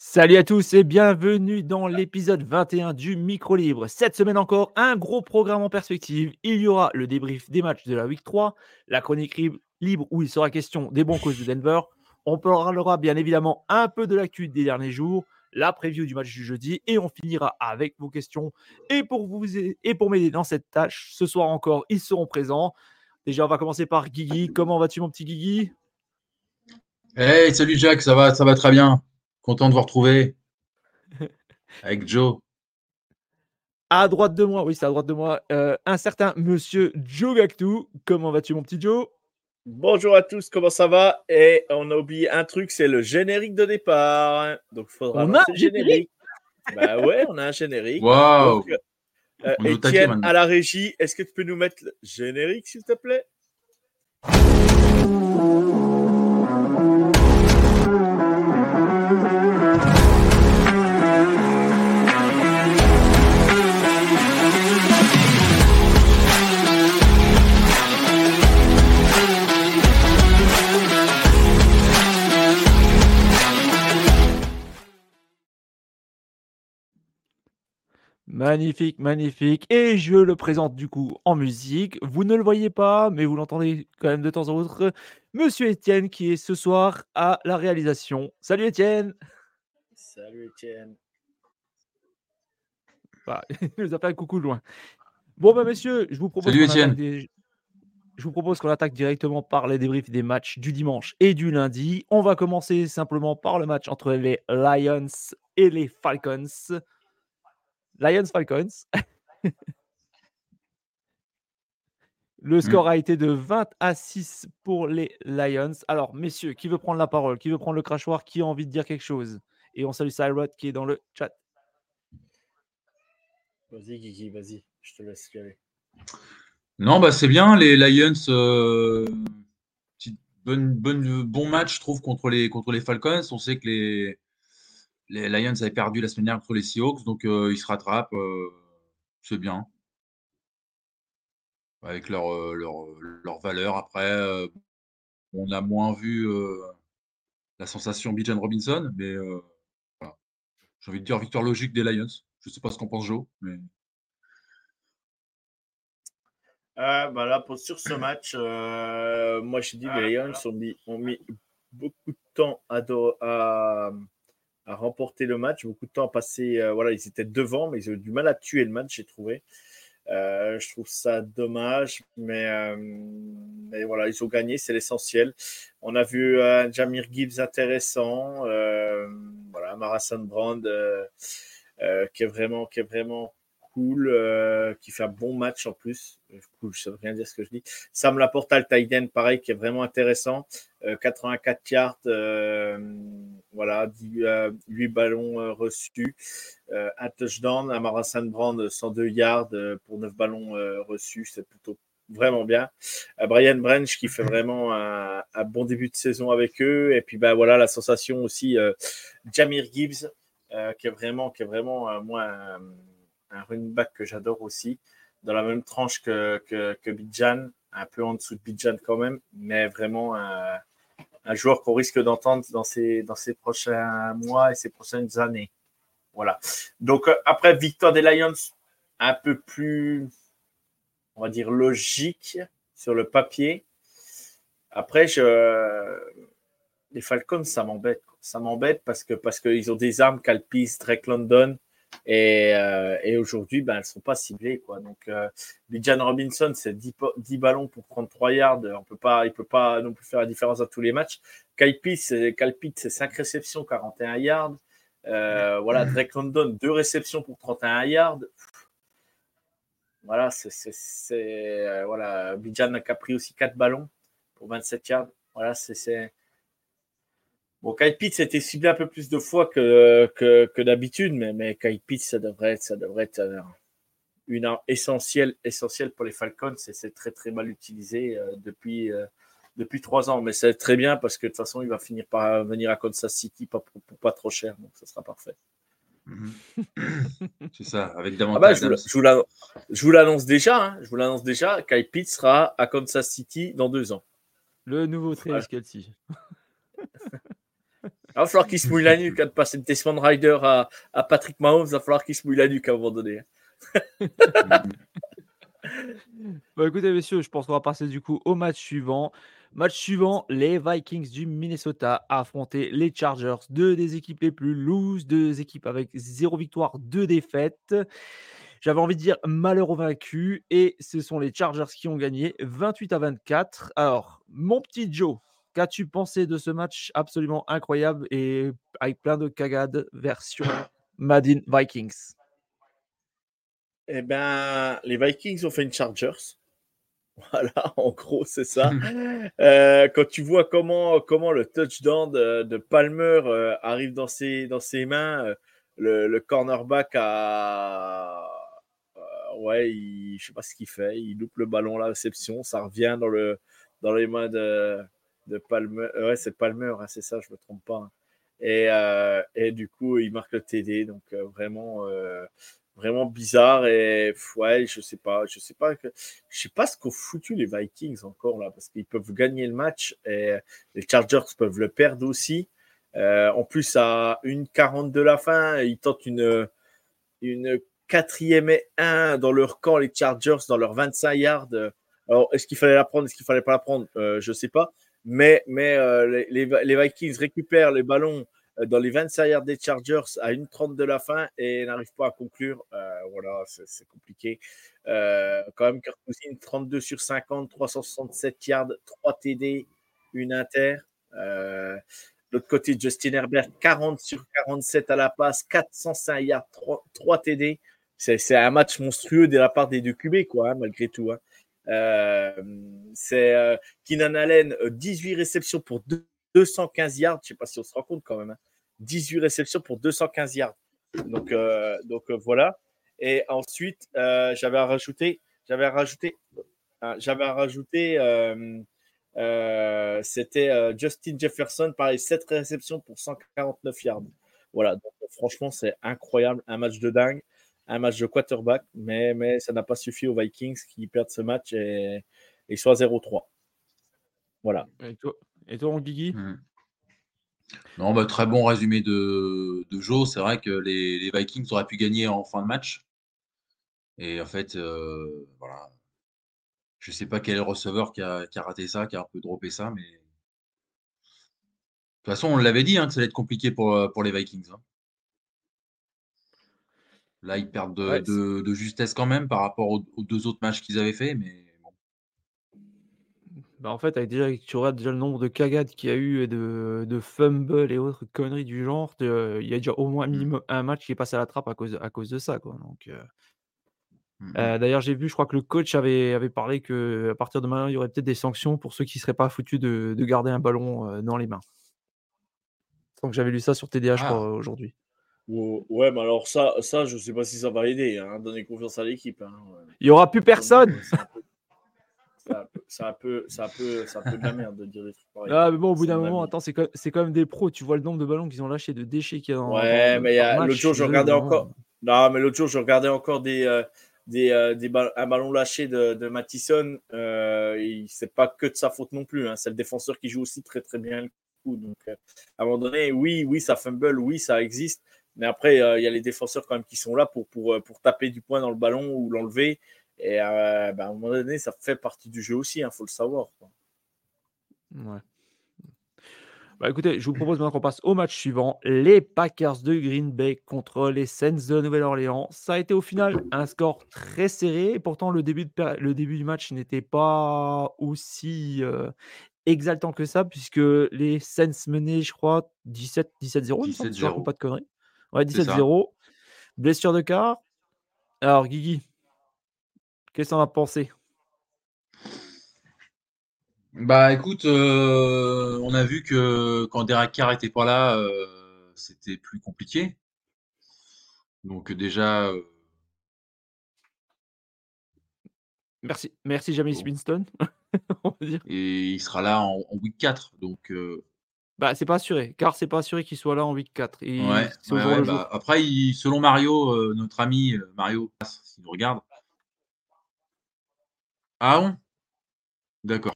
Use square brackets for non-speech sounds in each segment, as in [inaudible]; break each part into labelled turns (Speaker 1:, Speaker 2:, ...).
Speaker 1: Salut à tous et bienvenue dans l'épisode 21 du Micro Libre. Cette semaine encore, un gros programme en perspective. Il y aura le débrief des matchs de la Week 3, la chronique libre où il sera question des bons causes de Denver. On parlera bien évidemment un peu de l'actu des derniers jours, la preview du match du jeudi et on finira avec vos questions. Et pour vous et pour m'aider dans cette tâche, ce soir encore, ils seront présents. Déjà, on va commencer par Guigui. Comment vas-tu, mon petit Guigui?
Speaker 2: Hey, salut Jack, ça va, ça va très bien. Content de vous retrouver [laughs] avec Joe.
Speaker 1: À droite de moi, oui, c'est à droite de moi, euh, un certain monsieur Joe Gactou. Comment vas-tu, mon petit Joe?
Speaker 3: Bonjour à tous, comment ça va? Et on a oublié un truc, c'est le générique de départ. Donc, il faudra
Speaker 1: on a un générique.
Speaker 3: bah ouais, on a un générique.
Speaker 2: Waouh
Speaker 3: euh, Etienne, à la régie, est-ce que tu peux nous mettre le générique, s'il te plaît?
Speaker 1: Magnifique, magnifique. Et je le présente du coup en musique. Vous ne le voyez pas, mais vous l'entendez quand même de temps en autre. Monsieur Étienne qui est ce soir à la réalisation. Salut Étienne.
Speaker 3: Salut Étienne.
Speaker 1: Bah, [laughs] il nous a fait un coucou loin. Bon, bah, messieurs, je vous propose.
Speaker 2: Salut Étienne.
Speaker 1: Je vous propose qu'on attaque directement par les débriefs des matchs du dimanche et du lundi. On va commencer simplement par le match entre les Lions et les Falcons. Lions Falcons. Le
Speaker 2: Mmh.
Speaker 1: score a été de 20 à 6 pour les Lions. Alors, messieurs, qui veut prendre la parole? Qui veut prendre le crachoir? Qui a envie de dire quelque chose? Et on salue Cyrod qui est dans le chat.
Speaker 3: Vas-y, Guigui, vas-y, je te laisse y aller.
Speaker 2: Non, bah c'est bien, les Lions, euh, petite bonne, bonne, bon match, je trouve, contre les, contre les Falcons. On sait que les, les Lions avaient perdu la semaine dernière contre les Seahawks, donc euh, ils se rattrapent. euh, c'est bien. Avec leur, euh, leur, leur valeur. Après, euh, on a moins vu euh, la sensation Bijan Robinson, mais euh, voilà. j'ai envie de dire victoire logique des Lions. Je ne sais pas ce qu'en pense Joe, mais
Speaker 3: Euh, bah là, pour, sur ce match, euh, moi je dis les Lions ont mis, ont mis beaucoup de temps à, do- à, à remporter le match, beaucoup de temps à passer. euh, voilà, ils étaient devant, mais ils ont eu du mal à tuer le match, j'ai trouvé. Euh, je trouve ça dommage, mais, euh, mais voilà, ils ont gagné, c'est l'essentiel. On a vu un Jamir Gibbs intéressant, euh, voilà, Marathon Brand euh, euh, qui est vraiment, qui est vraiment cool, euh, qui fait un bon match en plus. Euh, Cool, je sais rien dire ce que je dis. Sam Laporta, le pareil, qui est vraiment intéressant. Euh, 84 yards, euh, voilà, 10, euh, 8 ballons euh, reçus, euh, un touchdown. Amara Brand, 102 yards pour 9 ballons reçus, c'est plutôt vraiment bien. Brian Branch qui fait vraiment un, bon début de saison avec eux. Et puis, bah, voilà, la sensation aussi, Jamir Gibbs, qui est vraiment, moi, un, un running back que j'adore aussi, dans la même tranche que, que, que Bidjan, un peu en dessous de Bidjan quand même, mais vraiment un joueur qu'on risque d'entendre dans ces, dans ces prochains mois et ces prochaines années. Voilà. Donc, euh, après, victoire des Lions, un peu plus, on va dire, logique sur le papier. Après, je... les Falcons, ça m'embête. Ça m'embête parce que parce qu'ils ont des armes Calpis, Drake London. Et, euh, et aujourd'hui, ben, elles ne sont pas ciblées. Quoi. Donc, euh, Bijan Robinson, c'est 10, po- 10 ballons pour 33 yards. On peut pas, il ne peut pas non plus faire la différence à tous les matchs. Calpit, c'est 5 réceptions, 41 yards. Euh, voilà, Drake London, 2 réceptions pour 31 yards. Voilà, c'est, euh, voilà. Bijan a pris aussi 4 ballons pour 27 yards. Voilà, c'est, c'est, Bon, Kyle Pitts a été ciblé un peu plus de fois que, que, que d'habitude, mais, mais Kyle Pitts, ça devrait être, ça devrait être euh, une arme essentielle, essentielle pour les Falcons. C'est très, très mal utilisé euh, depuis, euh, depuis trois ans. Mais c'est très bien parce que de toute façon, il va finir par venir à Kansas City pour, pour, pas trop cher. Donc, ça sera parfait.
Speaker 2: Mhm. C'est ça, avec
Speaker 3: ah bah, davantage. je vous l'annonce déjà. Hein, je vous l'annonce déjà. Kyle Pitts sera à Kansas City dans deux ans.
Speaker 1: Le nouveau Travis Kelsey. [laughs]
Speaker 3: Va falloir qu'il se mouille la nuque de passer Desmond Rider à, Patrick Mahomes. Il va falloir qu'il se mouille la nuque à un moment donné.
Speaker 1: bon, [laughs] écoutez, messieurs, je pense qu'on va passer du coup au match suivant. Match suivant, les Vikings du Minnesota affrontaient les Chargers, deux des équipes les plus loose, deux équipes avec zéro victoire, deux défaites. J'avais envie de dire malheur vaincu et ce sont les Chargers qui ont gagné 28 à 24. Alors, mon petit Joe, Qu'as-tu pensé de ce match absolument incroyable et avec plein de cagades version Madden Vikings?
Speaker 3: Eh bien, les Vikings ont fait une Chargers. [laughs] Voilà, en gros, c'est ça. [laughs] Euh, quand tu vois comment, comment le touchdown de, Palmer euh, arrive dans ses, dans ses mains, euh, le, cornerback a. ouais, il, je sais pas ce qu'il fait. Il loupe le ballon à la réception. Ça revient dans, le, dans les mains de, de Palmer. Ouais, c'est Palmer, hein, c'est ça, je me trompe pas. Hein. Et, euh, et, du coup, il marque le TD, donc euh, vraiment, euh, vraiment bizarre. Et ouais, je sais pas, je sais pas, je sais pas ce qu'ont foutu les Vikings encore là, parce qu'ils peuvent gagner le match et les Chargers peuvent le perdre aussi. en plus, à une 40 de la fin, ils tentent une, une quatrième et 1 dans leur camp, les Chargers, dans leurs 25 yards. Alors, est-ce qu'il fallait la prendre, est-ce qu'il fallait pas la prendre? Je sais pas mais, euh, les, Vikings récupèrent les ballons euh, dans les 25 yards des Chargers à une 30 de la fin et n'arrivent pas à conclure. Euh, voilà, c'est compliqué. quand même, Kirk 32 sur 50, 367 yards, 3 TD, une inter. L'autre côté, Justin Herbert, 40 sur 47 à la passe, 405 yards, 3, 3 TD. C'est un match monstrueux de la part des deux QB, quoi, hein, malgré tout. Hein. Euh, c'est euh, Keenan Allen, 18 euh, réceptions pour 215 yards. Je ne sais pas si on se rend compte quand même. 18 hein. réceptions pour 215 yards. Donc, voilà. Et ensuite, j'avais rajouté, j'avais rajouté, j'avais rajouté, c'était Justin Jefferson, pareil, 7 réceptions pour 149 yards. Voilà, donc franchement, c'est incroyable, un match de dingue un match de quarterback, mais, mais ça n'a pas suffi aux Vikings qui perdent ce match et, et soit 0-3. Voilà.
Speaker 1: Et toi, et toi Guigui?
Speaker 2: Hmm. Non, bah, très bon résumé de, de Joe. C'est vrai que les, les, Vikings auraient pu gagner en fin de match. Et en fait, euh, voilà. Je ne sais pas quel est le receveur qui a, qui a, raté ça, qui a un peu droppé ça, mais. De toute façon, on l'avait dit hein, que ça allait être compliqué pour, pour les Vikings. Hein. Là, ils perdent de, justesse quand même par rapport aux, deux autres matchs qu'ils avaient fait, mais
Speaker 1: bah en fait, avec déjà, tu regardes déjà le nombre de cagades qu'il y a eu et de, de fumbles et autres conneries du genre, il y a déjà au moins mmh. minimum un match qui est passé à la trappe à cause, à cause de ça. Quoi. Donc, euh, mmh euh, D'ailleurs, j'ai vu, je crois que le coach avait, avait parlé qu'à partir de maintenant, il y aurait peut-être des sanctions pour ceux qui ne seraient pas foutus de, de garder un ballon euh, dans les mains. Donc j'avais lu ça sur TDH ah. aujourd'hui.
Speaker 3: Ouais, mais alors ça, ça je ne sais pas si ça va aider. Hein, donner confiance à l'équipe. Hein,
Speaker 1: Il n'y aura plus personne.
Speaker 3: C'est un, peu, ça un, peu, un peu de la merde de dire des trucs
Speaker 1: pareils. Ah, mais bon, au bout d'un moment, attends, c'est quand, quand, même des pros. Tu vois le nombre de ballons qu'ils ont lâchés, de déchets qu'il y a
Speaker 3: dans Ouais, mais l'autre jour, je regardais encore. Non, mais l'autre jour, je regardais encore des, euh, des, euh, des un ballon lâché de, de Mattison. Euh, c'est pas que de sa faute non plus. Hein. C'est le défenseur qui joue aussi très très bien le coup. Donc, euh, à un moment donné, oui, oui, ça fumble, oui, ça existe. Mais après, euh, il y a les défenseurs quand même qui sont là pour, pour, euh, pour taper du poing dans le ballon ou l'enlever. Et euh, bah, à un moment donné, ça fait partie du jeu aussi, il hein, faut le savoir.
Speaker 1: Ouais. Bah, écoutez, je vous propose maintenant qu'on passe au match suivant. Les Packers de Green Bay contre les Saints de Nouvelle-Orléans. Ça a été au final un score très serré. Et pourtant, le début, de, le début du match n'était pas aussi exaltant que ça, puisque les Saints menaient, je crois, 17-0. 17-0. Pas de conneries. Ouais, 17-0. Blessure de quart. Alors, Guigui, qu'est-ce qu'on a pensé?
Speaker 2: Bah écoute, euh, on a vu que quand Derek Carr était pas là, euh, c'était plus compliqué. Donc déjà, euh,
Speaker 1: Merci, merci James
Speaker 2: Bon.
Speaker 1: Winston. [laughs] on va dire.
Speaker 2: et il sera là en, en week 4. Donc euh,
Speaker 1: Bah, c'est pas assuré, car c'est pas assuré qu'il soit là en week 4. Et
Speaker 2: ouais, ouais, ouais, bah, après, il- selon Mario, euh, notre ami euh, Mario, s'il nous regarde. Ah bon? D'accord.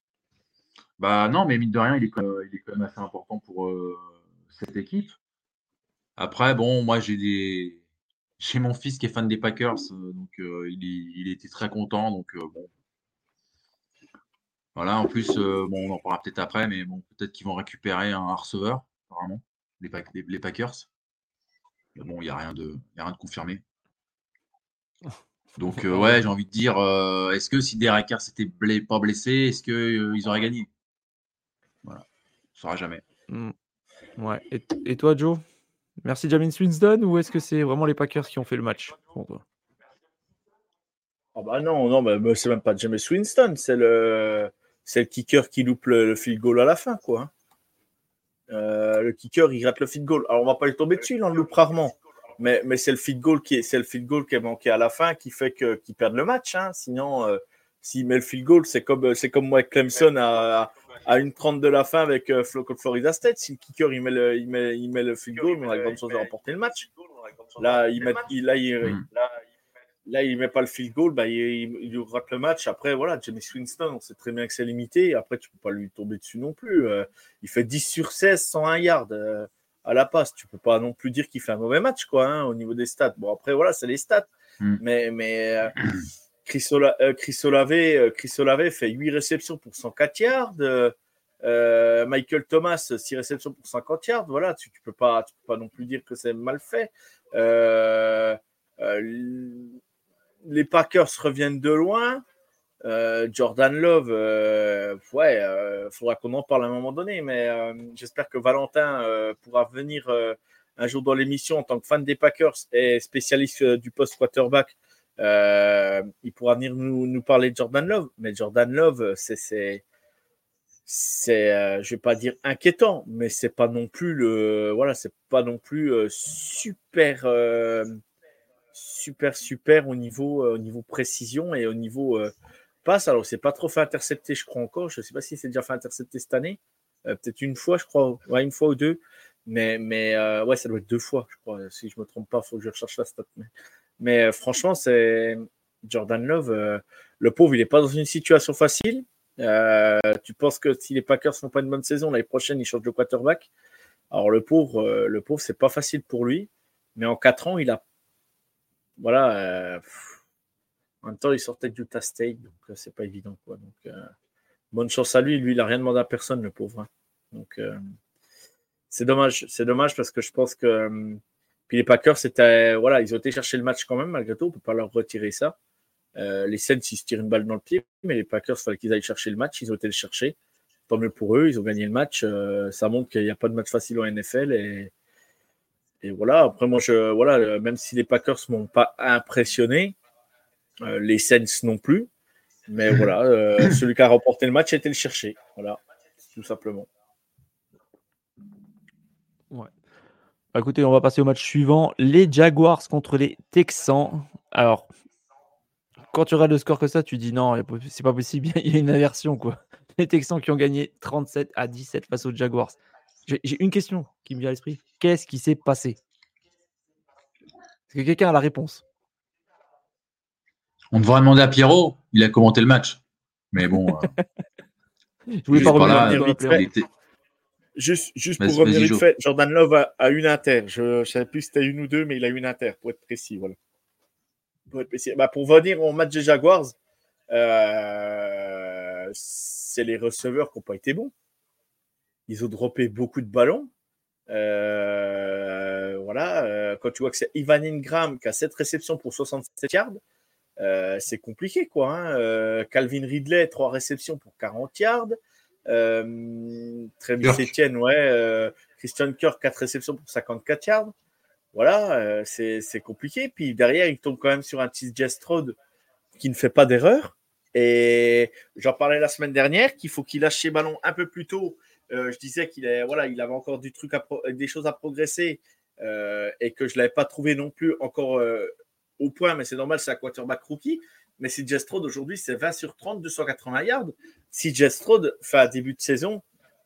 Speaker 2: Bah non, mais mine de rien, il est quand même, il est quand même assez important pour euh, cette équipe. Après, bon, moi j'ai des j'ai mon fils qui est fan des Packers, donc il, est- il était très content. Donc bon, voilà. En plus, euh, bon, on en parlera peut-être après, mais bon, peut-être qu'ils vont récupérer un receveur, apparemment, les, Pack- les- les Packers. Mais bon, il n'y a rien de, il y a rien de confirmé. Donc euh, ouais, j'ai envie de dire, euh, est-ce que si Derek Carr s'était bla- pas blessé, est-ce qu'ils auraient gagné? Voilà, on ne saura jamais.
Speaker 1: Mm. Ouais. Et, et toi, Joe? Merci James Winston ou est-ce que c'est vraiment les Packers qui ont fait le match pour toi?
Speaker 3: Ah bah non, non, bah, bah, c'est même pas James Winston, c'est le, c'est le kicker qui loupe le, le field goal à la fin, quoi. hein. Euh, le kicker, il rate le field goal. Alors, on va pas lui tomber dessus, il en loupe rarement. Mais, mais c'est le field goal qui est, c'est le field goal qui est manqué à la fin qui fait que, qu'ils perdent le match. hein. Sinon, euh, s'il met le field goal, c'est comme, c'est comme moi avec Clemson à, à une 30 de la fin avec euh, Flo- contre Florida State. Si le kicker, il met le, il met, il met le field goal, on a de grandes chances de remporter le match. Là, il met, il, là, il,
Speaker 2: Mm.
Speaker 3: là, Là, il met pas le field goal, bah, il, il, il rate le match. Après, voilà, James Winston, on sait très bien que c'est limité. Après, tu peux pas lui tomber dessus non plus. Euh, il fait 10 sur 16, 101 yards euh, à la passe. Tu peux pas non plus dire qu'il fait un mauvais match, quoi, hein, au niveau des stats. Bon, après, voilà, c'est les stats.
Speaker 2: Mm.
Speaker 3: Mais, mais euh, Chris, Ola- Chris Olave, Chris Olave fait 8 réceptions pour 104 yards. Euh, Michael Thomas, 6 réceptions pour 50 yards. Voilà, tu, tu peux pas, tu peux pas non plus dire que c'est mal fait. Euh, euh, les Packers reviennent de loin. Euh, Jordan Love, euh, ouais, euh, faudra qu'on en parle à un moment donné, mais euh, j'espère que Valentin euh, pourra venir un jour dans l'émission en tant que fan des Packers et spécialiste du post quarterback. Il pourra venir nous, parler de Jordan Love, mais Jordan Love, c'est, c'est, je vais pas dire inquiétant, mais c'est pas non plus le, voilà, c'est pas non plus super. Super super au niveau euh, au niveau précision et au niveau euh, passe. Alors c'est pas trop fait intercepter je crois encore. Je sais pas si c'est déjà fait intercepter cette année. Euh, peut-être une fois je crois ouais, une fois ou deux. Mais mais ouais ça doit être deux fois je crois si je me trompe pas. Faut que je recherche la stat mais, franchement c'est Jordan Love le pauvre il est pas dans une situation facile. Tu penses que si les Packers font pas une bonne saison l'année prochaine ils changent de quarterback? Alors le pauvre le pauvre c'est pas facile pour lui. Mais en quatre ans il a voilà. euh, en même temps, il sortait de Utah State, donc euh, c'est pas évident. Quoi. Donc, euh, bonne chance à lui. Lui, il a rien demandé à personne, le pauvre. hein. Donc, c'est dommage. C'est dommage parce que je pense que. puis les Packers, c'était. Voilà, ils ont été chercher le match quand même, malgré tout. On peut pas leur retirer ça. Les Saints, ils se tirent une balle dans le pied, mais les Packers, il fallait qu'ils aillent chercher le match. Ils ont été le chercher. Tant mieux pour eux. Ils ont gagné le match. Ça montre qu'il n'y a pas de match facile en NFL. Et, et voilà, après moi, je, voilà, euh, même si les Packers ne m'ont pas impressionné, euh, les Saints non plus, mais [laughs] voilà, euh, celui qui a remporté le match a été le chercher. Voilà, tout simplement.
Speaker 1: Bah, écoutez, on va passer au match suivant. Les Jaguars contre les Texans. Alors, quand tu regardes le score que ça, tu dis non, c'est pas possible, [laughs] il y a une inversion. quoi. Les Texans qui ont gagné 37 à 17 face aux Jaguars. J'ai une question qui me vient à l'esprit. Qu'est-ce qui s'est passé? Est-ce que quelqu'un a la réponse?
Speaker 2: On devrait demander à Pierrot, il a commenté le match. Mais bon, euh, [laughs]
Speaker 1: Je voulais pas revenir
Speaker 3: vite
Speaker 2: était-
Speaker 3: Juste, pour revenir vite fait, Jordan Love a, a une inter. Je ne savais plus si c'était une ou deux, mais il a une inter, pour être précis. Voilà. Pour, être précis. Bah, pour venir au match des Jaguars, euh, c'est les receveurs qui n'ont pas été bons. Ils ont droppé beaucoup de ballons. Euh, voilà, euh, quand tu vois que c'est Ivan Ingram qui a 7 réceptions pour 67 yards, euh, c'est compliqué quoi. hein. Calvin Ridley, 3 réceptions pour 40 yards.
Speaker 2: Kirk.
Speaker 3: Etienne, ouais. Christian Kirk, 4 réceptions pour 54 yards. Voilà, c'est compliqué. Puis derrière, il tombe quand même sur un TJ Stroud qui ne fait pas d'erreur. Et j'en parlais la semaine dernière qu'il faut qu'il lâche ses ballons un peu plus tôt. Je disais qu'il voilà, il avait encore du truc des choses à progresser et que je ne l'avais pas trouvé non plus encore au point, mais c'est normal, c'est un quarterback rookie. Mais si Strode aujourd'hui, c'est 20 sur 30, 280 yards. Si Strode fait un début de saison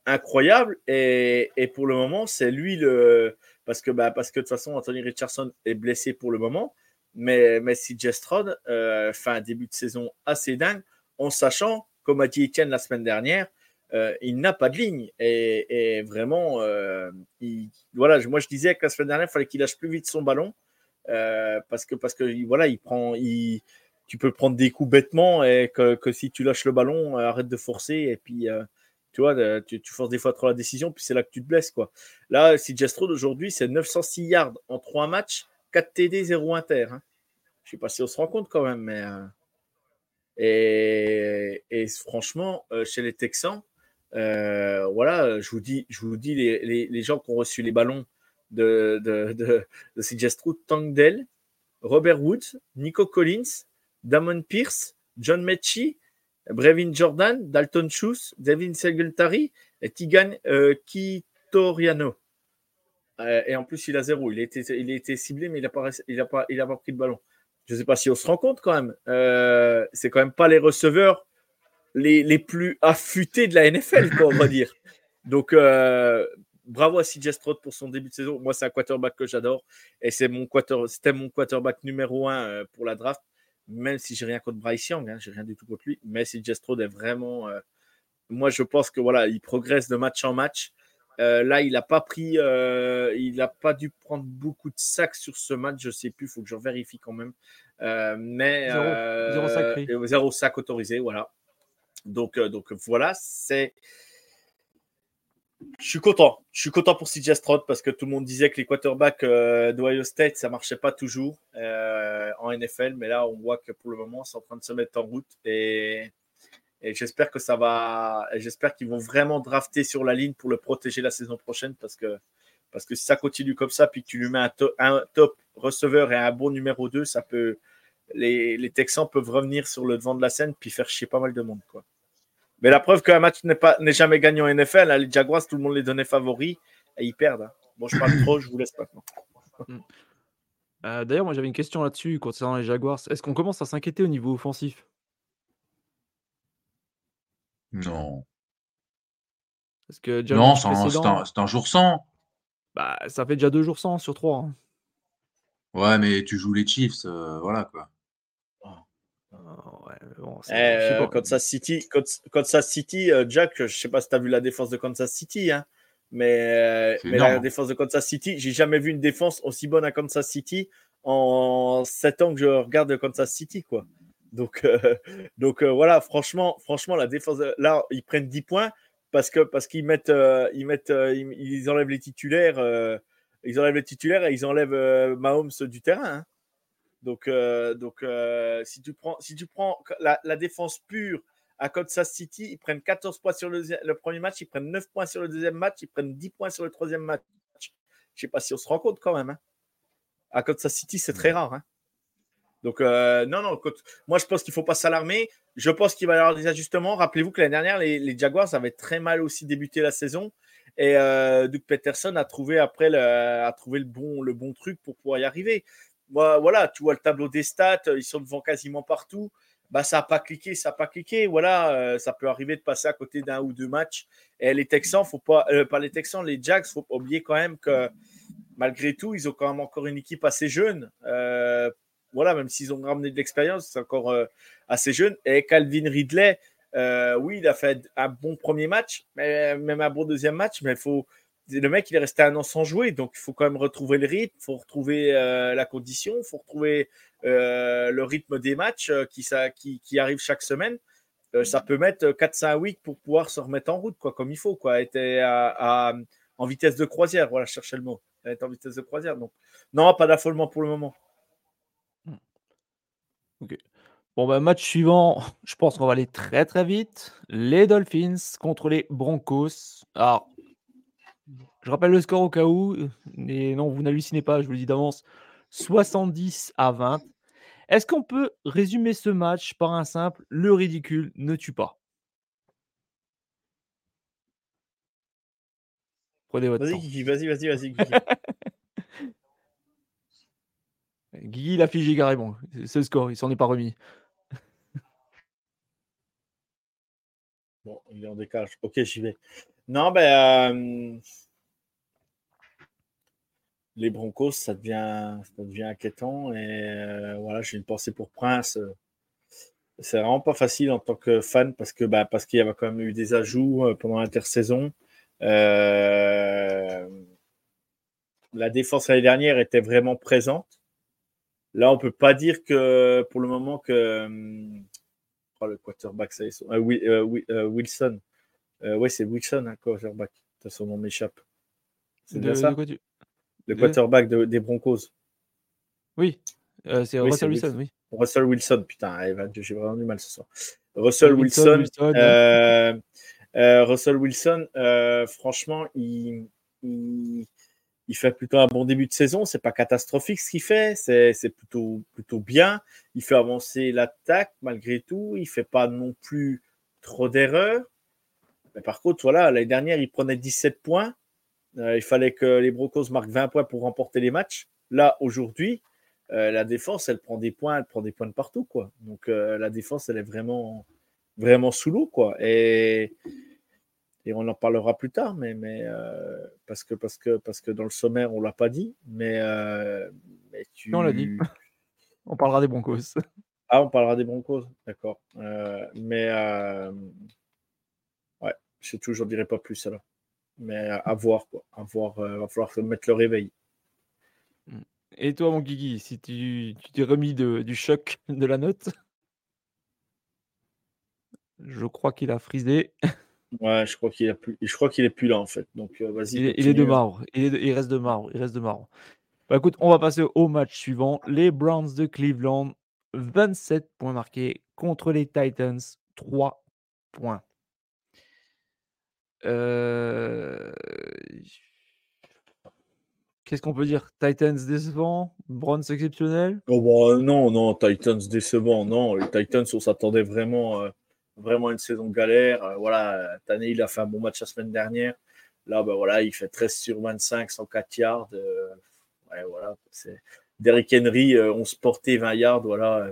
Speaker 3: incroyable, et, et pour le moment, c'est lui le. Parce que, bah, parce que de toute façon, Anthony Richardson est blessé pour le moment. Mais, mais si Strode euh, fait un début de saison assez dingue, en sachant, comme a dit Etienne la semaine dernière, euh, il n'a pas de ligne. Et, vraiment, euh, il, voilà, moi je disais que la semaine dernière, il fallait qu'il lâche plus vite son ballon. Euh, parce que parce que voilà, il prend, il, tu peux prendre des coups bêtement et que, que si tu lâches le ballon, arrête de forcer et puis tu vois, tu, forces des fois trop la décision, puis c'est là que tu te blesses quoi. Là, si Jestro aujourd'hui, c'est 906 yards en 3 matchs, 4 TD, 0 inter. Hein. Je sais pas si on se rend compte quand même, mais et, franchement, chez les Texans, voilà, je vous dis, je vous dis les, gens qui ont reçu les ballons de, de, de, CJ Stroud, Tangdell, Robert Woods, Nico Collins, Damon Pierce, John Mechie, Brevin Jordan, Dalton Schultz, Devin Singletary et Tigan euh, Kitoriano. Euh, et en plus, il a zéro. Il a été, ciblé, mais il n'a pas, il a pas, pris de ballon. Je ne sais pas si on se rend compte quand même. Euh, c'est quand même pas les receveurs les, les plus affûtés de la NFL, quoi, on va dire. Donc, euh, bravo à CJ Stroud pour son début de saison. Moi, c'est un quarterback que j'adore. Et c'est mon quarter, c'était mon quarterback numéro un euh, pour la draft. Même si j'ai rien contre Bryce Young, hein, j'ai rien du tout contre lui. Mais CJ Stroud est vraiment. Euh, moi, je pense que voilà, il progresse de match en match. Euh, là, il n'a pas pris, il n'a pas dû prendre beaucoup de sacs sur ce match. Je sais plus, il faut que je vérifie quand même. mais
Speaker 1: zéro sac
Speaker 3: autorisé, voilà. Donc, donc voilà, c'est je suis content. Je suis content pour CJ Stroud parce que tout le monde disait que les quarterbacks euh, State, ça marchait pas toujours euh, en NFL. Mais là, on voit que pour le moment, c'est en train de se mettre en route. Et, j'espère que ça va. J'espère qu'ils vont vraiment drafter sur la ligne pour le protéger la saison prochaine parce que, parce que si ça continue comme ça, puis que tu lui mets un, top receveur et un bon numéro 2, ça peut. Les, les Texans peuvent revenir sur le devant de la scène puis faire chier pas mal de monde. Quoi. Mais la preuve qu'un match n'est jamais gagné en NFL, hein, les Jaguars, tout le monde les donnait favoris et ils perdent. Hein. Bon, je parle trop, je vous laisse maintenant.
Speaker 1: Euh, D'ailleurs, moi j'avais une question là-dessus concernant les Jaguars. Est-ce qu'on commence à s'inquiéter au niveau offensif?
Speaker 2: Non.
Speaker 1: Parce que
Speaker 2: non, c'est un, un, jour sans.
Speaker 1: Bah, ça fait déjà deux jours sans sur trois. Hein.
Speaker 2: Ouais, mais tu joues les Chiefs, euh, voilà quoi.
Speaker 3: Euh, Kansas City, Kansas City euh, Jack, je sais pas si tu as vu la défense de Kansas City, hein, mais, mais la défense de Kansas City, j'ai jamais vu une défense aussi bonne à Kansas City en 7 ans que je regarde Kansas City. quoi. Donc, euh, [laughs] donc voilà, franchement, franchement, la défense, là, ils prennent 10 points parce que parce qu'ils mettent, ils, mettent ils, enlèvent les titulaires. ils enlèvent les titulaires et ils enlèvent Mahomes du terrain. Hein. Donc, euh, donc euh, si, tu prends, si tu prends la, défense pure à Kansas City, ils prennent 14 points sur le, premier match, ils prennent 9 points sur le deuxième match, ils prennent 10 points sur le troisième match. Je ne sais pas si on se rend compte quand même. Hein. À Kansas City, c'est très rare. Hein. Donc, euh, non, non, moi je pense qu'il ne faut pas s'alarmer. Je pense qu'il va y avoir des ajustements. Rappelez-vous que l'année dernière, les, Jaguars avaient très mal aussi débuté la saison. Et Doug Peterson a trouvé après le, a trouvé le, bon, le bon truc pour pouvoir y arriver voilà, tu vois le tableau des stats, ils sont devant quasiment partout. Bah, ça n'a pas cliqué, ça n'a pas cliqué. Voilà, euh, ça peut arriver de passer à côté d'un ou deux matchs. Et les Texans, faut pas, euh, les Texans, les Jacks, faut pas oublier quand même que malgré tout, ils ont quand même encore une équipe assez jeune. Euh, voilà, même s'ils ont ramené de l'expérience, c'est encore assez jeune. Et Calvin Ridley, oui, il a fait un bon premier match, même un bon deuxième match, mais il faut le mec, il est resté un an sans jouer, donc il faut quand même retrouver le rythme, il faut retrouver euh, la condition, il faut retrouver euh, le rythme des matchs euh, qui, ça, arrivent chaque semaine. ça peut mettre 4-5 weeks pour pouvoir se remettre en route, quoi, comme il faut, quoi. Être à, en vitesse de croisière, voilà, chercher le mot. Être en vitesse de croisière, donc non, pas d'affolement pour le moment.
Speaker 1: Hmm. Ok. Bon, bah, match suivant, [laughs] je pense qu'on va aller très très vite. Les Dolphins contre les Broncos. Alors, je rappelle le score au cas où. Mais non, vous n'hallucinez pas, je vous le dis d'avance. 70 à 20. Est-ce qu'on peut résumer ce match par un simple le ridicule ne tue pas Prenez votre
Speaker 3: Vas-y. Guigui, vas-y, vas-y, vas-y. Guigui. [laughs]
Speaker 1: Guigui, il a figé carrément. C'est le score, il s'en est pas remis.
Speaker 3: bon, il est en décalage. Ok, j'y vais. Non, ben. euh, les Broncos, ça devient, ça devient inquiétant. Et euh, voilà, j'ai une pensée pour Prince. C'est vraiment pas facile en tant que fan parce que bah, parce qu'il y avait quand même eu des ajouts euh, pendant l'intersaison. Euh, la défense l'année dernière était vraiment présente. Là, on peut pas dire que pour le moment que oh, le quarterback, ça est, euh, Wi- euh, Wilson. Ouais, c'est Wilson, hein, quarterback. De son nom m'échappe. C'est bien ça?
Speaker 1: De quoi tu-
Speaker 3: Le
Speaker 1: de-
Speaker 3: quarterback de- des Broncos.
Speaker 1: Oui, euh, c'est
Speaker 3: Oui,
Speaker 1: Russell Wilson, oui.
Speaker 3: Russell Wilson, putain, eh ben, j'ai vraiment du mal ce soir. Russell
Speaker 1: Wilson,
Speaker 3: Wilson,
Speaker 1: Wilson, ouais.
Speaker 3: euh, euh, Russell Wilson, franchement, il, il, il fait plutôt un bon début de saison. C'est pas catastrophique ce qu'il fait, c'est c'est plutôt, plutôt bien. Il fait avancer l'attaque malgré tout. Il fait pas non plus trop d'erreurs. Mais par contre, voilà, l'année dernière, il prenait 17 points. Euh, il fallait que les Broncos marquent 20 points pour remporter les matchs. Là, aujourd'hui, euh, la défense, elle prend des points, elle prend des points de partout, quoi. Donc euh, la défense, elle est vraiment, vraiment sous l'eau, quoi. Et, et on en parlera plus tard, mais, mais euh, parce que parce que parce que dans le sommaire, on l'a pas dit, mais, mais tu.
Speaker 1: on l'a dit. [laughs] On parlera des Broncos. [laughs]
Speaker 3: Ah, on parlera des Broncos, d'accord. Mais ouais, c'est tout, j'en dirai pas plus alors. Mais à voir, quoi. À voir, euh, va falloir mettre le réveil.
Speaker 1: Et toi, mon Guigui, si tu t'es remis de- du choc [laughs] de la note? Je crois qu'il a frisé.
Speaker 3: Ouais, je crois qu'il a plus, je crois qu'il est plus là en fait. Donc euh, vas-y.
Speaker 1: Il est, il est de marbre. Il, est de- il reste de marbre. Il reste de marbre. Bah, écoute, on va passer au match suivant. Les Browns de Cleveland, 27 points marqués contre les Titans, 3 points. Euh, Qu'est-ce qu'on peut dire? Titans décevant, Browns exceptionnel.
Speaker 3: Oh, bah, non, non, Titans décevant, non. Les Titans, on s'attendait vraiment, euh, vraiment à une saison galère. Euh, voilà, année, il a fait un bon match la semaine dernière. Là, bah, voilà, il fait 13 sur 25, 104 yards. euh, ouais, voilà, Derrick Henry, euh, 11 portées, 20 yards. Voilà.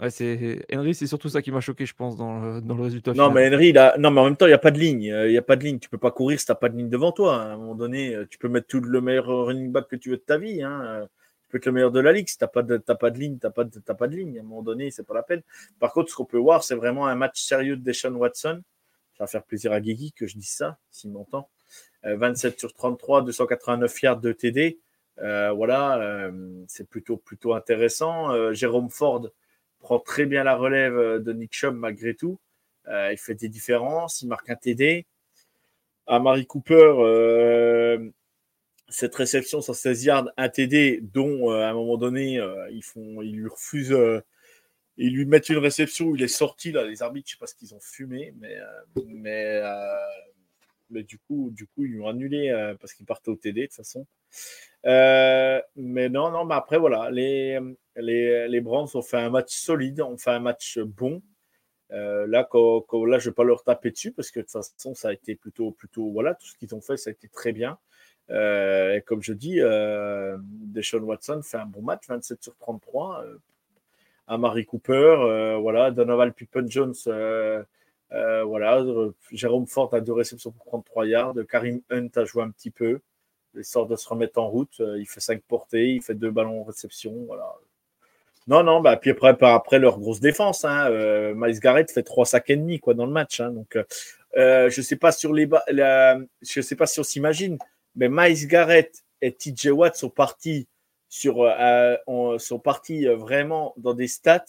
Speaker 1: Ouais, c'est Henry, c'est surtout ça qui m'a choqué, je pense, dans le, dans le résultat
Speaker 3: Non,
Speaker 1: final.
Speaker 3: mais Henry, a... non, mais en même temps, il n'y a pas de ligne. Euh, Il n'y a pas de ligne. Tu peux pas courir si tu n'as pas de ligne devant toi. À un moment donné, euh, tu peux mettre tout le meilleur running back que tu veux de ta vie. Hein. Euh, Tu peux être le meilleur de la ligue. Si tu n'as pas, de... pas de ligne, tu n'as pas, de... pas de ligne. À un moment donné, c'est pas la peine. Par contre, ce qu'on peut voir, c'est vraiment un match sérieux de Deshaun Watson. Ça va faire plaisir à Guigui que je dise ça, s'il m'entend. Euh, 27 sur 33, 289 yards de TD. Euh, voilà, euh, c'est plutôt, plutôt intéressant. Jérôme Ford prend très bien la relève euh, de Nick Chubb malgré tout. Euh, il fait des différences, il marque un TD. Amari Cooper, euh, cette réception sur 16 yards, un TD, dont à un moment donné, ils, font, ils lui refusent, ils lui mettent une réception où il est sorti. Là, les arbitres, je sais pas ce qu'ils ont fumé, mais, mais, mais du, coup, du coup, ils ont annulé parce qu'il partait au TD de toute façon. Euh, mais non, non, mais après, voilà, les, les, les Browns ont fait un match solide, ont fait un match bon. Euh, là, là, je ne vais pas leur taper dessus parce que de toute façon, ça a été plutôt, plutôt voilà, tout ce qu'ils ont fait, ça a été très bien. Euh, et comme je dis, Deshaun Watson fait un bon match, 27 sur 33. Euh, Amari Cooper, voilà, Donovan Pippen-Jones, voilà, Jérôme Ford a deux réceptions pour 33 yards, Karim Hunt a joué un petit peu, sort de se remettre en route, euh, il fait 5 portées, il fait deux ballons en réception, voilà. Non, non, bah, puis après, leur grosse défense, hein, euh, Miles Garrett fait 3 sacs et demi dans le match. hein, euh, je sais pas sur les je sais pas si on s'imagine, mais Miles Garrett et TJ Watt sont partis vraiment dans des stats,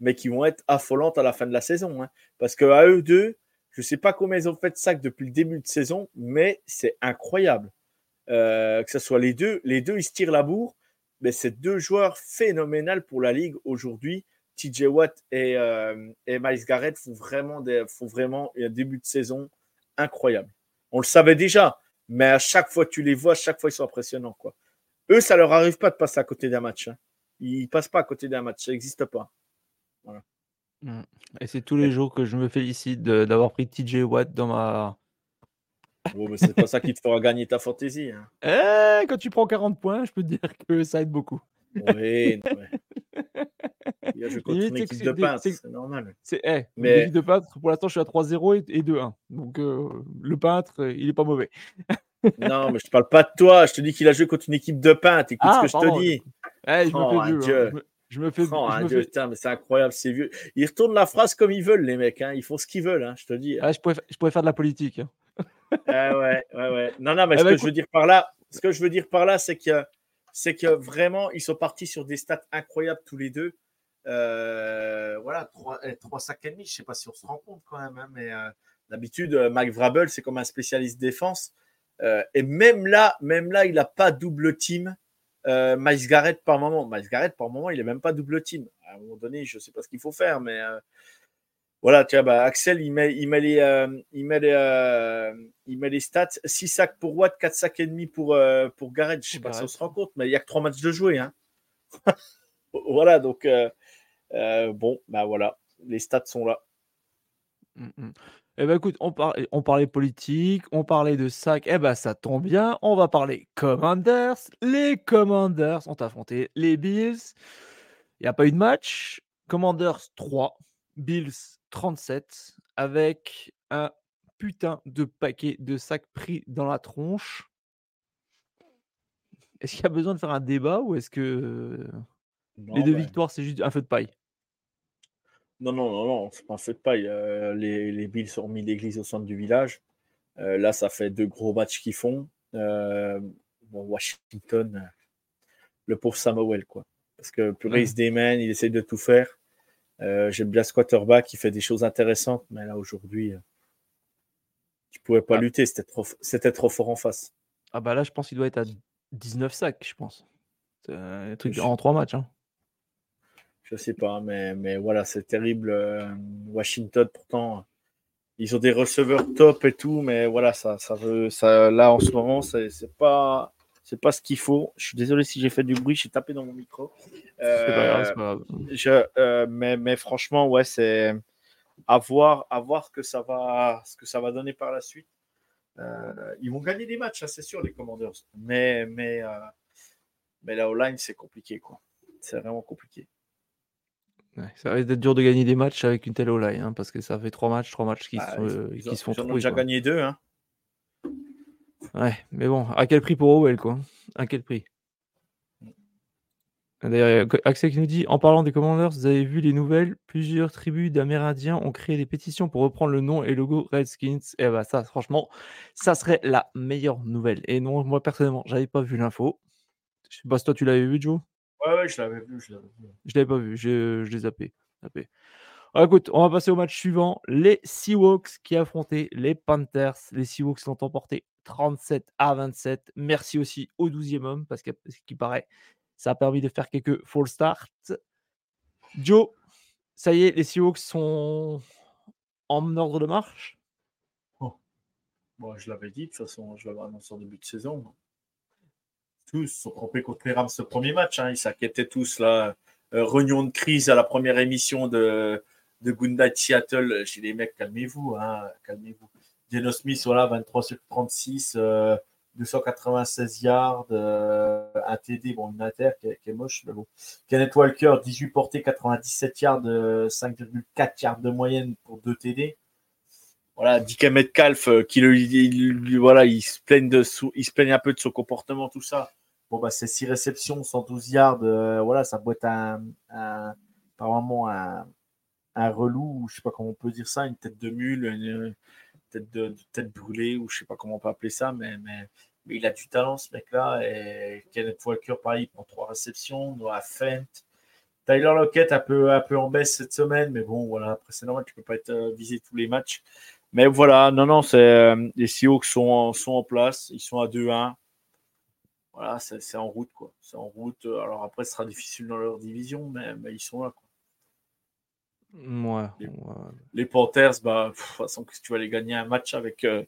Speaker 3: mais qui vont être affolantes à la fin de la saison. hein. parce que à eux deux, je sais pas combien ils ont fait de sacs depuis le début de saison, mais c'est incroyable. Euh, que ce soit les deux, les deux, ils se tirent la bourre. Mais c'est deux joueurs phénoménaux pour la ligue aujourd'hui. TJ Watt et, euh, et Miles Garrett font vraiment, des, font vraiment un début de saison incroyable. On le savait déjà, mais à chaque fois tu les vois, à chaque fois ils sont impressionnants. Quoi. Eux, ça leur arrive pas de passer à côté d'un match. hein. Il passe pas à côté d'un match, ça n'existe pas.
Speaker 1: Mmh. Et c'est tous les jours que je me félicite d'avoir pris TJ Watt dans ma.
Speaker 3: C'est pas ça qui te fera gagner ta fantaisie. Hein.
Speaker 1: Eh, quand tu prends 40 points, je peux te dire que ça aide beaucoup.
Speaker 3: Oui, [laughs] je continue une équipe de peintre, c'est normal.
Speaker 1: C'est, eh, mais... de peintre, pour l'instant, je suis à 3-0 et, 2-1. Donc, euh, le peintre, il est pas mauvais. [laughs]
Speaker 3: non, mais je parle pas de toi. Je te dis qu'il a joué contre une équipe de peintre. Écoute ce ah, que je te dis.
Speaker 1: Eh, je, oh, me fais hein. je, me, fais
Speaker 3: oh, je me fais... mais c'est incroyable, c'est vieux. Ils retournent la phrase comme ils veulent, les mecs. Hein. Ils font ce qu'ils veulent, hein, je te dis.
Speaker 1: Ah, je, pourrais, je pourrais faire de la politique.
Speaker 3: Ah ouais, ouais, ouais. Non, non, mais eh ce ben, que je veux dire par là, ce que je veux dire par là, c'est que c'est que vraiment, ils sont partis sur des stats incroyables tous les deux. Euh, voilà, 3, 3 sacs et demi, je ne sais pas si on se rend compte quand même, hein, mais euh, d'habitude, euh, Mike Vrabel, c'est comme un spécialiste défense. et même là, même là, il n'a pas double team. Miles Garrett par moment. Miles Garrett par moment, il n'est même pas double team. À un moment donné, je ne sais pas ce qu'il faut faire, mais voilà, tu vois, bah, Axel, il met, il met les, euh, il met les, euh, il met les stats 6 sacs pour Watt, 4 sacs et demi pour, euh, pour Garrett. Je sais pas si on se rend compte, mais il n'y a que 3 matchs de jouer. Hein. [laughs] voilà, donc, bon, bah voilà, les stats sont là.
Speaker 1: Mmh, mmh. Eh ben écoute, on, parlait, on parlait politique, on parlait de sacs, eh ben ça tombe bien, on va parler Commanders. Les Commanders ont affronté les Bills. Il n'y a pas eu de match. Commanders 3, Bills 37 avec un putain de paquet de sacs pris dans la tronche. Est-ce qu'il y a besoin de faire un débat ou est-ce que les deux victoires, c'est juste un feu de paille?
Speaker 3: Non, non, non, non, c'est pas un feu de paille. Euh, les, les, Bills ont mis l'église au centre du village. Euh, là, ça fait deux gros matchs qu'ils font. Euh, Washington, le pauvre Samuel, quoi. Parce que purée, il se démène, il essaie de tout faire. Euh, J'aime bien ce quarterback qui fait des choses intéressantes, mais là aujourd'hui, euh, tu pouvais pas ah. lutter, c'était trop, c'était trop fort en face.
Speaker 1: Ah bah là, je pense qu'il doit être à 19 sacs, je pense. un truc en trois matchs. Hein.
Speaker 3: Je sais pas, mais, mais voilà, c'est terrible. Euh, Washington, pourtant, ils ont des receveurs top et tout, mais voilà, ça, ça veut, ça, là en ce moment, c'est pas, c'est pas ce qu'il faut. Je suis désolé si j'ai fait du bruit, j'ai tapé dans mon micro. Euh, je, euh, mais, mais, franchement, ouais, c'est à voir, à voir ce que ça va, ce que ça va donner par la suite. Euh, ils vont gagner des matchs, hein, c'est sûr, les Commanders. Mais, mais, mais la O-line, c'est compliqué, quoi. C'est vraiment compliqué.
Speaker 1: ça risque d'être dur de gagner des matchs avec une telle O-line, hein, parce que ça fait trois matchs, trois matchs qui, bah, se, font
Speaker 3: Ils ont déjà gagné deux, hein.
Speaker 1: Ouais, mais bon, à quel prix pour Owell, quoi À quel prix? D'ailleurs, Axel qui nous dit En parlant des Commanders, vous avez vu les nouvelles? Plusieurs tribus d'Amérindiens ont créé des pétitions pour reprendre le nom et le logo Redskins. Et bah, ça, franchement, ça serait la meilleure nouvelle. Et non, moi, personnellement, j'avais pas vu l'info. Je sais pas si toi, tu l'avais vu, Joe?
Speaker 3: Ouais, ouais, je l'avais vu. Je l'avais
Speaker 1: pas vu, je, je l'ai zappé. zappé. Ah, écoute, on va passer au match suivant. Les Seahawks qui affrontaient les Panthers. Les Seahawks l'ont emporté 37 à 27. Merci aussi au 12e homme, parce qui paraît, ça a permis de faire quelques full starts. Joe, ça y est, les Seahawks sont en ordre de marche?
Speaker 3: Oh. Je l'avais dit, de toute façon, je l'avais annoncé en début de saison. Tous sont trompés contre les Rams ce premier match. Hein. Ils s'inquiétaient tous là. Euh, réunion de crise à la première émission de, de Good Seattle. Chez les mecs, calmez-vous, hein, calmez-vous. Geno Smith, voilà, 23 sur 36, 296 yards, euh, un TD, bon, une inter qui est, moche, mais bon. Kenneth Walker, 18 portées, 97 yards, 5,4 euh, yards de moyenne pour 2 TD. Voilà, Dick Metcalf, euh, qui le, voilà, il se plaigne de, il se plaigne un peu de son comportement, tout ça. Bon, bah, c'est 6 réceptions, 112 yards, voilà, ça peut être un, un, un, relou, je sais pas comment on peut dire ça, une tête de mule, tête de, tête brûlée, ou je sais pas comment on peut appeler ça, mais, mais, il a du talent ce mec-là. Et Kenneth Walker, pareil, prend trois réceptions, Noah Fent. Tyler Lockett un peu, un peu en baisse cette semaine, mais bon, voilà, après c'est normal, tu peux pas être euh, visé tous les matchs. Mais voilà, non, non, c'est euh, les Seahawks sont sont en place, ils sont à 2-1. Voilà, c'est en route, quoi. C'est en route. Alors après, ce sera difficile dans leur division, mais, mais ils sont là, quoi.
Speaker 1: Ouais,
Speaker 3: les, Panthers, bah, de toute façon, tu vas aller gagner un match avec, euh,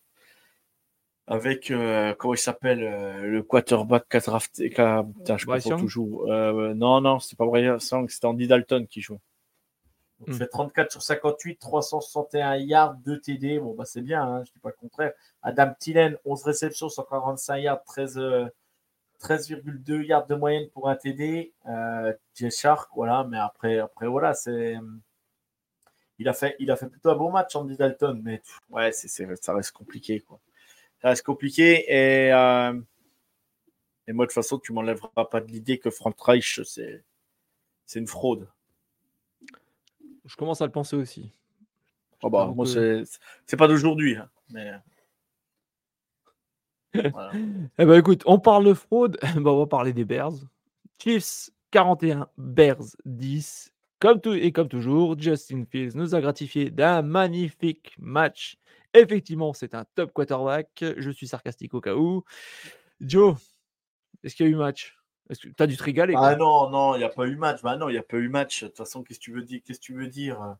Speaker 3: avec euh, comment il s'appelle euh, le quarterback qu'a drafté. qu'a- Putain, je
Speaker 1: Young?
Speaker 3: toujours. Non, non, c'était pas Bryce Young, c'était Andy Dalton qui joue. Donc, il
Speaker 1: Hmm.
Speaker 3: fait 34 sur 58, 361 yards, 2 TD. Bon, bah, c'est bien, hein, je dis pas le contraire. Adam Thielen, 11 réceptions, 145 yards, 13, euh, 13,2 yards de moyenne pour un TD. Euh, Shark, voilà, mais après, après voilà, c'est. Il a, fait, il a fait plutôt un bon match, Andy Dalton, mais ouais, ça reste compliqué. Quoi. Ça reste compliqué. Et, euh, et moi, de toute façon, tu m'enlèveras pas de l'idée que Frank Reich, c'est, c'est une fraude.
Speaker 1: Je commence à le penser aussi.
Speaker 3: Oh bah, moi,
Speaker 1: que-
Speaker 3: c'est, c'est pas d'aujourd'hui. hein, mais... [laughs] voilà.
Speaker 1: Eh ben écoute, on parle de fraude, [laughs] ben, on va parler des Bears. Chiefs 41, Bears 10. Comme tout, et comme toujours, Justin Fields nous a gratifié d'un magnifique match. Effectivement, c'est un top quarterback. Je suis sarcastique au cas où. Joe, est-ce qu'il y a eu match? Est-ce que tu as dû te régaler.
Speaker 3: Ah non, non, il n'y a pas eu match. Bah non, il n'y a pas eu match. De toute façon, qu'est-ce que tu veux dire Qu'est-ce que tu veux dire?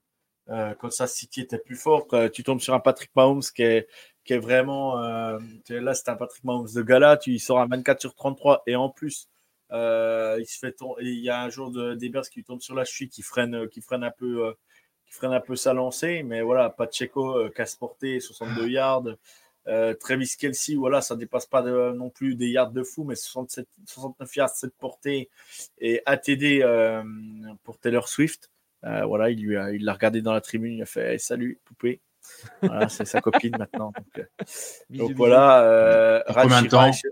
Speaker 3: Euh, Quand ça, City était plus fort, tu tombes sur un Patrick Mahomes qui est, qui est vraiment. euh, là, c'est un Patrick Mahomes de gala. Tu il sort à 24 sur 33 et en plus, euh, il se fait il y a un jour de, des Bears qui lui tombe sur la cheville, qui freine, qui freine un peu. euh, qui freine un peu sa lancée, mais voilà, Pacheco, euh, casse porté, 62 yards. Euh, Travis Kelsey, voilà, ça dépasse pas de- non plus des yards de fou, mais 67, 69 yards, 7 portées et ATD euh, pour Taylor Swift. Euh, voilà, il lui a, il l'a regardé dans la tribune, il a fait hey, salut poupée. Voilà, c'est sa copine [laughs] maintenant. Donc, euh, voilà, euh,
Speaker 2: Pour combien de
Speaker 3: Rachi
Speaker 2: temps?
Speaker 3: Reich,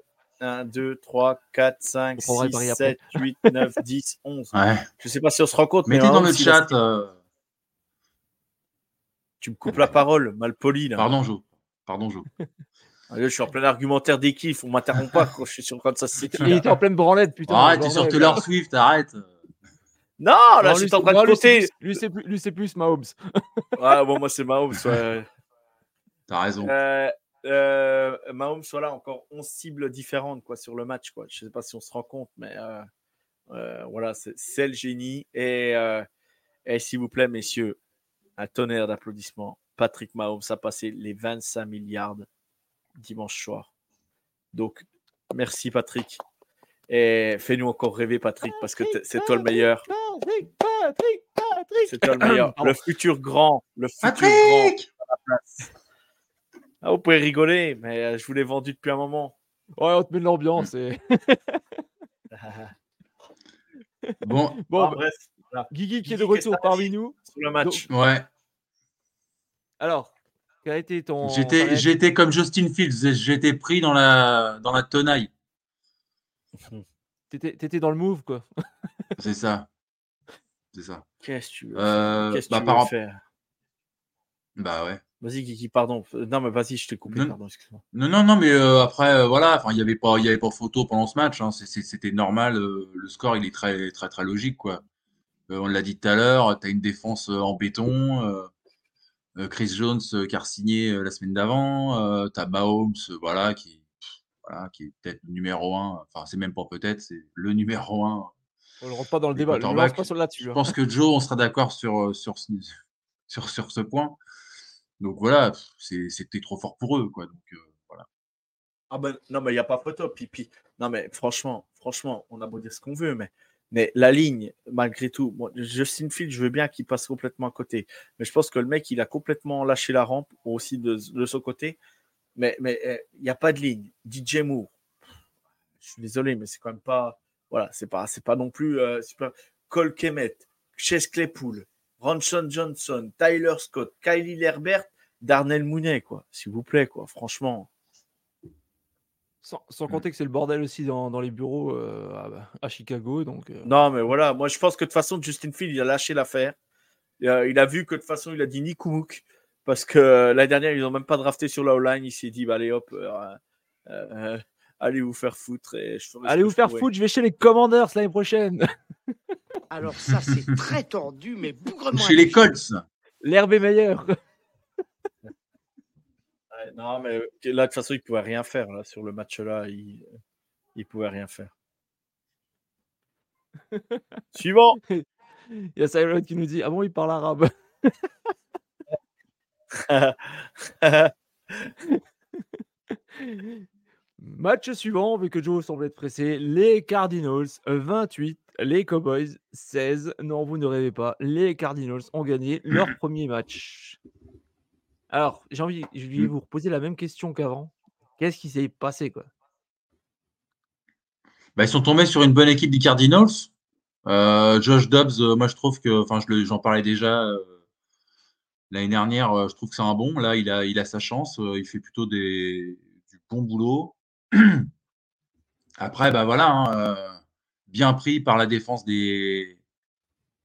Speaker 3: 1, 2, 3, 4, 5,
Speaker 1: On prendra le
Speaker 3: 6,
Speaker 1: pari après.
Speaker 3: 7, 8, 9, 10, 11.
Speaker 2: Ouais.
Speaker 3: Je sais pas si on se rend compte, mais
Speaker 2: Mettez dans
Speaker 3: Mahomes,
Speaker 2: le chat. euh,
Speaker 3: Tu me coupes la parole, mal poli. Là.
Speaker 2: Pardon, Jo. Pardon, Jo. [laughs]
Speaker 3: Ah, je suis en plein argumentaire d'équipe, on m'interrompt pas quand je suis sur Kansas City.
Speaker 1: Il était en pleine branlette, putain.
Speaker 2: Arrête,
Speaker 1: le
Speaker 2: t'es sur. Taylor Swift, arrête.
Speaker 3: Non, là,
Speaker 1: Non,
Speaker 3: je
Speaker 1: lui,
Speaker 3: suis en train de
Speaker 1: non, lui, c'est plus- plus Mahomes.
Speaker 3: Ouais, bon, moi, c'est Mahomes. Ouais.
Speaker 2: T'as raison.
Speaker 3: Euh, euh, Mahomes, voilà, encore 11 cibles différentes quoi, sur le match. Quoi. Je sais pas si on se rend compte, mais euh, euh, voilà, c'est le génie. Et, et s'il vous plaît, messieurs, un tonnerre d'applaudissements. Patrick Mahomes a passé les 25 milliards dimanche soir. Donc, merci Patrick. Et fais-nous encore rêver, Patrick, parce que c'est toi le meilleur.
Speaker 1: Patrick, Patrick, Patrick.
Speaker 3: C'est toi le meilleur. Le futur grand. Le futur grand.
Speaker 2: Patrick
Speaker 3: Ah, vous pouvez rigoler, mais euh, je vous l'ai vendu depuis un moment.
Speaker 1: Ouais, on te met de l'ambiance. Et... [laughs] [laughs]
Speaker 2: Bon,
Speaker 1: Bon,
Speaker 3: Ah,
Speaker 1: bah,
Speaker 3: bref, voilà.
Speaker 1: Guigui qui est de
Speaker 3: qu'est-ce
Speaker 1: retour parmi nous.
Speaker 3: sur le match.
Speaker 2: ouais.
Speaker 1: Alors, quel a été ton. ta
Speaker 2: J'étais, j'étais comme Justin Fields. J'étais pris dans la, dans la tenaille.
Speaker 1: T'étais t'étais dans le move, quoi. [laughs]
Speaker 2: C'est ça. C'est ça.
Speaker 3: Qu'est-ce que tu veux
Speaker 2: Euh,
Speaker 3: faire Qu'est-ce que
Speaker 2: bah,
Speaker 3: tu
Speaker 2: par
Speaker 3: veux
Speaker 2: rap-
Speaker 3: faire?
Speaker 2: Bah ouais.
Speaker 3: Vas-y, Guigui, pardon. Non, mais vas-y, je t'ai coupé,
Speaker 2: Non.
Speaker 3: pardon, excuse-moi.
Speaker 2: Non, non, non, mais euh, après, euh, voilà, enfin, il n'y avait pas, il y avait pas photo pendant ce match. hein, C'était normal. euh, le score, il est très, très, très logique, quoi. Euh, on l'a dit tout à l'heure. Tu as une défense en béton. Chris Jones euh, qui a signé la semaine d'avant. Euh, tu as Mahomes, voilà, qui, voilà, qui est peut-être le numéro un. Enfin, c'est même pas peut-être, c'est le numéro un.
Speaker 1: On ne rentre pas dans le débat. Pas sur là-dessus.
Speaker 2: Je
Speaker 1: hein.
Speaker 2: pense que Joe, on sera d'accord sur, sur, ce- sur, sur ce point. Donc voilà, c'était trop fort pour eux, quoi. Donc euh, voilà.
Speaker 3: Ah ben, non, mais il n'y a pas photo. Puis, puis- non, mais franchement, franchement, on a beau dire ce qu'on veut, mais, mais la ligne, malgré tout, bon, Justin Field, je veux bien qu'il passe complètement à côté. Mais je pense que le mec, il a complètement lâché la rampe aussi de, son côté. Mais eh, il n'y a pas de ligne. DJ Moore, je suis désolé, mais c'est quand même pas. Voilà, c'est pas, pas non plus euh, super. Cole Kemet, Chase Claypool, Ronson Johnson, Tyler Scott, Kylie Herbert, Darnell Mooney, quoi. S'il vous plaît, quoi. Franchement.
Speaker 1: Sans, sans compter que c'est le bordel aussi dans, dans les bureaux euh, à, à Chicago. Donc, euh,
Speaker 3: Non, mais voilà, moi je pense que de toute façon, Justin Field, il a lâché l'affaire. Euh, il a vu que de toute façon, il a dit ni Koumouk. Parce que euh, l'année dernière, ils n'ont même pas drafté sur la O-line. Il s'est dit, bah, allez hop, euh, euh, allez vous faire foutre. Et je
Speaker 1: Allez vous
Speaker 3: je
Speaker 1: faire foutre, je vais chez les Commanders l'année prochaine.
Speaker 4: Alors ça, c'est très tordu, mais bougrement
Speaker 2: Chez les. Colts.
Speaker 1: L'herbe est meilleure.
Speaker 3: Non, mais là, de toute façon, il ne pouvait rien faire. Là, sur le match-là, il ne pouvait rien faire. [laughs] Suivant.
Speaker 1: Il y a Cyril qui nous dit Ah bon, il parle arabe. [laughs] Match suivant, vu que Joe semble être pressé, les Cardinals 28, les Cowboys 16. Non, vous ne rêvez pas, les Cardinals ont gagné leur [clears throat] premier match. Alors, j'ai envie, je vais
Speaker 2: Mm.
Speaker 1: vous reposer la même question qu'avant. Qu'est-ce qui s'est passé quoi?
Speaker 2: Bah, ils sont tombés sur une bonne équipe des Cardinals. Euh, Josh Dobbs, euh, moi je trouve que, enfin, j'en parlais déjà euh, l'année dernière. je trouve que c'est un bon. Là, il a, il a sa chance. il fait plutôt des, du bon boulot. [clears throat] Après, bah voilà, hein, bien pris par la défense des,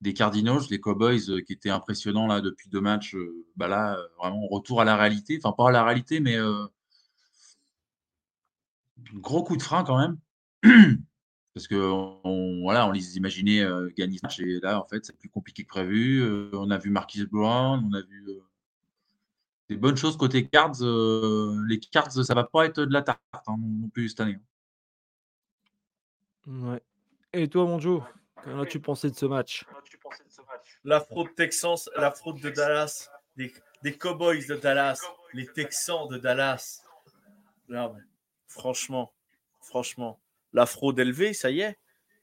Speaker 2: des Cardinals, les Cowboys euh, qui étaient impressionnants là depuis deux matchs. euh, bah là, euh, vraiment retour à la réalité. Enfin, pas à la réalité, mais gros coup de frein quand même. [clears throat] Parce que on, voilà, on les imaginait gagner ce match et là, en fait, c'est plus compliqué que prévu. On a vu Marquis Brown, on a vu des bonnes choses côté Cards. les Cards, ça va pas être de la tarte hein, non, plus cette année.
Speaker 1: Ouais. Et toi, mon Joe, qu'en as-tu pensé de ce match?
Speaker 3: La fraude Texans, la fraude de Dallas, des, des Cowboys de Dallas, les Texans de Dallas. Non, mais franchement, franchement, la fraude élevée, ça y est.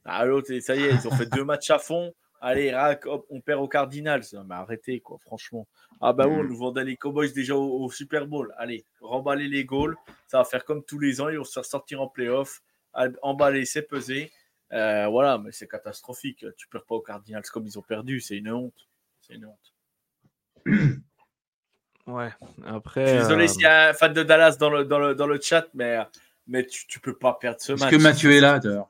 Speaker 3: Ah, l'autre, ça y est, ils ont fait deux matchs à fond. Allez, rac, hop, on perd aux Cardinals. Non, mais arrêtez, quoi, franchement. Ah, bah oui, on nous vendait les Cowboys déjà au, au Super Bowl. Allez, remballer les goals. Ça va faire comme tous les ans. Ils vont se faire sortir en playoff. Emballer, c'est peser. Euh, voilà, mais c'est catastrophique. Tu perds pas aux Cardinals comme ils ont perdu. C'est une honte. C'est une honte. [clears throat]
Speaker 1: Ouais.
Speaker 3: Je
Speaker 1: Après.
Speaker 3: suis désolé
Speaker 1: euh,
Speaker 3: s'il y a un fan de Dallas dans le, dans le, dans le chat, mais, mais tu, tu peux pas perdre ce
Speaker 2: Est-ce
Speaker 3: match.
Speaker 2: que Mathieu est là d'ailleurs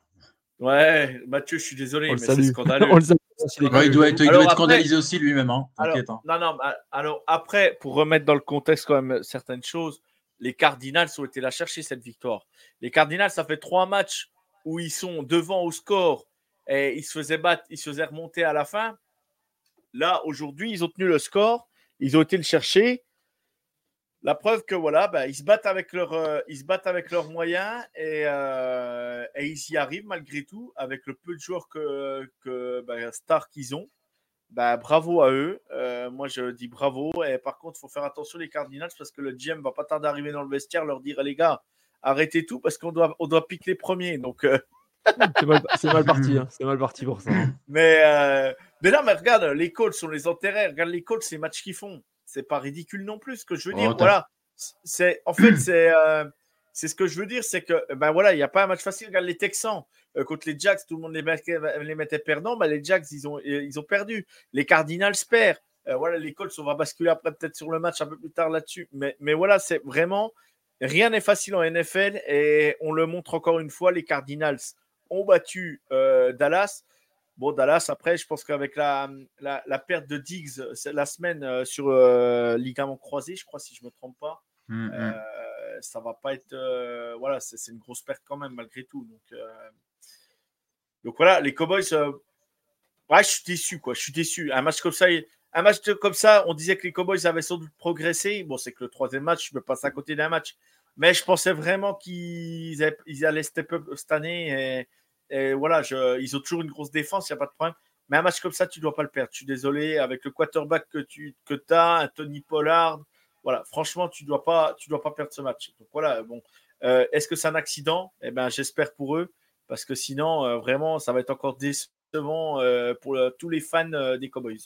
Speaker 3: Ouais, Mathieu, je suis désolé,
Speaker 1: on
Speaker 3: mais c'est scandaleux. [laughs]
Speaker 1: on.
Speaker 2: Ouais, Il doit être, il
Speaker 3: Alors
Speaker 2: doit être
Speaker 3: après-
Speaker 2: scandalisé aussi lui-même, hein.
Speaker 3: Alors,
Speaker 2: hein.
Speaker 3: non, non, alors après, pour remettre dans le contexte quand même certaines choses, les Cardinals ont été là chercher cette victoire. Les Cardinals, ça fait trois matchs où ils sont devant au score et ils se faisaient battre, ils se faisaient remonter à la fin. Là, aujourd'hui, ils ont tenu le score, ils ont été le chercher. La preuve que voilà, bah, ils se battent avec leurs, euh, ils se battent avec leurs moyens et, euh, et ils y arrivent malgré tout avec le peu de joueurs que, que bah, stars qu'ils ont. Bah, bravo à eux. Euh, moi, je dis bravo. Et par contre, il faut faire attention les Cardinals parce que le GM va pas tarder d'arriver dans le vestiaire, leur dire les gars, arrêtez tout parce qu'on doit, on doit piquer les premiers. Donc, euh,
Speaker 1: C'est mal, c'est mal parti. [laughs] hein. C'est mal parti pour ça. hein.
Speaker 3: mais, euh, mais là, mais regarde, les Colts sont les enterrés. Regarde les Colts, les matchs qu'ils font. C'est pas ridicule non plus. Ce que je veux
Speaker 2: Oh,
Speaker 3: dire,
Speaker 2: t'as-
Speaker 3: voilà. C'est, en fait, [clears throat] c'est, euh, c'est ce que je veux dire, c'est que, ben voilà, il n'y a pas un match facile. Regarde les Texans euh, contre les Jacks, tout le monde les mettait, les mettait perdants. Ben, les Jacks, ils ont, ils ont perdu. Les Cardinals perdent. Euh, voilà, les Colts, on va basculer après peut-être sur le match un peu plus tard là-dessus. Mais, mais voilà, c'est vraiment rien n'est facile en NFL et on le montre encore une fois. Les Cardinals ont battu euh, Dallas. Bon, Dallas, après, je pense qu'avec la, la, la perte de Diggs la semaine euh, sur euh, ligament croisé, je crois, si je ne me trompe pas,
Speaker 2: hum.
Speaker 3: euh, ça va pas être. voilà, c'est une grosse perte quand même, malgré tout. Donc, donc voilà, les Cowboys. ouais, je suis déçu, quoi. Je suis déçu. Un match comme ça, un match comme ça, on disait que les Cowboys avaient sans doute progressé. Bon, c'est que le troisième match, je me passe à côté d'un match. Mais je pensais vraiment qu'ils allaient- step up cette année. Et, voilà, ils ont toujours une grosse défense, il n'y a pas de problème. Mais un match comme ça, tu ne dois pas le perdre. Je suis désolé, avec le quarterback que tu que as, Tony Pollard, voilà, franchement, tu ne dois, pas- perdre ce match. Donc voilà, bon. Euh, Est-ce que c'est un accident? Eh ben, j'espère pour eux, parce que sinon, euh, vraiment, ça va être encore décevant euh, pour tous les fans des Cowboys.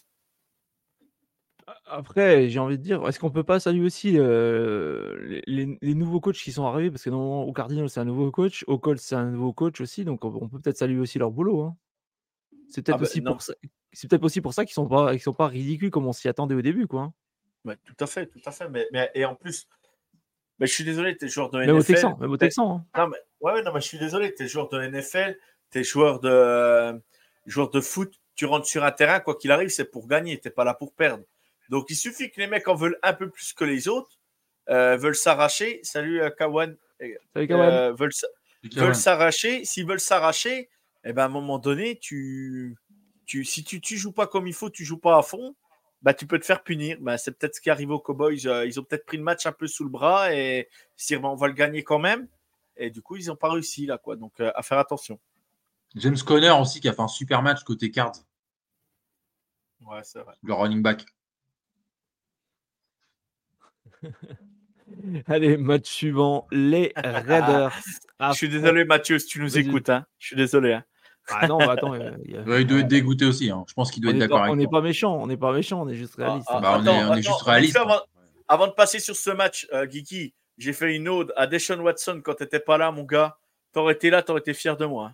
Speaker 1: Après, j'ai envie de dire, est-ce qu'on peut pas saluer aussi euh, les, les- les nouveaux coachs qui sont arrivés? Parce que normalement, au Cardinal, c'est un nouveau coach, au Colts, c'est un nouveau coach aussi, donc on, on peut peut-être saluer aussi leur boulot. hein. C'est peut-être
Speaker 3: Ah bah,
Speaker 1: aussi,
Speaker 3: non.
Speaker 1: pour ça- c'est peut-être aussi pour ça qu'ils sont pas, qu'ils sont pas ridicules comme on s'y attendait au début, quoi. hein.
Speaker 3: Ouais, tout à fait, tout à fait. Mais, mais- et en plus, mais je suis désolé, tu es joueur de
Speaker 1: Même au. Texan, même au Texan. hein.
Speaker 3: Non, mais, ouais, non, mais je suis désolé, tu es joueur de NFL, tu es joueur de, joueur de foot, tu rentres sur un terrain, quoi qu'il arrive, c'est pour gagner, tu n'es pas là pour perdre. Donc il suffit que les mecs en veulent un peu plus que les autres, euh, veulent s'arracher. Salut euh, Kawan.
Speaker 1: Salut, Kawan.
Speaker 3: Euh, veulent, s'arracher. S'ils veulent s'arracher, eh ben, à un moment donné, tu, tu, si tu ne joues pas comme il faut, tu joues pas à fond, bah, tu peux te faire punir. Bah, c'est peut-être ce qui arrive aux Cowboys. Euh, ils ont peut-être pris le match un peu sous le bras et se bah, on va le gagner quand même. Et du coup, ils n'ont pas réussi là, quoi. Donc, euh, à faire attention.
Speaker 2: James Conner aussi qui a fait un super match côté Cards,
Speaker 3: Ouais, c'est vrai.
Speaker 2: le running back. [laughs]
Speaker 1: Allez, match suivant, les Raiders.
Speaker 3: Je suis désolé, Mathieu, si tu nous écoutes. Hein. Je suis désolé. hein.
Speaker 1: Ah non, bah attends. euh, [laughs] il y a-
Speaker 2: Ouais, il doit être dégoûté aussi. hein. Je pense qu'il doit
Speaker 1: On
Speaker 2: être d'accord
Speaker 1: pas, on
Speaker 2: avec
Speaker 1: n'est
Speaker 2: moi.
Speaker 1: pas méchant, on n'est pas méchant, on est juste réaliste.
Speaker 3: Ah.
Speaker 2: Bah, on est-
Speaker 3: attends,
Speaker 2: on est
Speaker 3: attends,
Speaker 2: juste réaliste,
Speaker 3: Avant, avant de passer sur ce match, euh, Guigui, j'ai fait une ode à Deshaun Watson quand tu n'étais pas là, mon gars. T'aurais été là, t'aurais été fier de moi.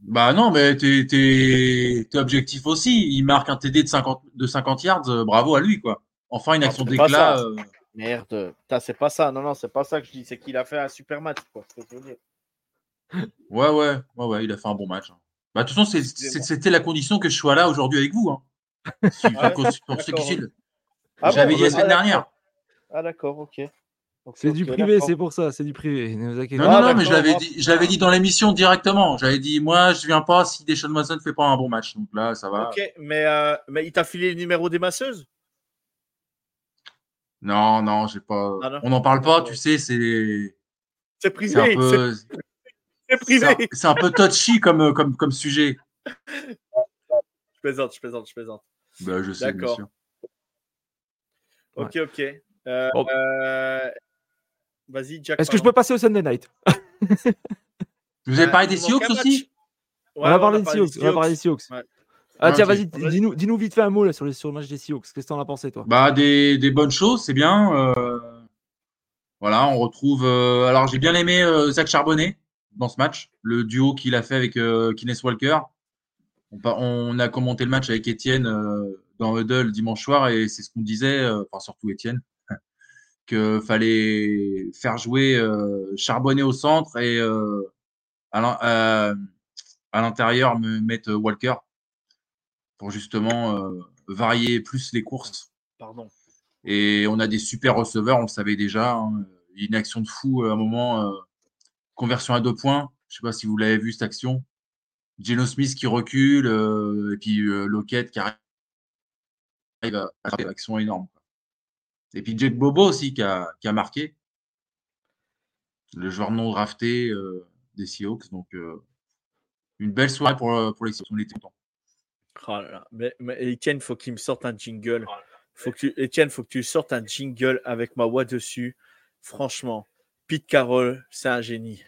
Speaker 2: Bah non, mais t'es t'es objectif aussi. Il marque un TD de 50, de 50 yards. euh, bravo à lui, quoi. Enfin, une
Speaker 3: Ah,
Speaker 2: action d'éclat.
Speaker 3: Merde. C'est pas ça. Non, non, c'est pas ça que je dis. C'est qu'il a fait un super match. Quoi. C'est ce que je veux dire.
Speaker 2: Ouais, ouais, ouais, ouais, il a fait un bon match. hein. Bah, de toute façon, c'était la condition que je sois là aujourd'hui avec vous. Hein. Si-
Speaker 3: Ouais,
Speaker 2: pour ceux qui.
Speaker 3: Ah
Speaker 2: J'avais
Speaker 3: bon,
Speaker 2: dit la
Speaker 3: ah,
Speaker 2: semaine dernière.
Speaker 3: Ah, d'accord, ok.
Speaker 1: C'est du privé, c'est pour ça, c'est du privé. Ne vous inquiétez
Speaker 2: Non,
Speaker 1: pas.
Speaker 2: non,
Speaker 3: Ah,
Speaker 2: non, mais je l'avais dit, je dit dans l'émission directement. J'avais dit, moi, je viens pas si Deshaun Watson ne fait pas un bon match. Donc là, ça va.
Speaker 3: Ok, mais, euh, mais il t'a filé le numéro des masseuses?
Speaker 2: Non, non, j'ai pas.
Speaker 3: Ah, non.
Speaker 2: On n'en parle pas, tu sais, c'est
Speaker 3: C'est
Speaker 2: c'est
Speaker 3: privé.
Speaker 2: un
Speaker 3: C'est
Speaker 2: peu,
Speaker 3: c'est privé.
Speaker 2: un, c'est un peu touchy comme, comme, comme sujet.
Speaker 3: Je plaisante, je plaisante, je plaisante.
Speaker 2: Bah, je sais, bien
Speaker 3: D'accord.
Speaker 2: sûr.
Speaker 3: Ok, ok. Euh,
Speaker 1: Bon.
Speaker 3: euh, Vas-y, Jack.
Speaker 1: Est-ce que je peux passer au Sunday night?
Speaker 2: Vous avez
Speaker 3: Euh,
Speaker 2: parlé des Seahawks
Speaker 3: un
Speaker 2: aussi?
Speaker 1: On va
Speaker 3: on
Speaker 1: parler des Seahawks. On va parler des Seahawks.
Speaker 3: Ouais.
Speaker 1: Ah, tiens,
Speaker 2: Ok.
Speaker 1: vas-y, dis-nous dis-nous vite fait un mot là, sur, les, sur le match des Seahawks. Qu'est-ce que t'en as pensé, toi?
Speaker 2: Bah, des, des bonnes choses, c'est bien. euh, voilà, on retrouve. euh, alors, j'ai bien aimé euh, Zach Charbonnet dans ce match, le duo qu'il a fait avec Kines Walker. On, a commenté le match avec Étienne dans Huddle dimanche soir et c'est ce qu'on disait, enfin surtout Étienne, [laughs] que fallait faire jouer Charbonnet au centre et à l'intérieur me mettre Walker pour justement euh, varier plus les courses.
Speaker 3: Pardon.
Speaker 2: Et on a des super receveurs, on le savait déjà. hein. Il y a une action de fou euh, à un moment, euh, conversion à deux points. Je sais pas si vous l'avez vu cette action. Geno Smith qui recule, euh, et puis euh, Lockett qui arrive à faire action énorme. Et puis Jake Bobo aussi qui a, qui a marqué. Le joueur non drafté euh, des Seahawks. Donc euh, une belle soirée pour, pour les Seahawks. On était contents.
Speaker 3: Oh là là. Mais, mais Étienne, faut qu'il me sorte un jingle. Faut que tu... Étienne, faut que tu sortes un jingle avec ma voix dessus. Franchement, Pete Carroll, c'est un génie.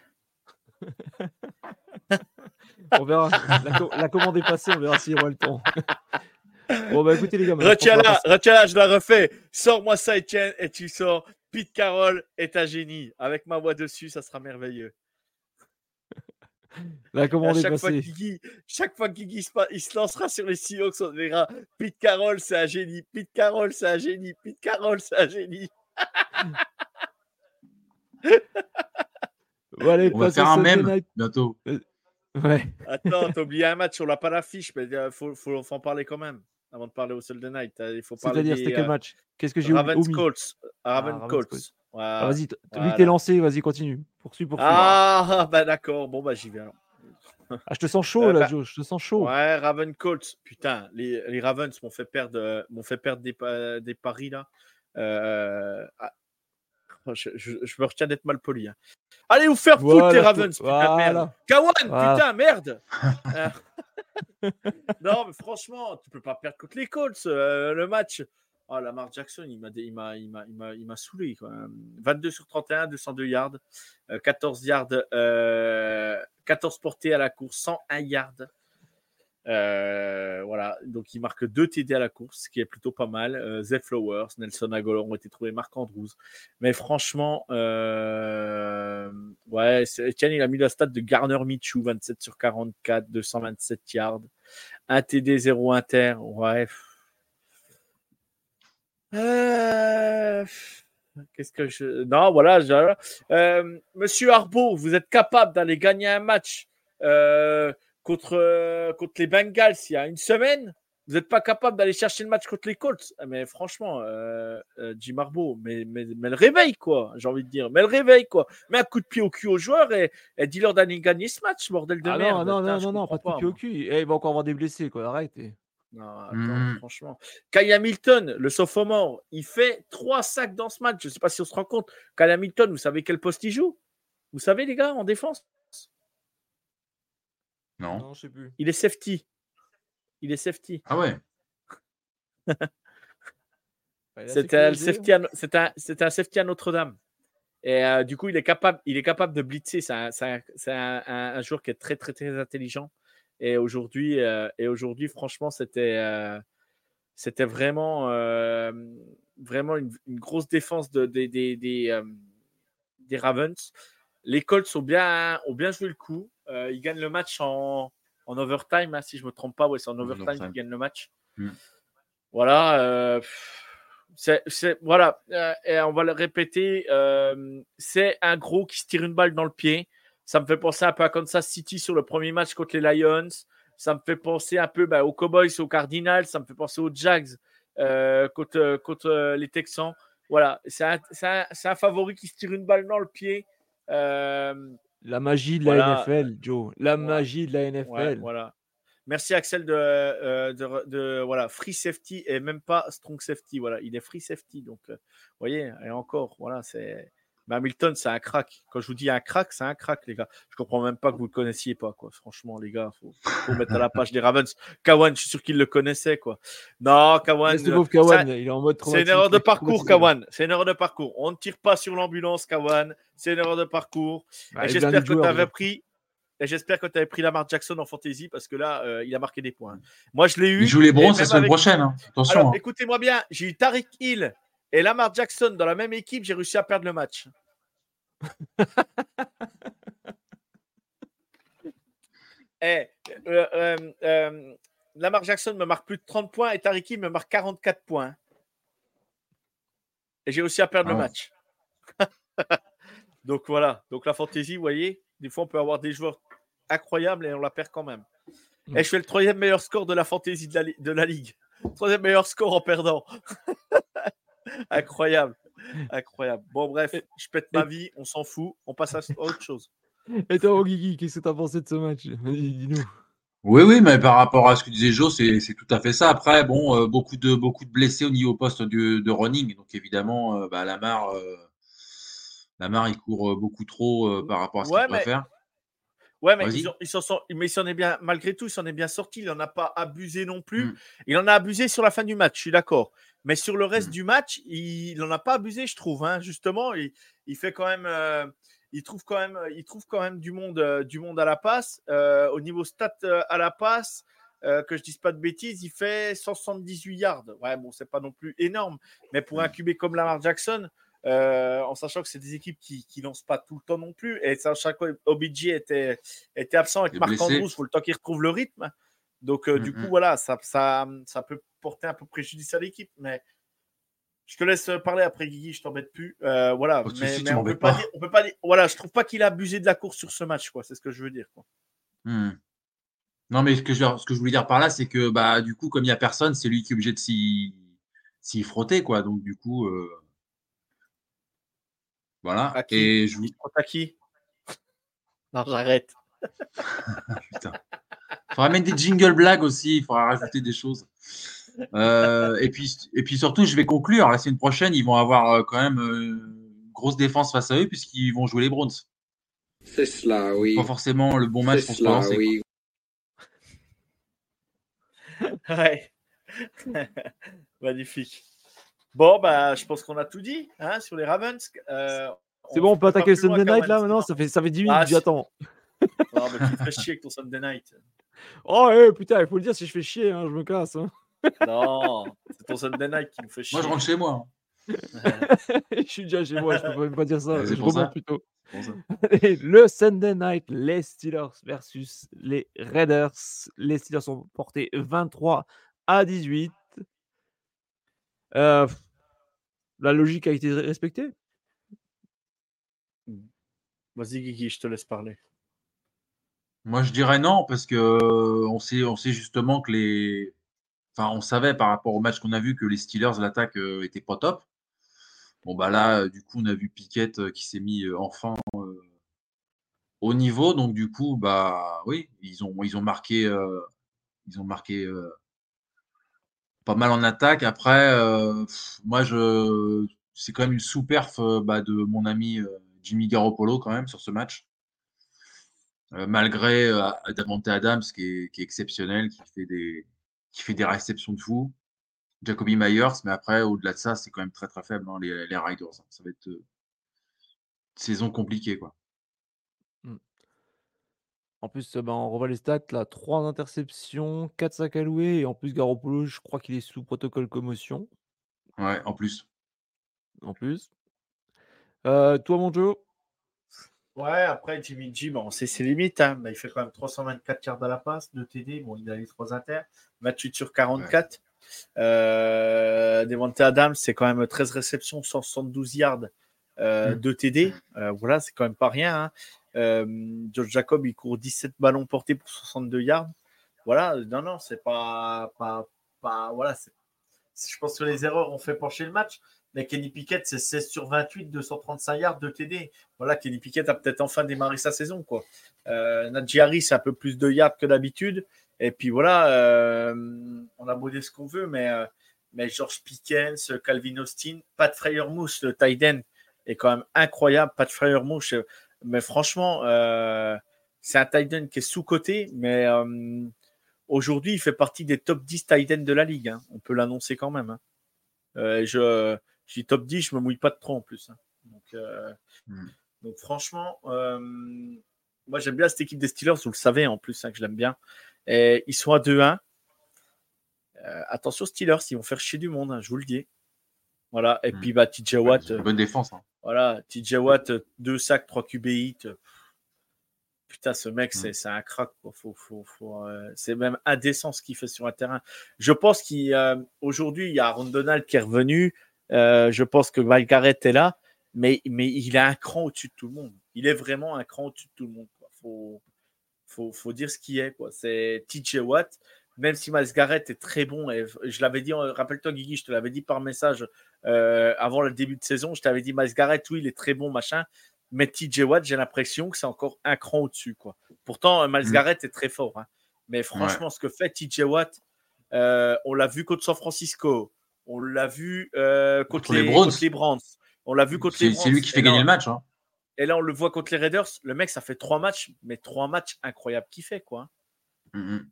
Speaker 3: [laughs]
Speaker 1: On verra. La, co- la commande est passée, on verra s'il y aura le temps. [laughs] bon, bah écoutez, les gars.
Speaker 3: Retiens-la, retiens-la, je la refais. Sors-moi ça, Étienne, et tu sors. Pete Carroll est un génie. Avec ma voix dessus, ça sera merveilleux.
Speaker 1: La
Speaker 3: À
Speaker 1: commande est
Speaker 3: chaque fois, que
Speaker 1: passée.
Speaker 3: Guigui, chaque fois que Guigui se, pa- il se lancera sur les Seahawks, on verra Pete Carroll, c'est un génie. Pete Carroll, c'est un génie. Pete Carroll, c'est un génie. [laughs]
Speaker 1: Bon, allez,
Speaker 2: On va faire un mème
Speaker 1: night.
Speaker 2: bientôt.
Speaker 1: Ouais.
Speaker 3: Attends, [laughs] t'as oublié un match, on l'a pas l'affiche, mais il faut, faut, faut en parler quand même. Avant de parler au Sunday Night, il faut parler
Speaker 1: C'est-à-dire, c'était quel
Speaker 3: euh,
Speaker 1: match? Qu'est-ce que j'ai oublié
Speaker 3: Ravens
Speaker 1: omis?
Speaker 3: Colts. Ravens
Speaker 1: Ravens
Speaker 3: Colts. Voilà.
Speaker 1: Ah, Vas-y, t- vu
Speaker 3: Voilà.
Speaker 1: que t'es lancé, vas-y, continue. Poursuis, poursuis.
Speaker 3: Ah, [laughs] bah d'accord. Bon, bah j'y vais alors.
Speaker 1: Ah, je te sens chaud,
Speaker 3: Euh,
Speaker 1: là,
Speaker 3: bah,
Speaker 1: Joe. Je te sens chaud.
Speaker 3: Ouais, Raven Colts. Putain, les, les Ravens m'ont fait perdre, euh, m'ont fait perdre des, pa- des paris là. Euh, ah, je, je- je me retiens d'être mal poli. hein. Allez vous faire foutre
Speaker 1: Voilà,
Speaker 3: les
Speaker 1: je-
Speaker 3: Ravens, putain de merde. Kawan,
Speaker 1: Voilà.
Speaker 3: putain, merde. [laughs] Euh, [laughs] non, mais franchement, tu peux pas perdre contre les Colts. euh, le match. Oh, Lamar Jackson, il m'a, saoulé. Quoi. 22 sur 31, 202 yards, euh, 14 yards, euh, 14 portées à la course, 101 yards. Euh, voilà, donc il marque 2 TD à la course, ce qui est plutôt pas mal. Euh, Zay Flowers, Nelson Aguilar ont été trouvés, Marc Andrews. Mais franchement, euh, ouais, il a mis la stat de Garner Michou, 27 sur 44, 227 yards, 1 TD, 0 inter. Ouais. Euh, Qu'est-ce que je. Non, voilà. je- Euh, Monsieur Arbo, vous êtes capable d'aller gagner un match euh, contre, contre les Bengals il y a une semaine? Vous n'êtes pas capable d'aller chercher le match contre les Colts? Ah, Mais franchement, euh, euh, Jim Arbo, mais, mais, mais le réveil, quoi, j'ai envie de dire. Mais le réveil, quoi. Mets un coup de pied au cul aux joueurs et, et dis-leur d'aller gagner ce match, bordel de
Speaker 1: Ah
Speaker 3: merde.
Speaker 1: non, non,
Speaker 3: Putain,
Speaker 1: non, non, non, pas de coup de pied au cul. Eh, il va encore avoir des blessés, quoi. Arrête.
Speaker 3: Non, attends,
Speaker 2: Mhm.
Speaker 3: franchement. Kai Hamilton, le sophomore, il fait trois sacs dans ce match. Je ne sais pas si on se rend compte. Kai Hamilton, vous savez quel poste il joue? Vous savez, les gars, en défense?
Speaker 2: Non.
Speaker 1: Non, je sais plus.
Speaker 3: Il est safety. Il est safety.
Speaker 2: Ah ouais.
Speaker 1: La
Speaker 3: C'était un, safety à No- c'était un- c'était un safety à Notre-Dame. Et euh, du coup, il est capable, il est capable de blitzer. C'est un, c'est un- c'est un- un- un joueur qui est très, très, très intelligent. Et aujourd'hui, euh, et aujourd'hui franchement, c'était, euh, c'était vraiment, euh, vraiment une, une grosse défense de, des- euh, Ravens. Les Colts ont bien, ont bien joué le coup. Euh, ils gagnent le match en, en overtime, hein, si je ne me trompe pas. Ouais, c'est en overtime
Speaker 2: overtime.
Speaker 3: qu'ils gagnent le match.
Speaker 2: Mm.
Speaker 3: Voilà. c'est, voilà. et on va le répéter. c'est un gros qui se tire une balle dans le pied. Ça me fait penser un peu à Kansas City sur le premier match contre les Lions. Ça me fait penser un peu bah, aux Cowboys, aux Cardinals. Ça me fait penser aux Jags euh, contre, euh, contre euh, les Texans. Voilà, c'est un, favori qui se tire une balle dans le pied. Euh,
Speaker 1: La magie de
Speaker 3: Voilà.
Speaker 1: la NFL, Joe. La magie de la NFL.
Speaker 3: ouais, voilà. Merci Axel de, euh, de, de- voilà free safety et même pas strong safety. Voilà, il est free safety donc euh, vous voyez et encore voilà c'est mais Hamilton c'est un crack. Quand je vous dis un crack, c'est un crack les gars. Je comprends même pas que vous le connaissiez pas quoi. Franchement les gars, faut, faut mettre à la page des Ravens. Kawan, je suis sûr qu'il le connaissait quoi. Non Kawan, euh,
Speaker 1: il est en mode
Speaker 3: c'est une erreur de parcours. Kawan. C'est une erreur de parcours. On ne tire pas sur l'ambulance, Kawan. C'est une erreur de parcours.
Speaker 1: Bah,
Speaker 3: et j'espère que tu avais pris. Et j'espère que tu avais pris Lamar Jackson en fantasy parce que là, euh, il a marqué des points. Moi, je l'ai eu.
Speaker 2: Il joue les
Speaker 3: même
Speaker 2: la semaine
Speaker 3: avec-
Speaker 2: prochaine. hein. Attention. Hein.
Speaker 3: écoutez-moi bien. J'ai eu Tariq Hill et Lamar Jackson dans la même équipe. J'ai réussi à perdre le match. [laughs] Eh, euh, euh, euh, Lamar Jackson me marque plus de 30 points et Tariq Hill me marque 44 points. Et j'ai aussi à perdre
Speaker 2: Ah
Speaker 3: le
Speaker 2: ouais.
Speaker 3: match. [laughs] Donc voilà. Donc la fantasy, vous voyez, des fois on peut avoir des joueurs incroyables et on la perd quand même. Et je fais le troisième meilleur score de la fantasy de la, li- de la ligue. Troisième meilleur score en perdant. [laughs] [laughs] Incroyable. Incroyable. Bon, bref, je pète ma vie, on s'en fout, on passe à autre chose. [laughs]
Speaker 1: Et toi, Guigui, qu'est-ce que t'as pensé de ce match? Vas-y, dis-nous.
Speaker 2: Oui, oui, mais par rapport à ce que disait Joe, c'est c'est tout à fait ça. Après, bon, euh, beaucoup de beaucoup de blessés au niveau poste de, de running, donc évidemment, euh, bah, Lamar, euh, Lamar, il court euh, beaucoup trop euh, par rapport à ce
Speaker 3: Ouais,
Speaker 2: qu'il doit
Speaker 3: mais-
Speaker 2: faire.
Speaker 3: Ouais, mais
Speaker 2: Vas-y.
Speaker 3: ils, ont- ils s'en sont- mais il s'en est bien, malgré tout, il s'en est bien sorti. Il n'en a pas abusé non plus.
Speaker 2: Mm.
Speaker 3: Il en a abusé sur la fin du match, je suis d'accord. Mais sur le reste
Speaker 2: Mm.
Speaker 3: du match, il n'en a pas abusé, je trouve. hein. Justement, il, il fait quand même. euh, il trouve quand même, il trouve quand même du monde, euh, du monde à la passe. Euh, au niveau stat à la passe, que je dise pas de bêtises, il fait 178 yards. Ouais, bon, c'est pas non plus énorme, mais pour un QB comme Lamar Jackson, euh, en sachant que c'est des équipes qui, qui lancent pas tout le temps non plus, et sachant que OBJ était, était absent avec Marc. Andrews, il faut le temps qu'il retrouve le rythme. Donc, euh, du
Speaker 2: Mhm.
Speaker 3: coup, voilà, ça, ça, ça peut porter un peu préjudice à l'équipe, mais je te laisse parler après, Guigui, je t'embête plus. Euh, voilà,
Speaker 2: Pas de
Speaker 3: mais, on peut pas
Speaker 2: pas.
Speaker 3: dire, on peut pas dire, voilà, je trouve pas qu'il a abusé de la course sur ce match, quoi. C'est ce que je veux dire. Quoi.
Speaker 2: Hmm. Non, mais ce que, je, ce que je voulais dire par là, c'est que bah, du coup, comme il n'y a personne, c'est lui qui est obligé de s'y frotter, quoi. Donc, du coup, euh, voilà.
Speaker 3: À qui
Speaker 2: Et je vous.
Speaker 3: À qui Non, j'arrête. [laughs]
Speaker 2: Putain. Faudra mettre des jingle blagues aussi, il faudra rajouter des choses. Euh, et, puis, et puis surtout, je vais conclure. La semaine prochaine, ils vont avoir euh, quand même euh, une grosse défense face à eux, puisqu'ils vont jouer les Browns.
Speaker 5: C'est cela, oui.
Speaker 2: Pas forcément le bon match pour se
Speaker 5: cela,
Speaker 2: relancer.
Speaker 5: oui. [laughs]
Speaker 3: Ouais. [laughs] Magnifique. Bon, bah, je pense qu'on a tout dit hein, sur les Ravens. Euh,
Speaker 1: C'est bon, on peut attaquer le Sunday Night là maintenant ça fait, ça fait 10 minutes
Speaker 3: Ah,
Speaker 1: que
Speaker 3: si.
Speaker 1: j'attends.
Speaker 3: Non, mais tu me fais chier avec ton Sunday night.
Speaker 1: Oh eh, putain, il faut le dire si je fais chier, hein, je me casse. hein.
Speaker 3: Non, c'est ton Sunday night qui nous fait chier.
Speaker 2: Moi, je rentre chez moi. [laughs]
Speaker 1: je suis déjà chez moi, je peux même pas dire ça. Je
Speaker 2: pour ça.
Speaker 1: remonte plutôt.
Speaker 2: Pour ça.
Speaker 1: Et le Sunday Night, les Steelers versus les Raiders. Les Steelers sont portés 23 à 18. Euh, la logique a été respectée?
Speaker 3: Vas-y, Guigui, je te laisse parler.
Speaker 2: Moi, je dirais non, parce que euh, on sait, justement que les. Enfin, on savait par rapport au match qu'on a vu que les Steelers, l'attaque euh, était pas top. Bon, bah là, euh, du coup, on a vu Piquet euh, qui s'est mis euh, enfin au niveau. Donc, du coup, bah oui, ils ont, marqué, ils ont marqué pas mal en attaque. Après, moi, je, c'est quand même une sous-perf bah, de mon ami Jimmy Garoppolo quand même sur ce match. Euh, malgré euh, Davante Adams qui est, qui est exceptionnel, qui fait des, qui fait des réceptions de fou. Jacoby Myers, mais après, au-delà de ça, c'est quand même très très faible, hein, les, les Riders. hein. Ça va être, euh, saison compliquée, quoi.
Speaker 1: Mmh. En plus, ben, on revoit les stats là, 3 interceptions, 4 sacs alloués et en plus Garoppolo, je crois qu'il est sous protocole commotion.
Speaker 2: Ouais, en plus.
Speaker 1: En plus. Euh, toi, mon Joe?
Speaker 3: Ouais, après Jimmy G, bon, c'est ses limites. Hein. il fait quand même 324 yards à la passe, 2 TD. Bon, il a les 3 inter. 28 sur 44. Ouais. Euh, Devante Adams, c'est quand même 13 réceptions, 172 yards, euh, 2 TD. Euh, voilà, c'est quand même pas rien. Hein. Euh, George Jacob, il court 17 ballons portés pour 62 yards. Voilà, non, non, c'est pas, pas, pas. Voilà, je pense que les erreurs ont fait pencher le match. Mais Kenny Pickett, c'est 16 sur 28, 235 yards de TD. Voilà, Kenny Pickett a peut-être enfin démarré sa saison. Quoi. Euh, Harris, c'est un peu plus de yards que d'habitude. Et puis voilà, euh, on a beau ce qu'on veut, mais, euh, mais George Pickens, Calvin Austin, Pat Freyermuth, le end, est quand même incroyable. Pat Freyermuth, mais franchement, euh, c'est un end qui est sous-coté, mais euh, aujourd'hui, il fait partie des top 10 tight ends de la ligue. Hein. On peut l'annoncer quand même. Hein. Je, je dis top 10, je me mouille pas de trop en plus. Hein. Donc, mm. donc, franchement, moi j'aime bien cette équipe des Steelers, vous le savez en plus que je l'aime bien. Et ils sont à 2-1. Euh, attention Steelers, ils vont faire chier du monde, hein, je vous le dis. Voilà, et
Speaker 2: Mm.
Speaker 3: puis bah, TJ Watt.
Speaker 2: Ouais, bonne défense. Hein.
Speaker 3: Voilà, TJ Watt, 2 sacs, 3 QB hits. Putain, ce mec,
Speaker 2: Mm.
Speaker 3: c'est un crack. Faut, faut, faut, euh, c'est même indécent ce qu'il fait sur un terrain. Je pense qu'aujourd'hui, il y a Aaron Donald qui est revenu. Euh, je pense que Val Garrett est là, mais, mais il a un cran au-dessus de tout le monde. Il est vraiment un cran au-dessus de tout le monde. Quoi. Faut, faut, faut dire ce qui est. Quoi. C'est TJ Watt. Même si Miles Garrett est très bon, et je l'avais dit, rappelle-toi Guigui, je te l'avais dit par message euh, avant le début de saison, je t'avais dit Miles Garrett, oui, il est très bon, machin, mais TJ Watt, j'ai l'impression que c'est encore un cran au-dessus. Quoi. Pourtant, Miles
Speaker 2: Mm.
Speaker 3: Garrett est très fort, hein. mais franchement, ce que fait TJ Watt, euh, on l'a vu contre San Francisco, on l'a vu euh, contre, les,
Speaker 2: les Browns.
Speaker 3: contre les Browns, on l'a vu contre les
Speaker 2: C'est
Speaker 3: Browns.
Speaker 2: c'est lui qui fait
Speaker 3: Et là,
Speaker 2: gagner le match. Hein.
Speaker 3: Et là, on le voit contre les Raiders. Le mec, ça fait trois matchs, mais trois matchs incroyables qu'il fait, quoi.
Speaker 2: Mm, mm.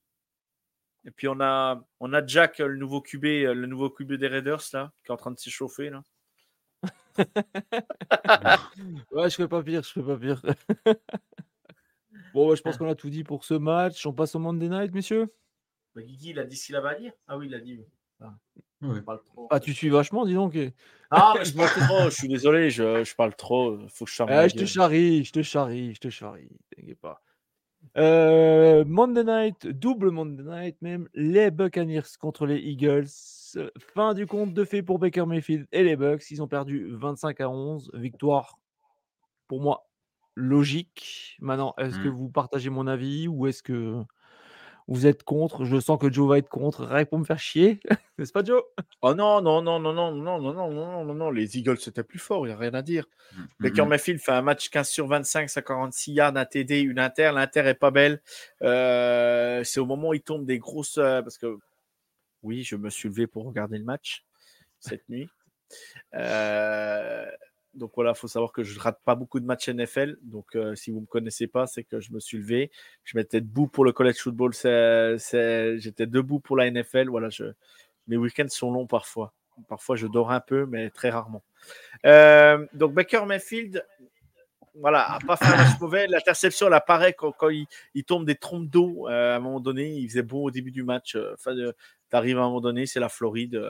Speaker 3: Et puis on a, on a Jack, le nouveau QB, le nouveau QB des Raiders là, qui est en train de s'échauffer là. [laughs]
Speaker 1: Ouais, je fais pas pire, je fais pas pire. [laughs] bon, bah, je pense qu'on a tout dit pour ce match. On passe au Monday Night, messieurs?
Speaker 3: Bah, Guigui, il a dit ce qu'il avait à dire. Ah oui, il a dit. Oui. Ah,
Speaker 2: Ouais.
Speaker 3: trop.
Speaker 1: Ah, tu suis vachement, dis donc. eh. [laughs]
Speaker 3: Ah, mais je parle trop. Je suis désolé, je, je parle trop. Faut que je
Speaker 1: Ah, je te charrie, je te charrie, je te charrie. T'inquiète pas. Euh, Monday Night, double Monday Night même, les Buccaneers contre les Eagles. Fin du compte de fait pour Baker Mayfield et les Bucks. Ils ont perdu 25 à 11. Victoire, pour moi, logique. Maintenant, est-ce que
Speaker 2: Mm.
Speaker 1: vous partagez mon avis ou est-ce que vous êtes contre Je sens que Joe va être contre, rien pour me faire chier. N'est-ce pas, Joe
Speaker 3: Oh non, non, non, non, non, non, non, non, non, non, non, les Eagles c'était plus fort, il n'y a rien à dire.
Speaker 2: Mm,
Speaker 3: Baker
Speaker 2: mm.
Speaker 3: Mayfield fait un match 15 sur 25, 146 yards, un TD, une inter. L'inter est pas belle. Euh, c'est au moment où il tombe des grosses. euh, parce que oui, je me suis levé pour regarder le match cette nuit. Euh, donc voilà, il faut savoir que je rate pas beaucoup de matchs NFL. Donc euh, si vous me connaissez pas, c'est que je me suis levé. Je m'étais debout pour le college football. J'étais debout pour la NFL. Voilà, je... mes week-ends sont longs parfois. Parfois, je dors un peu, mais très rarement. Euh, donc Baker Mayfield, voilà, a pas fait un match mauvais. L'interception, elle apparaît quand, il, tombe des trompes d'eau. euh, à un moment donné, il faisait bon au début du match. Enfin, euh, t'arrives à un moment donné, c'est la Floride.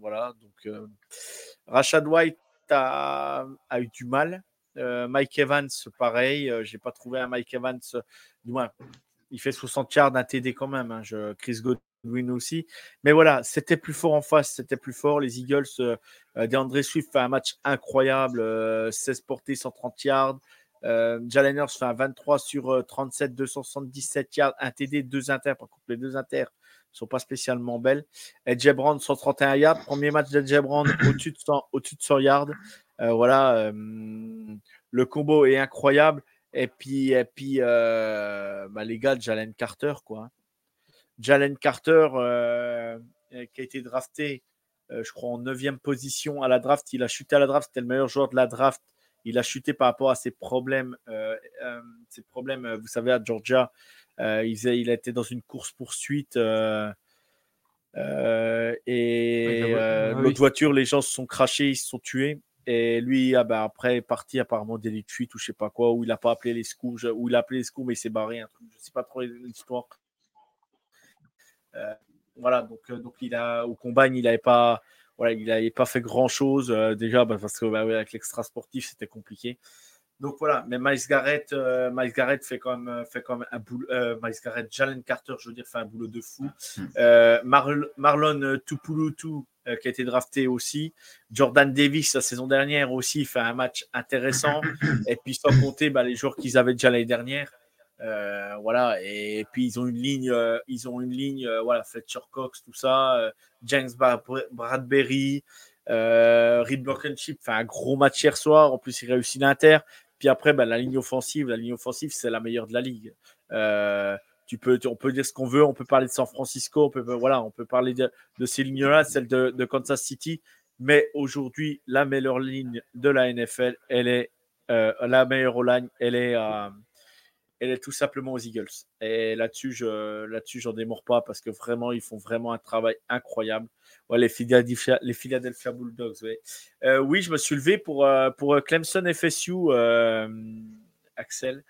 Speaker 3: voilà. Donc, Rashad White a, eu du mal. Euh, Mike Evans, pareil. euh, J'ai pas trouvé un Mike Evans. euh, du moins, il fait 60 yards, un TD quand même. hein, Chris Godwin aussi. Mais voilà, c'était plus fort en face, c'était plus fort. Les Eagles, euh, euh, DeAndre Swift fait un match incroyable, euh, 16 portées, 130 yards. Euh, Jalen fait un 23 sur euh, 37, 277 yards, un TD, deux inters. Par contre, les deux inters ne sont pas spécialement belles. Edge Brown, 131 yards. Premier match d'Edge Brown [coughs] au-dessus de 100, au-dessus de 100 yards. Euh, voilà, euh, le combo est incroyable. Et puis, et puis euh, bah, les gars Jalen Carter, quoi. Jalen Carter, qui a été drafté, je crois, en 9 position à la draft. Il a chuté à la draft, c'était le meilleur joueur de la draft. Il a chuté par rapport à ses problèmes, ses problèmes vous savez, à Georgia. Euh, il, faisait, il a été dans une course-poursuite. euh, euh, et euh,
Speaker 1: ah oui.
Speaker 3: l'autre voiture, les gens se sont crachés, ils se sont tués. Et lui, ah ben, après, est parti apparemment délit de fuite ou je sais pas quoi, où il a pas appelé les secours, où il a appelé les secours, mais il s'est barré, un truc, je sais pas trop l'histoire. Euh, voilà, donc, donc il a, au combat, il n'avait pas, voilà, il avait pas fait grand chose, déjà, bah, parce que bah, avec l'extra sportif, c'était compliqué. Donc voilà, mais Miles Garrett, euh, Miles Garrett fait quand même, euh, fait quand même un boulot. euh, Miles Garrett, Jalen Carter, je veux dire, fait un boulot de fou. Euh, Marl- Marlon Tupulutu, euh, qui a été drafté aussi. Jordan Davis, la saison dernière aussi, fait un match intéressant. [coughs] Et puis sans compter bah, les joueurs qu'ils avaient déjà l'année dernière. Euh, voilà, et puis ils ont une ligne, euh, ils ont une ligne, euh, voilà, Fletcher Cox, tout ça, euh, James Ba- Bradbury, euh, Reed Blankenship fait un gros match hier soir. En plus, il réussit l'Inter. Puis après, bah, la ligne offensive, la ligne offensive, c'est la meilleure de la ligue. Euh, tu peux, on peut dire ce qu'on veut. On peut parler de San Francisco. On peut, voilà, on peut parler de, de ces celle de, Kansas City. Mais aujourd'hui, la meilleure ligne de la NFL, elle est euh, la meilleure line, elle est, elle est tout simplement aux Eagles. Et là-dessus, je, là-dessus, j'en démords pas parce que vraiment, ils font vraiment un travail incroyable. Ouais, les Philadelphia, les Philadelphia Bulldogs. Euh, oui, je me suis levé pour, euh, pour Clemson FSU, euh, Axel.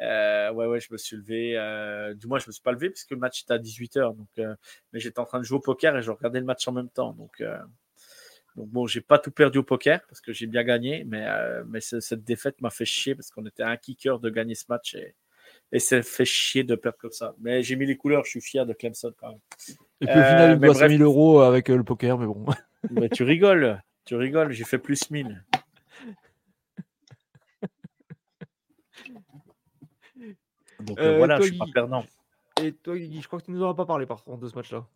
Speaker 3: Euh, ouais, ouais, je me suis levé. euh, du moins, je me suis pas levé parce que le match était à 18h. Donc, euh, mais j'étais en train de jouer au poker et je regardais le match en même temps. Donc, euh, donc bon, j'ai pas tout perdu au poker parce que j'ai bien gagné. Mais, euh, mais ce- cette défaite m'a fait chier parce qu'on était à un kicker de gagner ce match et ça fait chier de perdre comme ça. Mais j'ai mis les couleurs, je suis fier de Clemson quand même.
Speaker 1: Et puis au
Speaker 3: Euh,
Speaker 1: final, il
Speaker 3: mais
Speaker 1: doit
Speaker 3: bref.
Speaker 1: 5000 euros avec euh, le poker, mais bon. [laughs]
Speaker 3: Mais tu rigoles, tu rigoles, j'ai fait plus 1000. Donc euh,
Speaker 1: Euh,
Speaker 3: voilà,
Speaker 1: toi,
Speaker 3: je suis pas perdant.
Speaker 1: Et toi, Guigui, je crois que tu nous en as pas parlé par contre de ce match-là.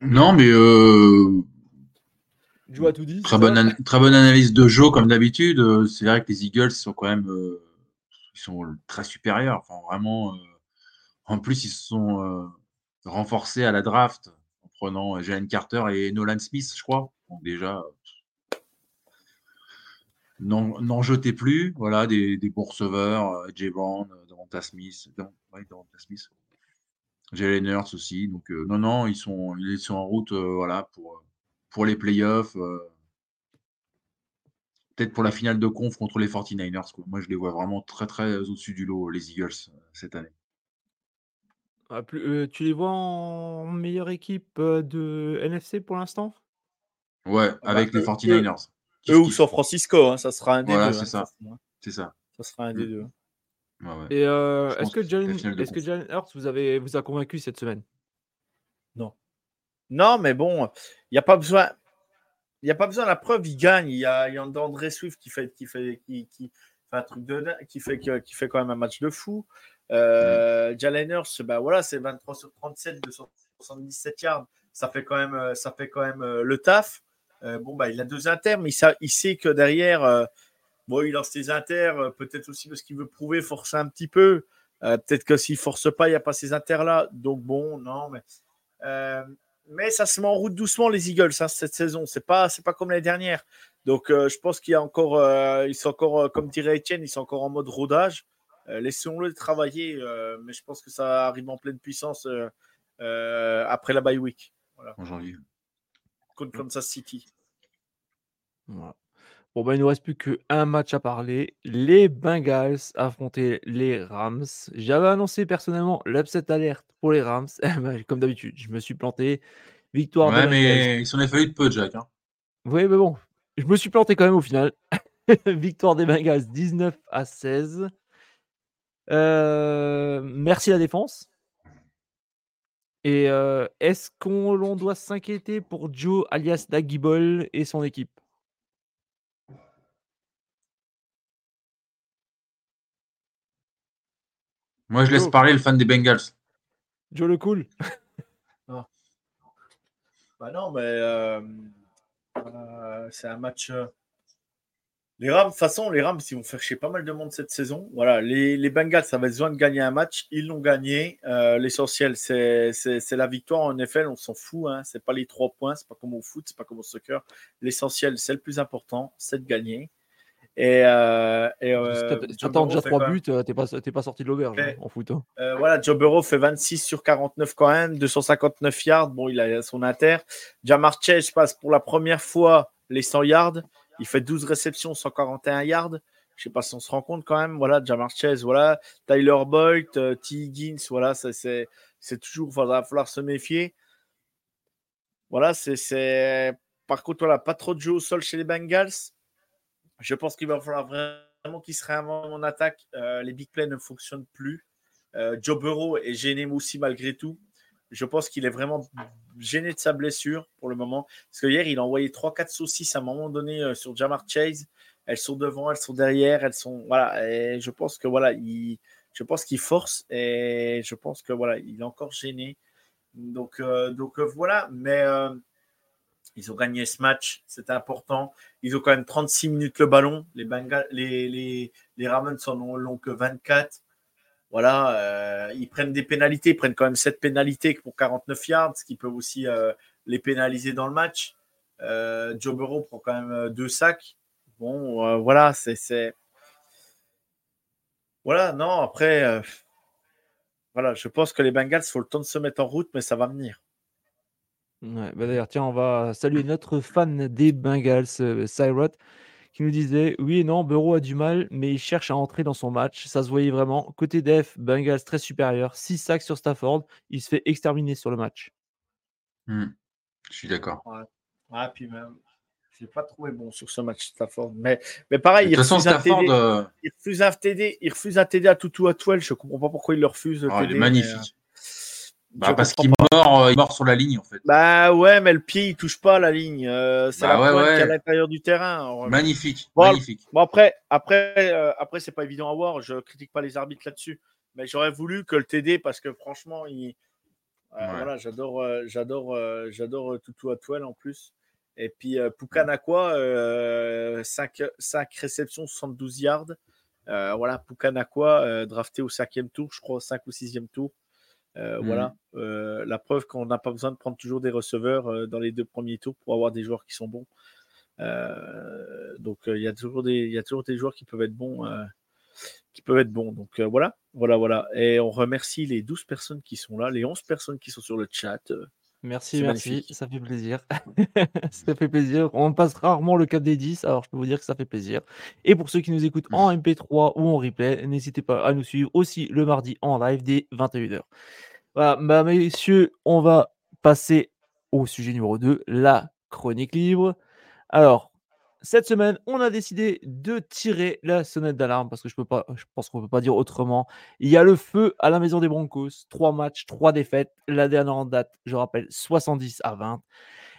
Speaker 2: Non, mais euh,
Speaker 1: Joe a tout dit.
Speaker 2: très, bonne
Speaker 1: ça
Speaker 2: an- très bonne analyse de Joe, comme d'habitude. Euh, C'est vrai que les Eagles sont quand même euh, sont très supérieurs. Vraiment. en plus, ils se sont renforcés à la draft en prenant Jalen Carter et Nolan Smith, je crois. Donc, déjà, n'en jetez plus. Voilà, des, des bons receveurs, Jay Brown, Devonta Smith, Smith. Jalen Hurts aussi. Donc, non, non, ils sont, ils sont en route voilà, pour, pour les playoffs. Peut-être pour la finale de conf contre les 49ers. quoi. Moi, je les vois vraiment très, très au-dessus du lot, les Eagles, euh, cette année.
Speaker 1: Ah, plus- euh, tu les vois en meilleure équipe euh, de NFC pour l'instant?
Speaker 2: Ouais, avec les
Speaker 3: eux-
Speaker 2: 49ers. Kiff,
Speaker 3: Eux ou. San Francisco, hein, ça sera un des
Speaker 2: Voilà,
Speaker 3: deux.
Speaker 2: c'est
Speaker 3: hein,
Speaker 2: ça. C'est ça.
Speaker 3: Ça sera un des deux. hein.
Speaker 2: Ouais, ouais.
Speaker 1: Et euh, est-ce que Jalen, est-ce que Hurts vous, avez, vous a convaincu cette semaine?
Speaker 3: Non, mais bon, il n'y a pas besoin. Il n'y a pas besoin, la preuve, il gagne. Il y a, il y a André Swift qui fait, qui fait, qui, qui fait un truc de qui fait, qui fait quand même un match de fou. Euh, Jalen ben voilà, c'est 23 sur 37, 277 yards. Ça fait quand même, euh, ça fait quand même euh, le taf. Euh, bon, bah, il a deux inters, mais il, il sait que derrière, bon, il lance ses inters, peut-être aussi parce qu'il veut prouver, forcer un petit peu. Peut-être que s'il force pas, il n'y a pas ces inters-là. Donc, bon, non, mais. Mais ça se met en route doucement les Eagles hein, cette saison. C'est pas c'est pas comme l'année dernière. Donc euh, je pense qu'il y a encore euh, ils sont encore euh, comme dirait Etienne, ils sont encore en mode rodage. Euh, Laissons-le travailler, mais je pense que ça arrive en pleine puissance après la bye week
Speaker 2: En janvier.
Speaker 3: contre Kansas City.
Speaker 1: Voilà. Bon, ben, il nous reste plus qu'un match à parler. Les Bengals affrontaient les Rams. J'avais annoncé personnellement l'upset alerte pour les Rams. [laughs] Eh ben, Comme d'habitude, je me suis planté. Victoire
Speaker 2: Ouais,
Speaker 1: des Bengals.
Speaker 2: mais il s'en est fallu de peu, Jack. hein.
Speaker 1: Oui, mais bon, je me suis planté quand même au final. [laughs] Victoire des Bengals 19 à 16. Euh, merci la défense. Et euh, est-ce qu'on l'on doit s'inquiéter pour Joe alias Dagibol et son équipe?
Speaker 2: Moi, je laisse
Speaker 1: Joe.
Speaker 2: parler le fan des Bengals.
Speaker 1: Joe le cool [laughs]
Speaker 3: Bah non, mais euh, euh, c'est un match. euh, Les Rams, de toute façon, les Rams, ils vont faire chier pas mal de monde cette saison. Voilà, les, les Bengals, ça va besoin de gagner un match. Ils l'ont gagné. Euh, L'essentiel, c'est c'est- c'est la victoire. En NFL, on s'en fout. Hein. C'est pas les trois points. C'est pas comme au foot. C'est pas comme au soccer. L'essentiel, c'est le plus important, c'est de gagner. Et, euh, et euh,
Speaker 1: Si t'attends déjà
Speaker 3: fait
Speaker 1: 3
Speaker 3: quand même-
Speaker 1: buts, euh, t'es pas, t'es pas sorti de l'auberge hein, en foot. hein.
Speaker 3: euh, voilà, Joe Burrow fait 26 sur 49 quand même, 259 yards. Bon, il a son inter. Jamar Chase passe pour la première fois les 100 yards. Il fait 12 réceptions, 141 yards. Je sais pas si on se rend compte quand même. Voilà, Jamar Chase, voilà, Tyler Boyd, T. Higgins, voilà, c'est toujours, il va falloir se méfier. Voilà, c'est. Par contre, voilà, pas trop de jeux au sol chez les Bengals. Je pense qu'il va falloir vraiment qu'ils se réinventent en attaque. Euh, les big plays ne fonctionnent plus. Euh, Joe Burrow est gêné aussi malgré tout. Je pense qu'il est vraiment gêné de sa blessure pour le moment. Parce que hier, il a envoyé 3-4 saucisses à un moment donné euh, sur Jamar Chase. Elles sont devant, elles sont derrière, elles sont. Voilà. Et je pense que voilà, il, qu'il force et je pense que voilà, il est encore gêné. Donc voilà. Mais ils ont gagné ce match, c'était important. Ils ont quand même 36 minutes le ballon. Les, Bengals, les, les, les Ravens en ont que 24. Voilà, euh, ils prennent des pénalités, ils prennent quand même 7 pénalités pour 49 yards, ce qui peut aussi euh, les pénaliser dans le match. Euh, Joe Burrow prend quand même deux sacs. Bon, voilà, c'est. Voilà, non, après, voilà, je pense que les Bengals, il faut le temps de se mettre en route, mais ça va venir.
Speaker 1: Ouais, bah d'ailleurs, tiens, on va saluer notre fan des Bengals, euh, qui nous disait Oui et non, Burrow a du mal, mais il cherche à entrer dans son match. Ça se voyait vraiment. Côté def, Bengals très supérieur. 6 sacs sur Stafford. Il se fait exterminer sur le match.
Speaker 2: Hmm. Je suis d'accord.
Speaker 3: Ouais. puis même, je pas trouvé bon sur ce match Stafford. Mais, mais pareil,
Speaker 2: il, refuse Stafford,
Speaker 3: euh, il refuse un TD. Il refuse un TD à Toutou à 12. Je comprends pas pourquoi il le refuse.
Speaker 2: Oh, il est magnifique. Bah, parce qu'il mord, euh, il mord sur la ligne en fait.
Speaker 3: Bah ouais, mais le pied il touche pas la ligne. Euh, c'est bah, la pointe qui est à l'intérieur du terrain.
Speaker 2: Magnifique, magnifique.
Speaker 3: Bon après, après, euh, après c'est pas évident à voir. Je critique pas les arbitres là-dessus, mais j'aurais voulu que le TD parce que franchement, il, voilà, j'adore, j'adore, j'adore Toutou Atwell en plus. Et puis Pukanakwa, 5, 5 réceptions, 72 yards. voilà, Pukanakwa, drafté au cinquième tour, je crois, 5 ou sixième tour. Euh, mmh. Voilà, euh, la preuve qu'on n'a pas besoin de prendre toujours des receveurs euh, dans les deux premiers tours pour avoir des joueurs qui sont bons. donc il y a toujours des, il y a toujours des joueurs qui peuvent être bons, qui peuvent être bons. Donc voilà, voilà, voilà. Et on remercie les 12 personnes qui sont là, les 11 personnes qui sont sur le chat.
Speaker 1: Merci, merci, ça fait plaisir. [laughs] [laughs] ça fait plaisir. On passe rarement le cap des 10, alors je peux vous dire que ça fait plaisir. Et pour ceux qui nous écoutent en [laughs] MP3 ou en replay, n'hésitez pas à nous suivre aussi le mardi en live dès 21h. Voilà, bah, messieurs, on va passer au sujet numéro 2, la chronique libre. Alors, cette semaine, on a décidé de tirer la sonnette d'alarme parce que je, peux pas, je pense qu'on ne peut pas dire autrement. Il y a le feu à la maison des Broncos. Trois matchs, trois défaites. La dernière en date, je rappelle, 70 à 20.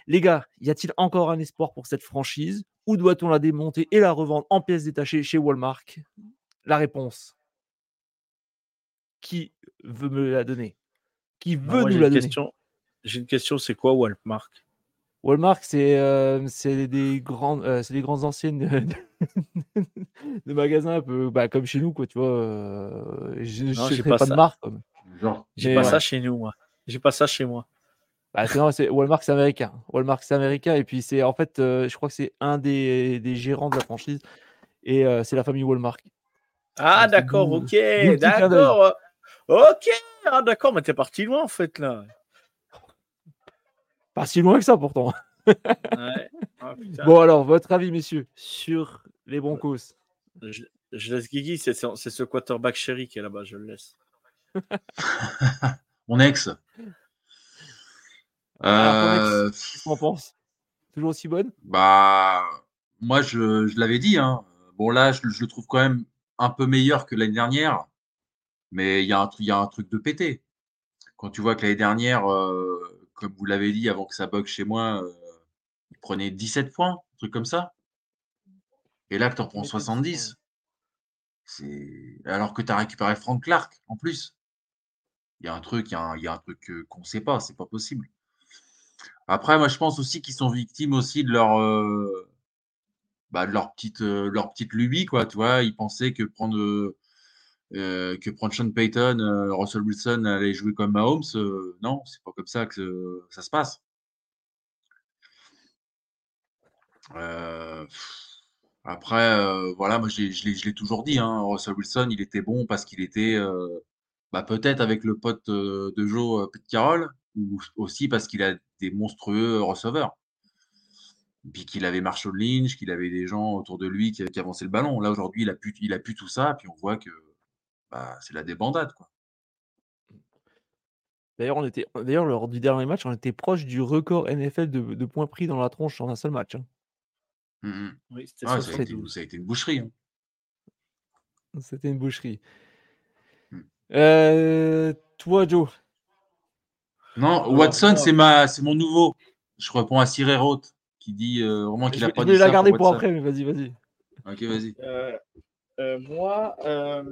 Speaker 1: Les gars, y a-t-il encore un espoir pour cette franchise? Ou doit-on la démonter et la revendre en pièces détachées chez Walmart? La réponse. Qui veut me la donner? Qui veut nous la donner?
Speaker 3: J'ai une question, c'est quoi Walmart?
Speaker 1: Walmart, c'est euh, des, grandes, euh, des grandes anciennes [laughs] de, magasins, un peu bah, comme chez nous, quoi, tu vois. Euh, je ne pas, pas de marque.
Speaker 3: J'ai pas ça chez nous, moi. J'ai pas ça chez moi.
Speaker 1: Bah, c'est Walmart, c'est américain. Walmart, c'est américain. Et puis, c'est en fait, je crois que c'est un des, des, gérants de la franchise. Et c'est la famille Walmart.
Speaker 3: Ah, d'accord, ok. D'accord. Ok. Ah, d'accord, mais t'es parti loin, en fait, là.
Speaker 1: Pas si loin que ça pourtant. Ah, bon alors, votre avis, messieurs, sur les Broncos
Speaker 3: je, laisse Guigui, c'est ce quarterback chéri qui est là-bas, je le laisse. [laughs]
Speaker 2: Mon ex.
Speaker 1: Euh... Qu'est-ce qu'on pense Toujours aussi bonne?
Speaker 2: Bah, moi, je, je l'avais dit. Hein. Bon, là, je, je, le trouve quand même un peu meilleur que l'année dernière, mais il y, a un, y a un truc de pété. Quand tu vois que l'année dernière, euh, comme vous l'avez dit avant que ça bug chez moi, euh, il prenait 17 points, un truc comme ça. Et là, tu en prends 70. Alors que tu as récupéré Frank Clark en plus. Il y a un truc, il y a un, truc euh, qu'on ne sait pas, c'est pas possible. Après, moi, je pense aussi qu'ils sont victimes aussi de leur, euh, bah, de leur petite, leur petite lubie, quoi. Tu vois, ils pensaient que prendre euh, que prendre Sean Payton, euh, Russell Wilson allait jouer comme Mahomes, euh, non, c'est pas comme ça que ça se passe. après, voilà, moi je l'ai toujours dit, hein, Russell Wilson, il était bon parce qu'il était bah, peut-être avec le pote de Joe Pete Carroll, ou aussi parce qu'il a des monstrueux receveurs. puis qu'il avait Marshall Lynch, qu'il avait des gens autour de lui qui, avançaient le ballon. Là, aujourd'hui, il a pu, il a pu tout ça, puis on voit que bah, c'est la débandade. Quoi.
Speaker 1: D'ailleurs, on était, d'ailleurs, lors du dernier match, on était proche du record NFL de, de points pris dans la tronche en un seul match. hein.
Speaker 2: Mm, mm.
Speaker 3: Oui, c'était
Speaker 2: Ah,
Speaker 3: ça.
Speaker 2: ça, a été, ça a été une boucherie. hein.
Speaker 1: C'était une boucherie.
Speaker 2: Hmm.
Speaker 1: Euh, toi, Joe?
Speaker 2: Non,
Speaker 3: Alors,
Speaker 2: Watson, c'est ma, c'est mon nouveau. Je réponds à Cyril Roth qui dit euh, vraiment qu'il a pas
Speaker 1: je vais la garder pour après, mais vas-y, vas-y.
Speaker 2: Ok, vas-y.
Speaker 3: Euh, euh, moi, euh,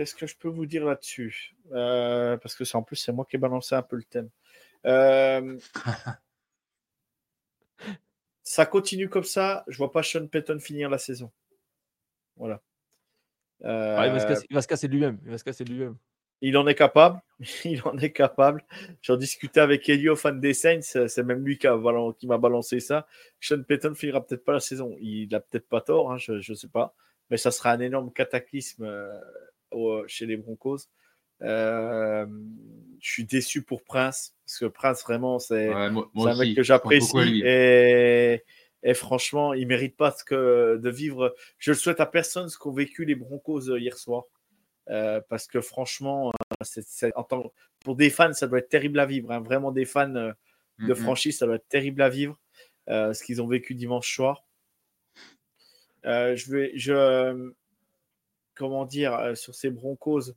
Speaker 3: qu'est-ce que je peux vous dire là-dessus? Euh, Parce que c'est en plus, c'est moi qui ai balancé un peu le thème. Euh, ça continue comme ça. Je vois pas Sean Payton finir la saison. Voilà. Euh,
Speaker 1: Ah, il, va se casser, il va se casser de lui-même. Il va se casser lui-même.
Speaker 3: il en est capable. [laughs] Il en est capable. J'en discutais avec Elio, fan des Saints. C'est même lui qui a balan- qui m'a balancé ça. Sean Payton finira peut-être pas la saison. Il a peut-être pas tort, hein, je ne sais pas. Mais ça sera un énorme cataclysme euh, au- chez les Broncos. Euh, je suis déçu pour Prince. Parce que Prince, vraiment, c'est
Speaker 2: Ouais,
Speaker 3: un mec que j'apprécie. Et, et franchement, il mérite pas ce que, de vivre. Je le souhaite à personne ce qu'ont vécu les Broncos euh, hier soir. Euh, parce que franchement, en tant- pour des fans, ça doit être terrible à vivre. hein. Vraiment, des fans de
Speaker 2: Mm,
Speaker 3: franchise, ça doit être terrible à vivre. euh, ce qu'ils ont vécu dimanche soir. Je vais, je, comment dire, euh, sur ces Broncos.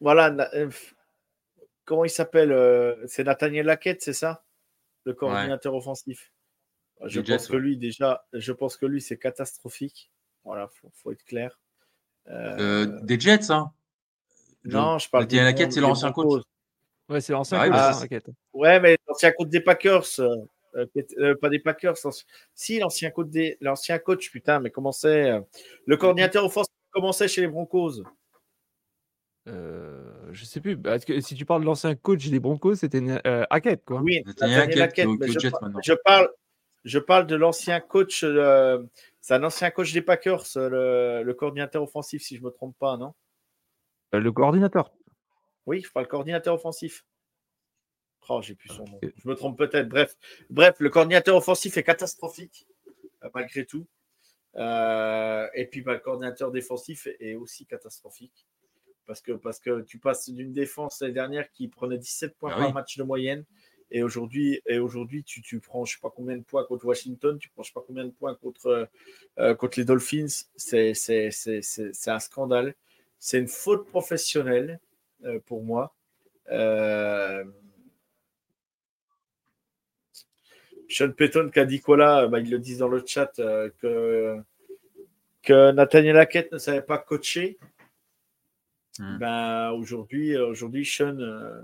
Speaker 3: Voilà, euh, comment il s'appelle euh, C'est Nathaniel Laquette, c'est ça? Le coordinateur offensif. Je
Speaker 2: Jets,
Speaker 3: pense que
Speaker 2: ouais.
Speaker 3: lui, déjà, je pense que lui, c'est catastrophique. Voilà, faut, faut être clair. Euh,
Speaker 2: Euh, des Jets, hein
Speaker 3: non, je parle
Speaker 2: Nathaniel
Speaker 3: Bron-
Speaker 2: c'est l'ancien coach.
Speaker 1: Ouais, c'est l'ancien
Speaker 2: Ah oui,
Speaker 1: coach,
Speaker 2: bah.
Speaker 3: Ouais, mais l'ancien coach des Packers. euh, euh, euh, pas des Packers. l'ancien- Si, l'ancien coach, des... l'ancien coach, putain, mais comment c'est euh, Le coordinateur offensif commençait chez les Broncos.
Speaker 1: Euh, je sais plus. Que si tu parles de l'ancien coach des Broncos, c'était euh, Hackett, quoi.
Speaker 3: Oui,
Speaker 2: Nathaniel Hackett,
Speaker 3: Hackett, mais je, par- parle, je parle de l'ancien coach. euh, c'est un ancien coach des Packers, le, le coordinateur offensif, si je me trompe pas, non?
Speaker 1: Euh, le coordinateur.
Speaker 3: Oui, je parle coordinateur offensif. Oh, j'ai plus son nom.
Speaker 1: Ok.
Speaker 3: Je me trompe peut-être. Bref, bref, le coordinateur offensif est catastrophique, euh, malgré tout. Euh, et puis, bah, le coordinateur défensif est, aussi catastrophique. Parce que, parce que tu passes d'une défense l'année dernière qui prenait 17 points
Speaker 2: Ah
Speaker 3: par
Speaker 2: oui.
Speaker 3: match de moyenne. Et aujourd'hui, et aujourd'hui tu, tu prends je sais pas combien de points contre Washington, tu prends je sais pas combien de points contre, euh, contre les Dolphins. C'est, c'est, c'est, c'est, c'est un scandale. C'est une faute professionnelle euh, pour moi. Euh, Sean Payton qui a dit quoi là bah, Ils le disent dans le chat euh, que, que Nathaniel Hackett ne savait pas coacher.
Speaker 2: Hmm.
Speaker 3: Ben, aujourd'hui, aujourd'hui, Sean, euh,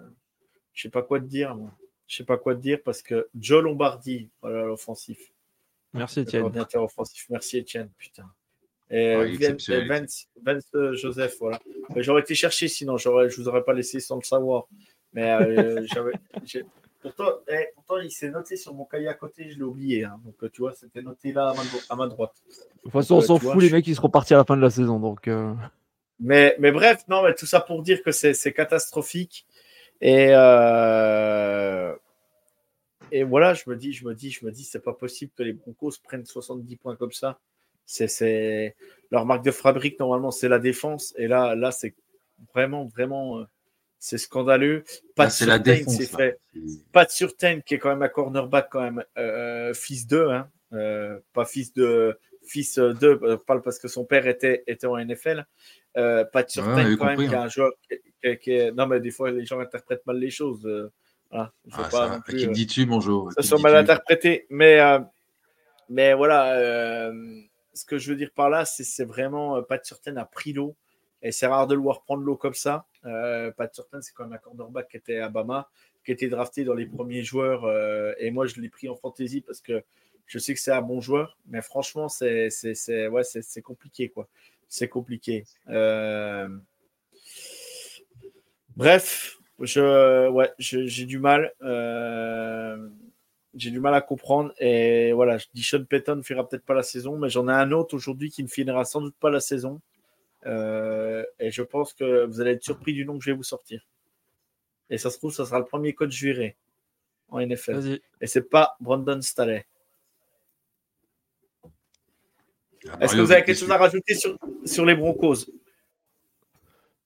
Speaker 3: je sais pas quoi te dire. moi. Je sais pas quoi te dire parce que Joe Lombardi, voilà l'offensif,
Speaker 1: Merci, Étienne.
Speaker 3: coordinateur offensif. Merci Etienne, putain. Et
Speaker 2: Ouais,
Speaker 3: Vance, Vance, euh, Joseph, voilà. J'aurais été chercher sinon, j'aurais, je vous aurais pas laissé sans le savoir. Mais euh, [laughs] j'avais, pourtant, eh, pourtant, il s'est noté sur mon cahier à côté, je l'ai oublié. hein. Donc, euh, tu vois, c'était noté là à ma, dro- à ma droite.
Speaker 1: De toute façon, on
Speaker 3: Euh,
Speaker 1: s'en
Speaker 3: tu vois,
Speaker 1: fout, les
Speaker 3: je-
Speaker 1: mecs, ils seront partis à la fin de la saison. Donc, euh,
Speaker 3: Mais, mais bref, non, mais tout ça pour dire que c'est c'est catastrophique. Et, euh, et voilà, je me dis, je me dis, je me dis, c'est pas possible que les Broncos prennent 70 points comme ça. C'est- C'est leur marque de fabrique normalement, c'est la défense. Et là, là, c'est vraiment, vraiment, euh, c'est scandaleux. Pas de
Speaker 2: c'est la
Speaker 3: Surtain, fait. Qui est quand même un cornerback quand même euh, fils d'eux, hein, euh, pas fils de fils de, euh, parle parce que son père était était en NFL. Euh, pas de
Speaker 2: Ouais,
Speaker 3: Surtain quand même qui est
Speaker 2: hein.
Speaker 3: un joueur qui, est- non mais des fois les gens interprètent mal les choses. voilà, il faut
Speaker 2: Ah,
Speaker 3: pas
Speaker 2: ça,
Speaker 3: non
Speaker 2: à
Speaker 3: plus,
Speaker 2: qui te dis-tu, bonjour
Speaker 3: ça soit mal interprété. Mais, mais voilà, ce que je veux dire par là, c'est c'est vraiment Pat Surtain a pris l'eau. Et c'est rare de le voir prendre l'eau comme ça. Euh, Pat Surtain, c'est quand même un cornerback qui était à Bama, qui était drafté dans les premiers joueurs. euh, et moi, je l'ai pris en fantasy parce que je sais que c'est un bon joueur. Mais franchement, c'est compliqué. quoi. C'est compliqué. Euh, Bref, je, ouais, j'ai du mal. euh, j'ai du mal à comprendre. Et voilà, je dis Sean Payton ne fera peut-être pas la saison, mais j'en ai un autre aujourd'hui qui ne finira sans doute pas la saison. Euh, et je pense que vous allez être surpris du nom que je vais vous sortir. Et ça se trouve, ça sera le premier coach viré en NFL. Et c'est pas Brandon Staley.
Speaker 2: Ah,
Speaker 3: Est-ce que vous avez quelque chose à rajouter sur, sur les Broncos?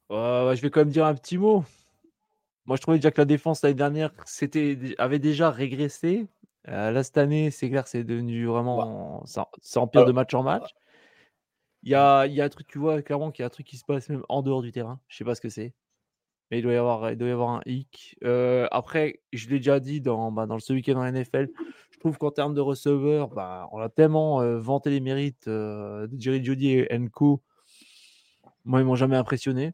Speaker 1: Ouais, ouais, je vais quand même dire un petit mot. Moi, je trouvais déjà que la défense l'année dernière c'était, avait déjà régressé. Euh, là, cette année, c'est clair, c'est devenu vraiment. Ça, ça empire
Speaker 3: Alors,
Speaker 1: de match en match. Il y a, y a un truc, tu vois, clairement qu'il y a un truc qui se passe même en dehors du terrain. Je sais pas ce que c'est. Mais il doit y avoir, il doit y avoir un hic. Euh, après, je l'ai déjà dit dans, bah, dans ce week-end en NFL, je trouve qu'en termes de receveurs, bah, on a tellement euh, vanté les mérites euh, de Jerry Jody et Co. Moi, ils m'ont jamais impressionné.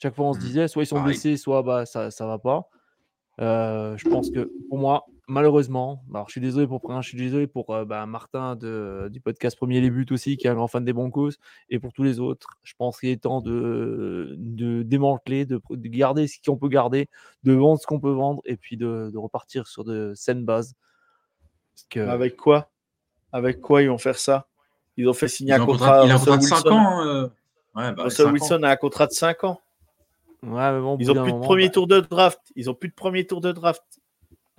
Speaker 1: Chaque fois, on se
Speaker 2: Mhm.
Speaker 1: disait, soit ils sont
Speaker 2: Pareil.
Speaker 1: blessés, soit bah, ça ça va pas. Je pense que pour moi, malheureusement, alors je suis désolé pour Prince, je suis désolé pour euh, bah, Martin de, du podcast Premier Les Buts aussi, qui est un grand fan des Broncos, et pour tous les autres. Je pense qu'il est temps de, de démanteler, de, de garder ce qu'on peut garder, de vendre ce qu'on peut vendre, et puis de, de repartir sur de saines bases. Parce que,
Speaker 3: Avec quoi? Avec quoi ils vont faire ça? Ils ont fait signer un contrat.
Speaker 2: contrat, il a un
Speaker 3: Russell
Speaker 2: contrat de 5
Speaker 3: Wilson.
Speaker 2: ans. euh. Ouais, bah,
Speaker 3: Russell
Speaker 2: ans.
Speaker 3: Wilson a un contrat de 5 ans.
Speaker 1: ouais, mais bon, au bout
Speaker 3: Ils ont
Speaker 1: d'un
Speaker 3: plus de
Speaker 1: moment,
Speaker 3: premier
Speaker 1: bah,
Speaker 3: tour de draft. Ils ont plus de premier tour de draft.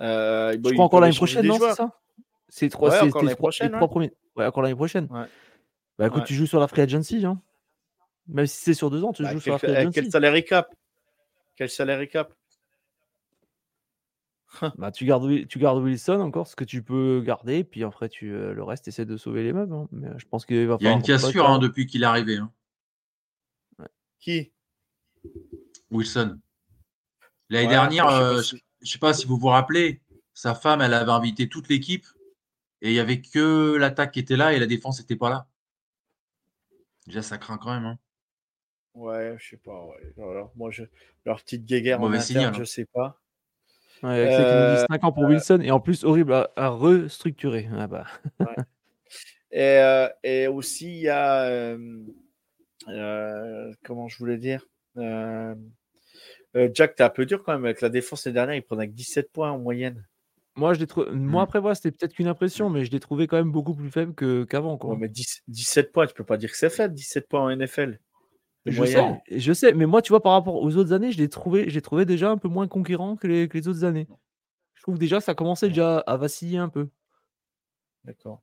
Speaker 3: Euh, bon,
Speaker 1: je
Speaker 3: ils
Speaker 1: crois encore l'année prochaine, non, c'est ça? C'est trois,
Speaker 3: Ouais,
Speaker 1: c'est-
Speaker 3: encore l'année prochaine,
Speaker 1: les trois
Speaker 3: ouais.
Speaker 1: premiers. Ouais, encore l'année prochaine.
Speaker 3: Ouais.
Speaker 1: Bah écoute,
Speaker 3: Ouais.
Speaker 1: tu joues sur la free agency, hein. Même si c'est sur deux ans, tu
Speaker 3: Bah,
Speaker 1: joues sur la free
Speaker 3: euh,
Speaker 1: agency.
Speaker 3: quel salaire il cap? Quel salaire il cap
Speaker 1: Bah, tu gardes, Wi- tu gardes Wilson encore, ce que tu peux garder, puis après, tu, euh, le reste, essaie de sauver les meubles. hein. Mais euh, je pense qu'il va
Speaker 2: Il y a une cassure hein, depuis qu'il est arrivé. hein.
Speaker 3: Qui?
Speaker 2: Wilson. L'année
Speaker 3: Ouais,
Speaker 2: dernière,
Speaker 3: je sais
Speaker 2: euh, je je sais pas si vous vous rappelez, sa femme, elle avait invité toute l'équipe et il y avait que l'attaque qui était là et la défense n'était pas là. Déjà, ça craint quand même. hein.
Speaker 3: Ouais, je sais pas. ouais. Alors, moi, je... leur petite guéguerre en
Speaker 2: Mauvais
Speaker 3: interne,
Speaker 2: signal, hein.
Speaker 3: je sais pas.
Speaker 1: Ouais, avec ça qui nous
Speaker 3: Euh,
Speaker 1: dit 5 ans pour Wilson, et en plus, horrible à, à restructurer. Ah bah. [laughs]
Speaker 3: Et, euh, et aussi, il y a. euh, euh, comment je voulais dire Euh, Jack, t'es un peu dur quand même avec la défense les dernières. Il prenait que 17 points en moyenne.
Speaker 1: Moi, je l'ai trou- Moi,
Speaker 2: Mm.
Speaker 1: après, voilà, c'était peut-être qu'une impression, mais je l'ai trouvé quand même beaucoup plus faible que- qu'avant. quoi.
Speaker 3: Ouais, mais 10 17 points, tu peux pas dire que c'est faible. 17 points en NFL.
Speaker 1: je
Speaker 3: moyenne.
Speaker 1: sais, je sais, mais moi, tu vois, par rapport aux autres années, je l'ai trouvé, j'ai trouvé déjà un peu moins conquérant que les, que les autres années. Je trouve déjà ça commençait déjà à vaciller un peu.
Speaker 3: D'accord.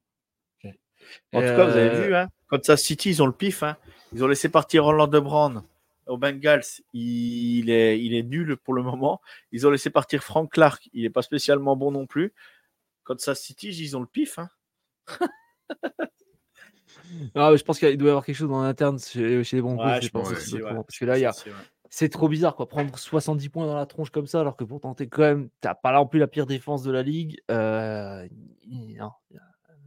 Speaker 3: En
Speaker 1: Et,
Speaker 3: tout cas, vous avez
Speaker 1: euh,
Speaker 3: vu, hein, Kansas City, ils ont le pif. hein. Ils ont laissé partir Orlando Brown au Bengals. Il est, il est nul pour le moment. Ils ont laissé partir Frank Clark. Il n'est pas spécialement bon non plus. Kansas City, ils ont le pif. hein. [laughs]
Speaker 1: Ah, je pense qu'il doit y avoir quelque chose en interne chez, chez les Broncos.
Speaker 3: Ouais,
Speaker 1: je pense aussi,
Speaker 3: ouais.
Speaker 1: Parce que là, il y a,
Speaker 3: C'est
Speaker 1: trop bizarre, quoi. Prendre 70 points dans la tronche comme ça, alors que pourtant, t'es quand même, t'as pas non plus la pire défense de la ligue. Euh, non.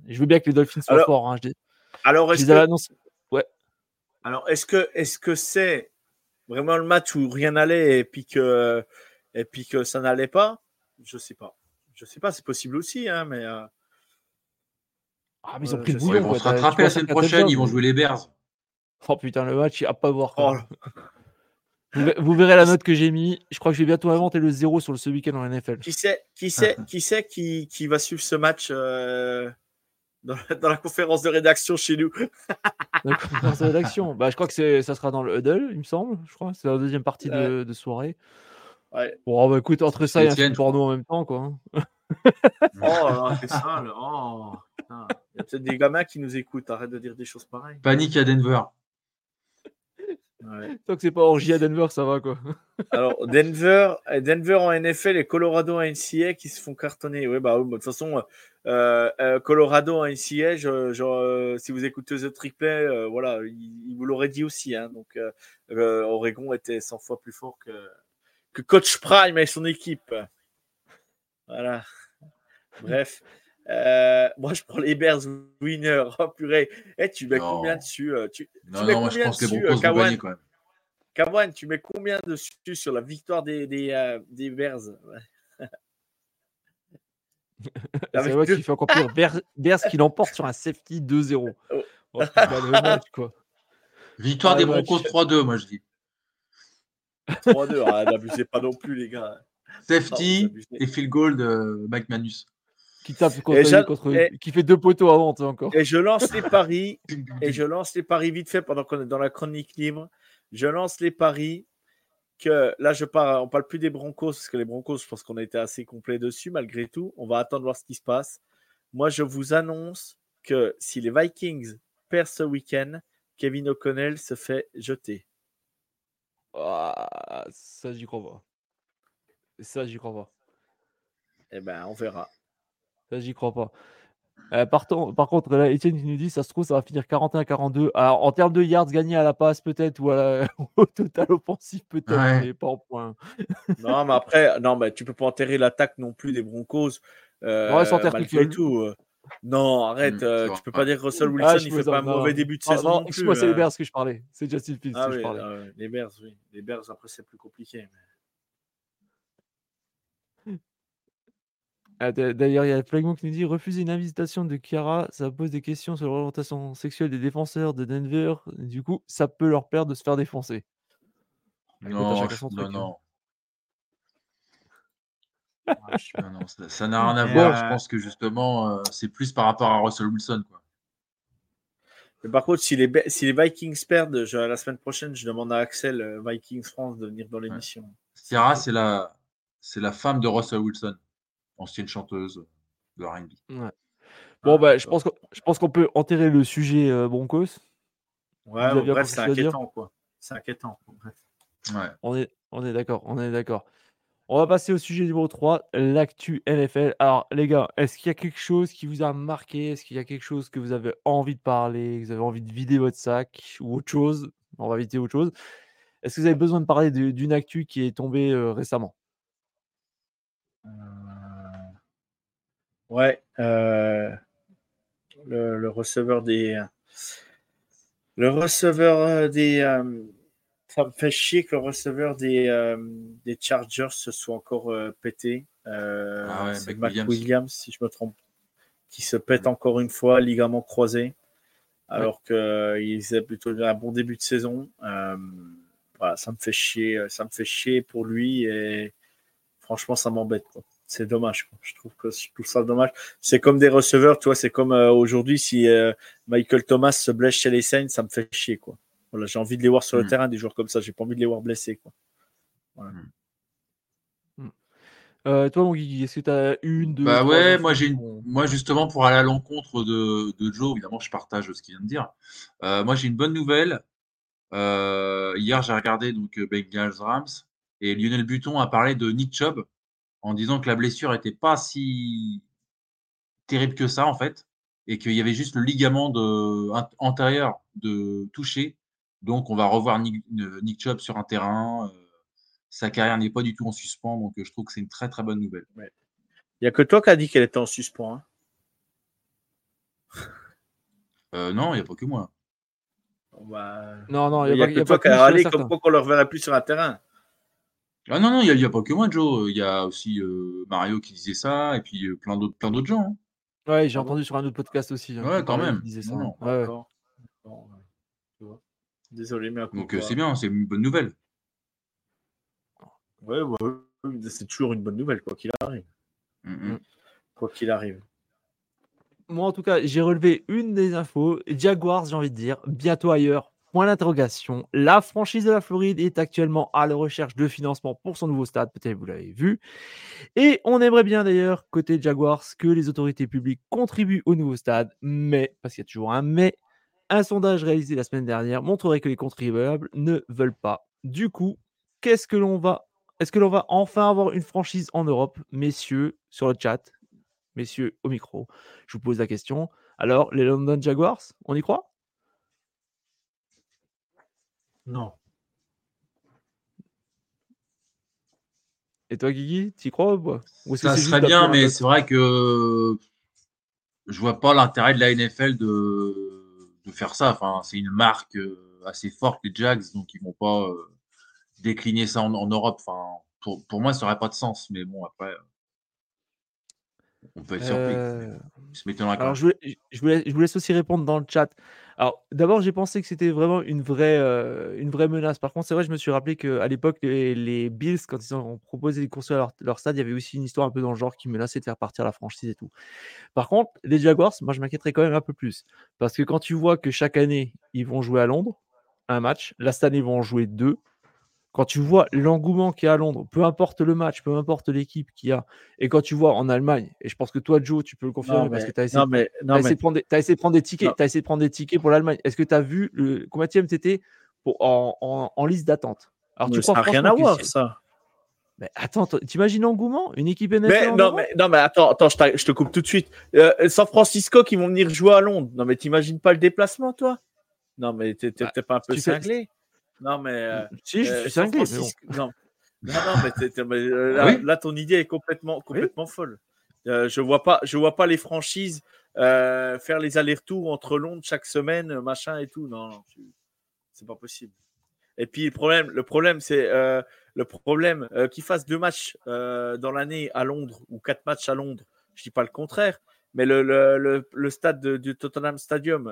Speaker 1: Je veux bien que les Dolphins soient
Speaker 3: Alors,
Speaker 1: forts. Hein. Je,
Speaker 3: Alors, est-ce que,
Speaker 1: annoncés.
Speaker 3: alors, est-ce que, est-ce que c'est vraiment le match où rien n'allait et puis que, et puis que ça n'allait pas Je sais pas. Je sais pas. C'est possible aussi, hein, mais. euh,
Speaker 1: Ah, mais ils ont
Speaker 3: Euh,
Speaker 1: pris le
Speaker 3: pas.
Speaker 2: ils vont se rattraper la semaine prochaine. Ils vont jouer les Bears.
Speaker 1: Oh putain, le match, il a pas à voir.
Speaker 3: Oh,
Speaker 1: Quoi. Vous, ve- vous verrez la note que j'ai mis. Je crois que je vais bientôt inventer le zéro sur le ce week-end en NFL.
Speaker 3: Qui c'est qui, sait, qui, sait qui, qui va suivre ce match euh, dans, la, dans la conférence de rédaction chez nous
Speaker 1: La conférence de rédaction. Bah, je crois que c'est, ça sera dans le huddle, il me semble. Je crois. C'est la deuxième partie de, de soirée.
Speaker 3: Ouais.
Speaker 1: Bon, bah, écoute, entre ça et un film porno en même temps, quoi. hein.
Speaker 3: Oh, là, c'est ça. là. Oh. Il y a peut-être des gamins qui nous écoutent. Arrête de dire des choses pareilles.
Speaker 2: Panique à Denver.
Speaker 3: Ouais.
Speaker 1: Tant que c'est pas orgie à Denver, ça va, quoi. [laughs]
Speaker 3: Alors, Denver, Denver en NFL et Colorado en NCA qui se font cartonner. Oui, bah, de toute façon, euh, euh, Colorado en NCA, je, je, euh, si vous écoutez The Trick Play, euh, voilà, il, il vous l'aurait dit aussi. Hein, donc, Oregon était 100 fois plus fort que, que Coach Prime et son équipe. Voilà. Bref. Euh, moi, je prends les Bears winner. [laughs] Oh, purée. Eh, tu mets
Speaker 2: Non.
Speaker 3: combien dessus euh, tu,
Speaker 2: Non,
Speaker 3: tu mets
Speaker 2: non, moi je
Speaker 3: combien
Speaker 2: pense que les Broncos
Speaker 3: euh,
Speaker 2: vont
Speaker 3: Kawan
Speaker 2: gagner quand même.
Speaker 3: Kawan, tu mets combien dessus sur la victoire des, des, euh, des Bears? [laughs]
Speaker 1: C'est vrai
Speaker 3: deux-
Speaker 1: qu'il fait encore pire. Bears, Bears qui l'emporte sur un safety 2-0. [laughs]
Speaker 3: Oh.
Speaker 1: Oh, putain, le match, quoi.
Speaker 2: Victoire
Speaker 3: Ah,
Speaker 2: des. Broncos 3-2, moi je dis.
Speaker 3: 3-2. Ah, n'abusez pas non plus, les gars.
Speaker 2: Safety
Speaker 3: Non,
Speaker 2: et field goal de Mike Manus.
Speaker 1: Qui tape contre, contre-
Speaker 3: et-
Speaker 1: qui fait deux poteaux avant, sais, encore.
Speaker 3: Et je lance les paris. [laughs] et je lance les paris vite fait pendant qu'on est dans la chronique libre. Je lance les paris. que là, je parle, on parle plus des Broncos parce que les Broncos, je pense qu'on a été assez complet dessus malgré tout. On va attendre voir ce qui se passe. Moi, je vous annonce que si les Vikings perdent ce week-end, Kevin O'Connell se fait jeter.
Speaker 1: Ah, ça, j'y crois pas. Ça, j'y crois pas.
Speaker 3: Eh ben, on verra.
Speaker 1: Ça, j'y crois pas. Euh, par, contre, là, Étienne qui nous dit, ça se trouve, ça va finir 41-42. Alors, en termes de yards gagnés à la passe, peut-être, ou à la- [laughs] au total offensif, peut-être,
Speaker 2: Ouais.
Speaker 1: mais pas en points.
Speaker 3: Non, mais après, non, mais tu peux pas enterrer l'attaque non plus des Broncos. euh,
Speaker 1: Ouais, s'enterrent
Speaker 3: malgré
Speaker 1: tout
Speaker 3: tout. euh. Non, arrête.
Speaker 2: Hmm,
Speaker 3: euh, tu peux pas dire Russell
Speaker 1: Ah,
Speaker 3: Wilson, il fait pas un
Speaker 1: non.
Speaker 3: mauvais début de
Speaker 1: Ah,
Speaker 3: saison.
Speaker 1: non,
Speaker 3: non plus,
Speaker 1: excuse-moi, c'est les. Bears que je parlais. C'est Justin Fields
Speaker 3: Ah
Speaker 1: que
Speaker 3: oui,
Speaker 1: je parlais.
Speaker 3: ah les Bears, oui. Les Bears, après, c'est plus compliqué. mais-
Speaker 1: Ah, d'a- D'ailleurs, il y a Flagmon qui nous dit refuser une invitation de Kiara, ça pose des questions sur l'orientation sexuelle des défenseurs de Denver. Du coup, ça peut leur perdre de se faire défoncer. Écoute, à
Speaker 2: Non,
Speaker 1: chacun
Speaker 2: je-
Speaker 1: son
Speaker 2: non,
Speaker 1: truc, hein.
Speaker 2: non. Ça- ça n'a [laughs] rien à
Speaker 3: Mais,
Speaker 2: voir.
Speaker 3: euh,
Speaker 2: Je pense que justement, euh, c'est plus par rapport à Russell Wilson. Quoi.
Speaker 3: Mais par contre, si les, Be- si les Vikings perdent, je- la semaine prochaine, je demande à Axel, euh, Vikings France, de venir dans l'émission.
Speaker 2: Ciara, c'est la, c'est la femme de Russell Wilson, ancienne chanteuse de R&B.
Speaker 1: Ouais.
Speaker 3: Ah,
Speaker 1: Bon, bah, je pense qu'on je pense qu'on peut enterrer le sujet euh, Broncos.
Speaker 3: Ouais, bon, bref, c'est inquiétant, quoi. C'est inquiétant. Bref.
Speaker 2: Ouais.
Speaker 1: On est, on est d'accord, on est d'accord. On va passer au sujet numéro 3, l'actu NFL. Alors, les gars, est-ce qu'il y a quelque chose qui vous a marqué? Est-ce qu'il y a quelque chose que vous avez envie de parler que Vous avez envie de vider votre sac ou autre chose? On va éviter autre chose. Est-ce que vous avez besoin de parler d'une actu qui est tombée euh, récemment?
Speaker 3: Euh, Ouais, euh, le, le receveur des. Le receveur euh, des. euh, ça me fait chier que le receveur des, euh, des Chargers se soit encore pété.
Speaker 2: Ah ouais,
Speaker 3: c'est Mac
Speaker 2: Williams.
Speaker 3: Williams. si je me trompe, qui se pète encore une fois, ligament croisé, alors qu'il faisait plutôt un bon début de saison. Voilà, ça me fait chier, ça me fait chier pour lui et franchement, ça m'embête. quoi. C'est dommage. quoi. Je trouve que je trouve ça dommage. C'est comme des receveurs, tu vois, c'est comme euh, aujourd'hui si euh, Michael Thomas se blesse chez les Saints, ça me fait chier quoi. Voilà, j'ai envie de les voir sur le
Speaker 2: Mm.
Speaker 3: terrain des joueurs comme ça. J'ai pas envie de les voir blessés quoi.
Speaker 1: Euh, Toi, mon Guigui, est-ce que tu as une, deux,
Speaker 2: Bah
Speaker 1: trois
Speaker 2: ouais, moi j'ai une- moi justement pour aller à l'encontre de, de Joe, évidemment je partage ce qu'il vient de dire. Euh, moi j'ai une bonne nouvelle. Euh, hier j'ai regardé donc Bengals Rams et Lionel Buton a parlé de Nick Chubb en disant que la blessure était pas si terrible que ça en fait et qu'il y avait juste le ligament de, antérieur de touché. Donc on va revoir Nick, euh, Nick Chubb sur un terrain. euh, sa carrière n'est pas du tout en suspens, donc euh, je trouve que c'est une très très bonne nouvelle.
Speaker 3: Il y a que toi qui as dit qu'elle était en suspens. hein.
Speaker 2: Euh, non, il n'y a pas que moi.
Speaker 3: Bah,
Speaker 1: Non, non,
Speaker 3: Il y a,
Speaker 1: pas-
Speaker 3: que
Speaker 1: a
Speaker 3: toi qui as râlé comme quoi qu'on le reverrait plus sur un terrain.
Speaker 2: Ah non, non, il n'y a, a pas que moi, Joe. Il y a aussi euh, Mario qui disait ça, et puis euh, plein d'autres plein d'autres gens. hein.
Speaker 1: Ouais, j'ai
Speaker 3: Ah
Speaker 1: entendu sur un autre podcast aussi. hein,
Speaker 2: Ouais, quand même.
Speaker 1: disait ça.
Speaker 2: Non, non.
Speaker 1: Ouais, ouais.
Speaker 3: Désolé, mais.
Speaker 2: Donc euh, c'est bien, c'est une bonne nouvelle.
Speaker 3: Ouais, ouais, ouais, c'est toujours une bonne nouvelle, quoi qu'il arrive.
Speaker 2: Mm, mm.
Speaker 3: Quoi qu'il arrive.
Speaker 1: Moi, en tout cas, j'ai relevé une des infos. Jaguars, j'ai envie de dire, bientôt ailleurs. Point d'interrogation. La franchise de la Floride est actuellement à la recherche de financement pour son nouveau stade. Peut-être vous l'avez vu. Et on aimerait bien d'ailleurs, côté Jaguars, que les autorités publiques contribuent au nouveau stade. Mais, parce qu'il y a toujours un mais, un sondage réalisé la semaine dernière montrerait que les contribuables ne veulent pas. Du coup, qu'est-ce que l'on va. Est-ce que l'on va enfin avoir une franchise en Europe, messieurs, sur le chat, messieurs au micro Je vous pose la question. Alors, les London Jaguars, on y croit?
Speaker 3: Non.
Speaker 1: Et toi, Guigui, tu y crois ou pas? Ou
Speaker 2: Ça serait bien, mais c'est vrai que je vois pas l'intérêt de la NFL de, de faire ça. Enfin, c'est une marque euh, assez forte, les Jags, donc ils vont pas euh, décliner ça en, en Europe. Enfin, pour, pour moi, ça n'aurait pas de sens. Mais bon, après, euh, on peut être surpris.
Speaker 1: Euh,
Speaker 2: Je quand
Speaker 1: Alors,
Speaker 2: même.
Speaker 1: je, voulais- je, voulais- je vous laisse aussi répondre dans le chat. Alors, d'abord, j'ai pensé que c'était vraiment une vraie, euh, une vraie menace. Par contre, c'est vrai, je me suis rappelé qu'à l'époque, les, Bills, quand ils ont proposé de construire leur, leur stade, il y avait aussi une histoire un peu dans le genre qui menaçait de faire partir la franchise et tout. Par contre, les Jaguars, moi, je m'inquiéterais quand même un peu plus. Parce que quand tu vois que chaque année, ils vont jouer à Londres, un match, là, cette année, ils vont en jouer deux. Quand tu vois l'engouement qu'il y a à Londres, peu importe le match, peu importe l'équipe qu'il y a, et quand tu vois en Allemagne, et je pense que toi, Joe, tu peux le confirmer parce que tu as essayé,
Speaker 3: mais, non,
Speaker 1: essayé, de prendre des, t'as essayé de prendre des tickets, t'as essayé de prendre des tickets pour l'Allemagne. Est-ce que tu as vu le combien pour, en, en, en liste d'attente? Alors
Speaker 3: mais
Speaker 1: tu
Speaker 3: ça
Speaker 1: crois
Speaker 3: n'a rien à voir, ça.
Speaker 1: Mais attends, t'imagines l'engouement? Une équipe NFL
Speaker 3: Mais
Speaker 1: en
Speaker 3: non, mais non, mais attends, attends, je, te coupe tout de suite. Euh, San Francisco qui vont venir jouer à Londres. Non, mais t'imagines pas le déplacement, toi? Non, mais t'es t'es pas un peu cinglé Non, mais. euh,
Speaker 1: Si, je
Speaker 3: euh,
Speaker 1: suis cinglé.
Speaker 3: Non. non, non, mais, euh, là,
Speaker 2: Ah oui?
Speaker 3: là, ton idée est complètement, complètement folle. Euh, je vois pas, je vois pas les franchises euh, faire les allers-retours entre Londres chaque semaine, machin et tout. Non, non, c'est pas possible. Et puis le problème, le problème, c'est euh, le problème qu'ils fassent deux matchs dans l'année à Londres ou quatre matchs à Londres. Je dis pas le contraire, mais le, le, le, le stade de- du Tottenham Stadium,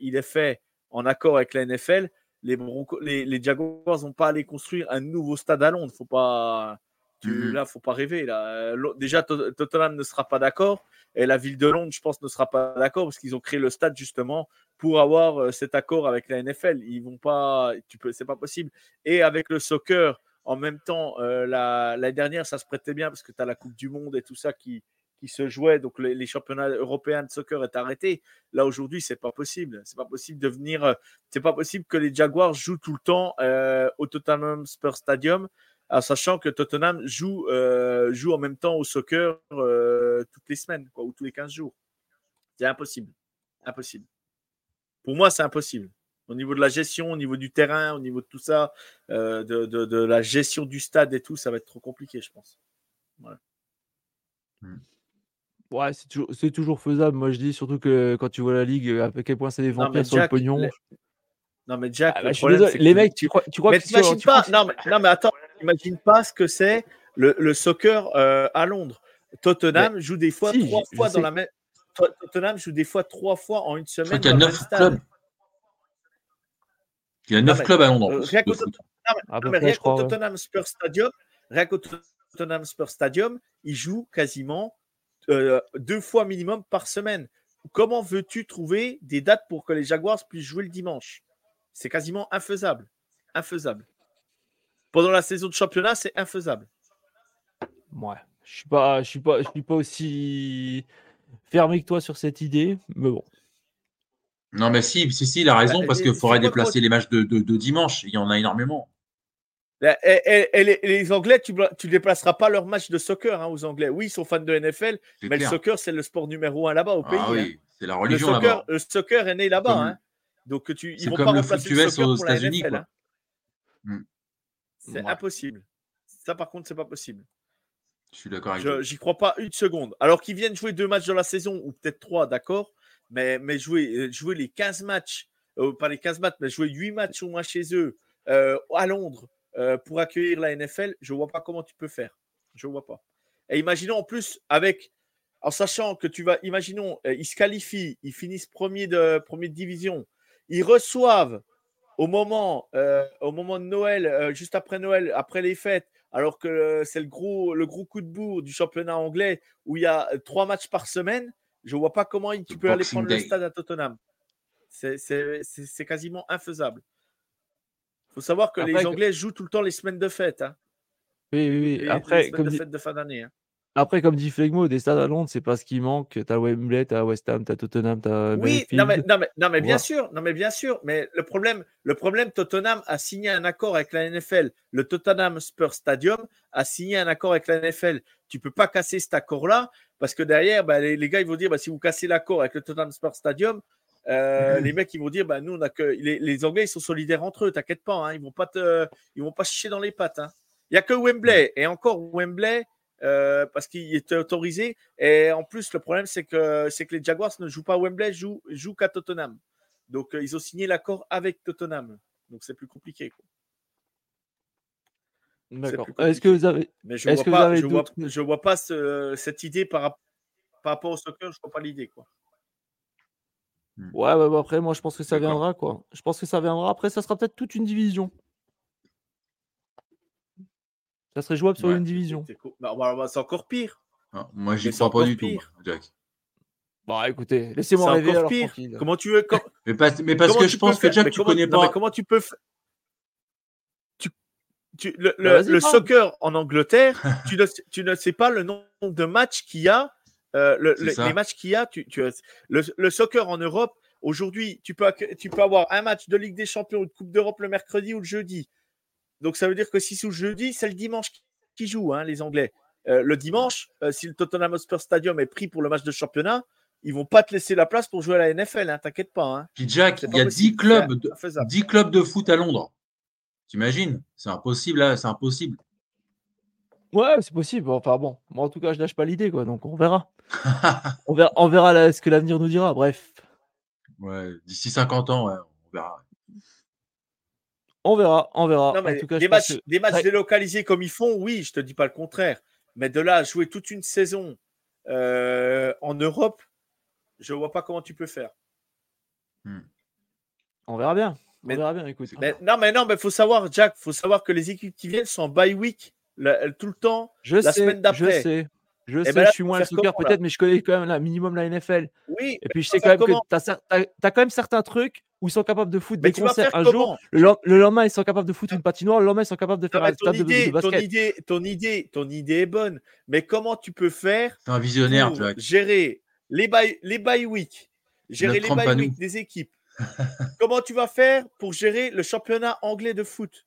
Speaker 3: il est fait en accord avec la NFL. Les, Broncos- les, les Jaguars vont pas aller construire un nouveau stade à Londres. Faut pas, tu,
Speaker 2: Mhm.
Speaker 3: là, faut pas rêver. Là. Euh, Déjà, To- Tottenham ne sera pas d'accord et la ville de Londres, je pense, ne sera pas d'accord parce qu'ils ont créé le stade justement pour avoir euh, cet accord avec la NFL. Ils vont pas, tu peux, c'est pas possible. Et avec le soccer, en même temps, euh, la- l'année dernière, ça se prêtait bien parce que tu as la Coupe du Monde et tout ça qui, qui se jouait. Donc les, championnats européens de soccer est arrêté. Là aujourd'hui, c'est pas possible. C'est pas possible de venir. euh, C'est pas possible que les Jaguars jouent tout le temps euh, au Tottenham Spurs Stadium, en sachant que Tottenham joue, euh, joue en même temps au soccer toutes les semaines, quoi, ou tous les 15 jours. C'est impossible. Impossible. Pour moi, c'est impossible. Au niveau de la gestion, au niveau du terrain, au niveau de tout ça, de, de- de la gestion du stade et tout, ça va être trop compliqué, je pense.
Speaker 1: Ouais, c'est toujours, c'est toujours faisable. Moi, je dis surtout que quand tu vois la ligue, à quel point c'est des
Speaker 3: Non,
Speaker 1: vampires sur le pognon.
Speaker 3: les- Non, mais Jack,
Speaker 1: Ah, bah, je suis
Speaker 3: problème,
Speaker 1: désolé.
Speaker 3: c'est que
Speaker 1: Les mecs,
Speaker 3: tu-
Speaker 1: crois, tu crois
Speaker 3: mais
Speaker 1: que tu-
Speaker 3: t'imagines
Speaker 1: tu crois
Speaker 3: pas,
Speaker 1: que-
Speaker 3: non mais, non mais attends, imagine pas ce que c'est le, le soccer euh, à Londres. Tottenham joue des fois
Speaker 1: si,
Speaker 3: trois
Speaker 1: je- je
Speaker 3: fois dans
Speaker 1: sais.
Speaker 3: la même. Tot- Tottenham joue des fois trois fois en une
Speaker 2: Je
Speaker 3: semaine.
Speaker 2: crois qu'il y a
Speaker 3: dans le même
Speaker 2: neuf
Speaker 3: stade.
Speaker 2: clubs. Il y a neuf clubs à Londres
Speaker 3: euh, rien qu'au
Speaker 1: je.
Speaker 3: Tottenham Spurs Stadium, rien qu'au Tottenham Spurs Stadium, ils jouent quasiment euh, deux fois minimum par semaine. Comment veux-tu trouver des dates pour que les Jaguars puissent jouer le dimanche? C'est quasiment infaisable. Infaisable. Pendant la saison de championnat, c'est infaisable.
Speaker 1: Ouais. Je suis pas, je suis pas, je suis pas aussi fermé que toi sur cette idée, mais bon.
Speaker 2: Non, mais si, si, si, il a raison,
Speaker 3: Bah,
Speaker 2: parce
Speaker 3: et-
Speaker 2: qu'il faudrait déplacer les matchs de, de- de dimanche. Il y en a énormément.
Speaker 3: Et, et- et les, Anglais, tu ne déplaceras pas leur match de soccer hein, aux Anglais. Oui, ils sont fans de NFL, mais
Speaker 2: clair.
Speaker 3: le soccer, c'est le sport numéro un là-bas au pays.
Speaker 2: Ah
Speaker 3: hein.
Speaker 2: oui, c'est la
Speaker 3: Le
Speaker 2: religion
Speaker 3: soccer,
Speaker 2: là-bas.
Speaker 3: le soccer est né là-bas.
Speaker 2: Comme-
Speaker 3: hein. Donc tu, ils vont
Speaker 2: comme
Speaker 3: pas
Speaker 2: le
Speaker 3: remplacer le soccer
Speaker 2: aux
Speaker 3: pour la NFL. hein.
Speaker 2: Hmm.
Speaker 3: C'est
Speaker 1: Ouais.
Speaker 3: impossible. Ça, par contre, c'est pas possible.
Speaker 2: Je suis d'accord avec
Speaker 3: Je
Speaker 2: toi.
Speaker 3: J'y crois pas une seconde. Alors qu'ils viennent jouer deux matchs dans la saison, ou peut-être trois, d'accord, mais, mais jouer, euh, jouer les 15 matchs, euh, pas les 15 matchs, mais jouer 8 matchs au moins chez eux, euh, à Londres, euh, pour accueillir la NFL, je vois pas comment tu peux faire. Je vois pas. Et imaginons en plus, avec, en sachant que tu vas, imaginons, euh, ils se qualifient, ils finissent premier de, premier de division, ils reçoivent au moment, euh, au moment de Noël, juste après Noël, après les fêtes, alors que c'est le gros, le gros coup de bourre du championnat anglais où il y a trois matchs par semaine, je vois pas comment tu peux aller prendre le stade à Tottenham. C'est quasiment infaisable. Il faut savoir que
Speaker 1: Après,
Speaker 3: les Anglais jouent tout le temps les semaines de fête. hein.
Speaker 1: Oui, oui, oui.
Speaker 3: Les
Speaker 1: Après, comme
Speaker 3: de
Speaker 1: dit,
Speaker 3: fête de fin d'année. hein.
Speaker 1: après, comme dit Flegmo, des stades à Londres, c'est pas ce qui manque. T'as Wembley, t'as West Ham, t'as Tottenham, t'as
Speaker 3: Oui, non mais, non, mais, non, mais bien sûr, non mais bien sûr, mais le problème, le problème, Tottenham a signé un accord avec la NFL. Le Tottenham Spurs Stadium a signé un accord avec la NFL. Tu peux pas casser cet accord-là parce que derrière, bah, les, les gars ils vont dire, bah, si vous cassez l'accord avec le Tottenham Spurs Stadium, euh, [laughs] les mecs ils vont dire, bah, nous on a que les, les Anglais ils sont solidaires entre eux, t'inquiète pas, hein, ils vont pas te, ils vont pas se chier dans les pattes. hein. Il y a que Wembley et encore Wembley. euh, parce qu'il était autorisé. Et en plus, le problème, c'est que, c'est que les Jaguars ne jouent pas à Wembley, jouent, jouent qu'à Tottenham. Donc, euh, ils ont signé l'accord avec Tottenham. Donc, c'est plus compliqué.
Speaker 1: D'accord. Est-ce que vous avez.
Speaker 3: Mais je
Speaker 1: Est-ce
Speaker 3: vois vois, pas ce- cette idée par, rap- par rapport au soccer, je vois pas l'idée. quoi.
Speaker 1: Ouais, ouais, bah après, moi, je pense que ça viendra, quoi. Je pense que ça viendra. Après, ça sera peut-être toute une division. Ça serait jouable sur
Speaker 2: Ouais.
Speaker 1: une division.
Speaker 3: C'est cool. Bah, bah, bah, c'est encore pire.
Speaker 2: Ah, moi, j'y crois pas du tout,
Speaker 3: pire.
Speaker 2: moi, Jack.
Speaker 1: Bon, écoutez, laissez-moi rêver
Speaker 3: encore
Speaker 1: alors
Speaker 3: pire.
Speaker 1: tranquille.
Speaker 3: Comment tu veux.
Speaker 2: Mais, pas- mais parce
Speaker 3: comment
Speaker 2: que je pense que Jack,
Speaker 3: mais
Speaker 2: tu
Speaker 3: comment-
Speaker 2: connais
Speaker 3: non, mais
Speaker 2: pas.
Speaker 3: comment tu peux. Tu... tu- le,
Speaker 1: Bah,
Speaker 3: le- le soccer en Angleterre, [laughs] tu, ne, tu ne sais pas le nombre de matchs qu'il y a, euh, le- le- les matchs qu'il y a. Tu, tu- le, le soccer en Europe, aujourd'hui, tu peux, tu peux avoir un match de Ligue des Champions ou de Coupe d'Europe le mercredi ou le jeudi. Donc ça veut dire que si c'est le jeudi, c'est le dimanche qui- joue, hein, les Anglais. Euh, le dimanche, euh, si le Tottenham Hotspur Stadium est pris pour le match de championnat, ils vont pas te laisser la place pour jouer à la NFL, hein, t'inquiète pas. Hein.
Speaker 2: Puis Jack, il y a
Speaker 3: possible,
Speaker 2: 10 clubs, de,
Speaker 3: infaisable.
Speaker 2: 10 clubs de foot à Londres. T'imagines? C'est impossible, là, c'est impossible.
Speaker 1: Ouais, c'est possible. Enfin bon, moi en tout cas, je lâche pas l'idée, quoi. Donc on verra. On verra, on verra là, ce que l'avenir nous dira. Bref,
Speaker 2: ouais, d'ici 50 ans, ouais, on verra.
Speaker 1: on verra, on verra.
Speaker 3: Non, mais
Speaker 1: en tout cas,
Speaker 3: des, matchs,
Speaker 1: que-
Speaker 3: des matchs
Speaker 1: Ouais.
Speaker 3: délocalisés comme ils font, oui, je te dis pas le contraire. Mais de là à jouer toute une saison euh, en Europe, je vois pas comment tu peux faire.
Speaker 1: on verra bien. On
Speaker 3: Mais-
Speaker 1: verra bien. Écoute.
Speaker 3: Mais, non, mais non, mais faut savoir, Jack, faut savoir que les équipes qui viennent sont en bye week la- tout le temps.
Speaker 1: Je
Speaker 3: la
Speaker 1: sais,
Speaker 3: semaine
Speaker 1: je
Speaker 3: d'après.
Speaker 1: sais. Je
Speaker 3: Eh
Speaker 1: sais,
Speaker 3: ben là,
Speaker 1: je suis moins le soccer peut-être, mais je connais quand même là, minimum la NFL.
Speaker 3: Oui,
Speaker 1: Et puis je sais quand même
Speaker 3: comment
Speaker 1: que tu as, quand même certains trucs où ils sont capables de foutre
Speaker 3: mais
Speaker 1: des concerts
Speaker 3: faire
Speaker 1: un jour, le, len- le lendemain ils sont capables de foutre une patinoire, le lendemain ils sont capables de faire un
Speaker 3: ton,
Speaker 1: stade de, de
Speaker 3: idée, ton,
Speaker 1: basket.
Speaker 3: idée, ton, idée, ton idée est bonne. Mais comment tu peux faire
Speaker 2: un visionnaire,
Speaker 3: pour gérer les bye, les bye week, gérer les bye week des équipes? Comment tu vas faire pour gérer le championnat anglais de foot?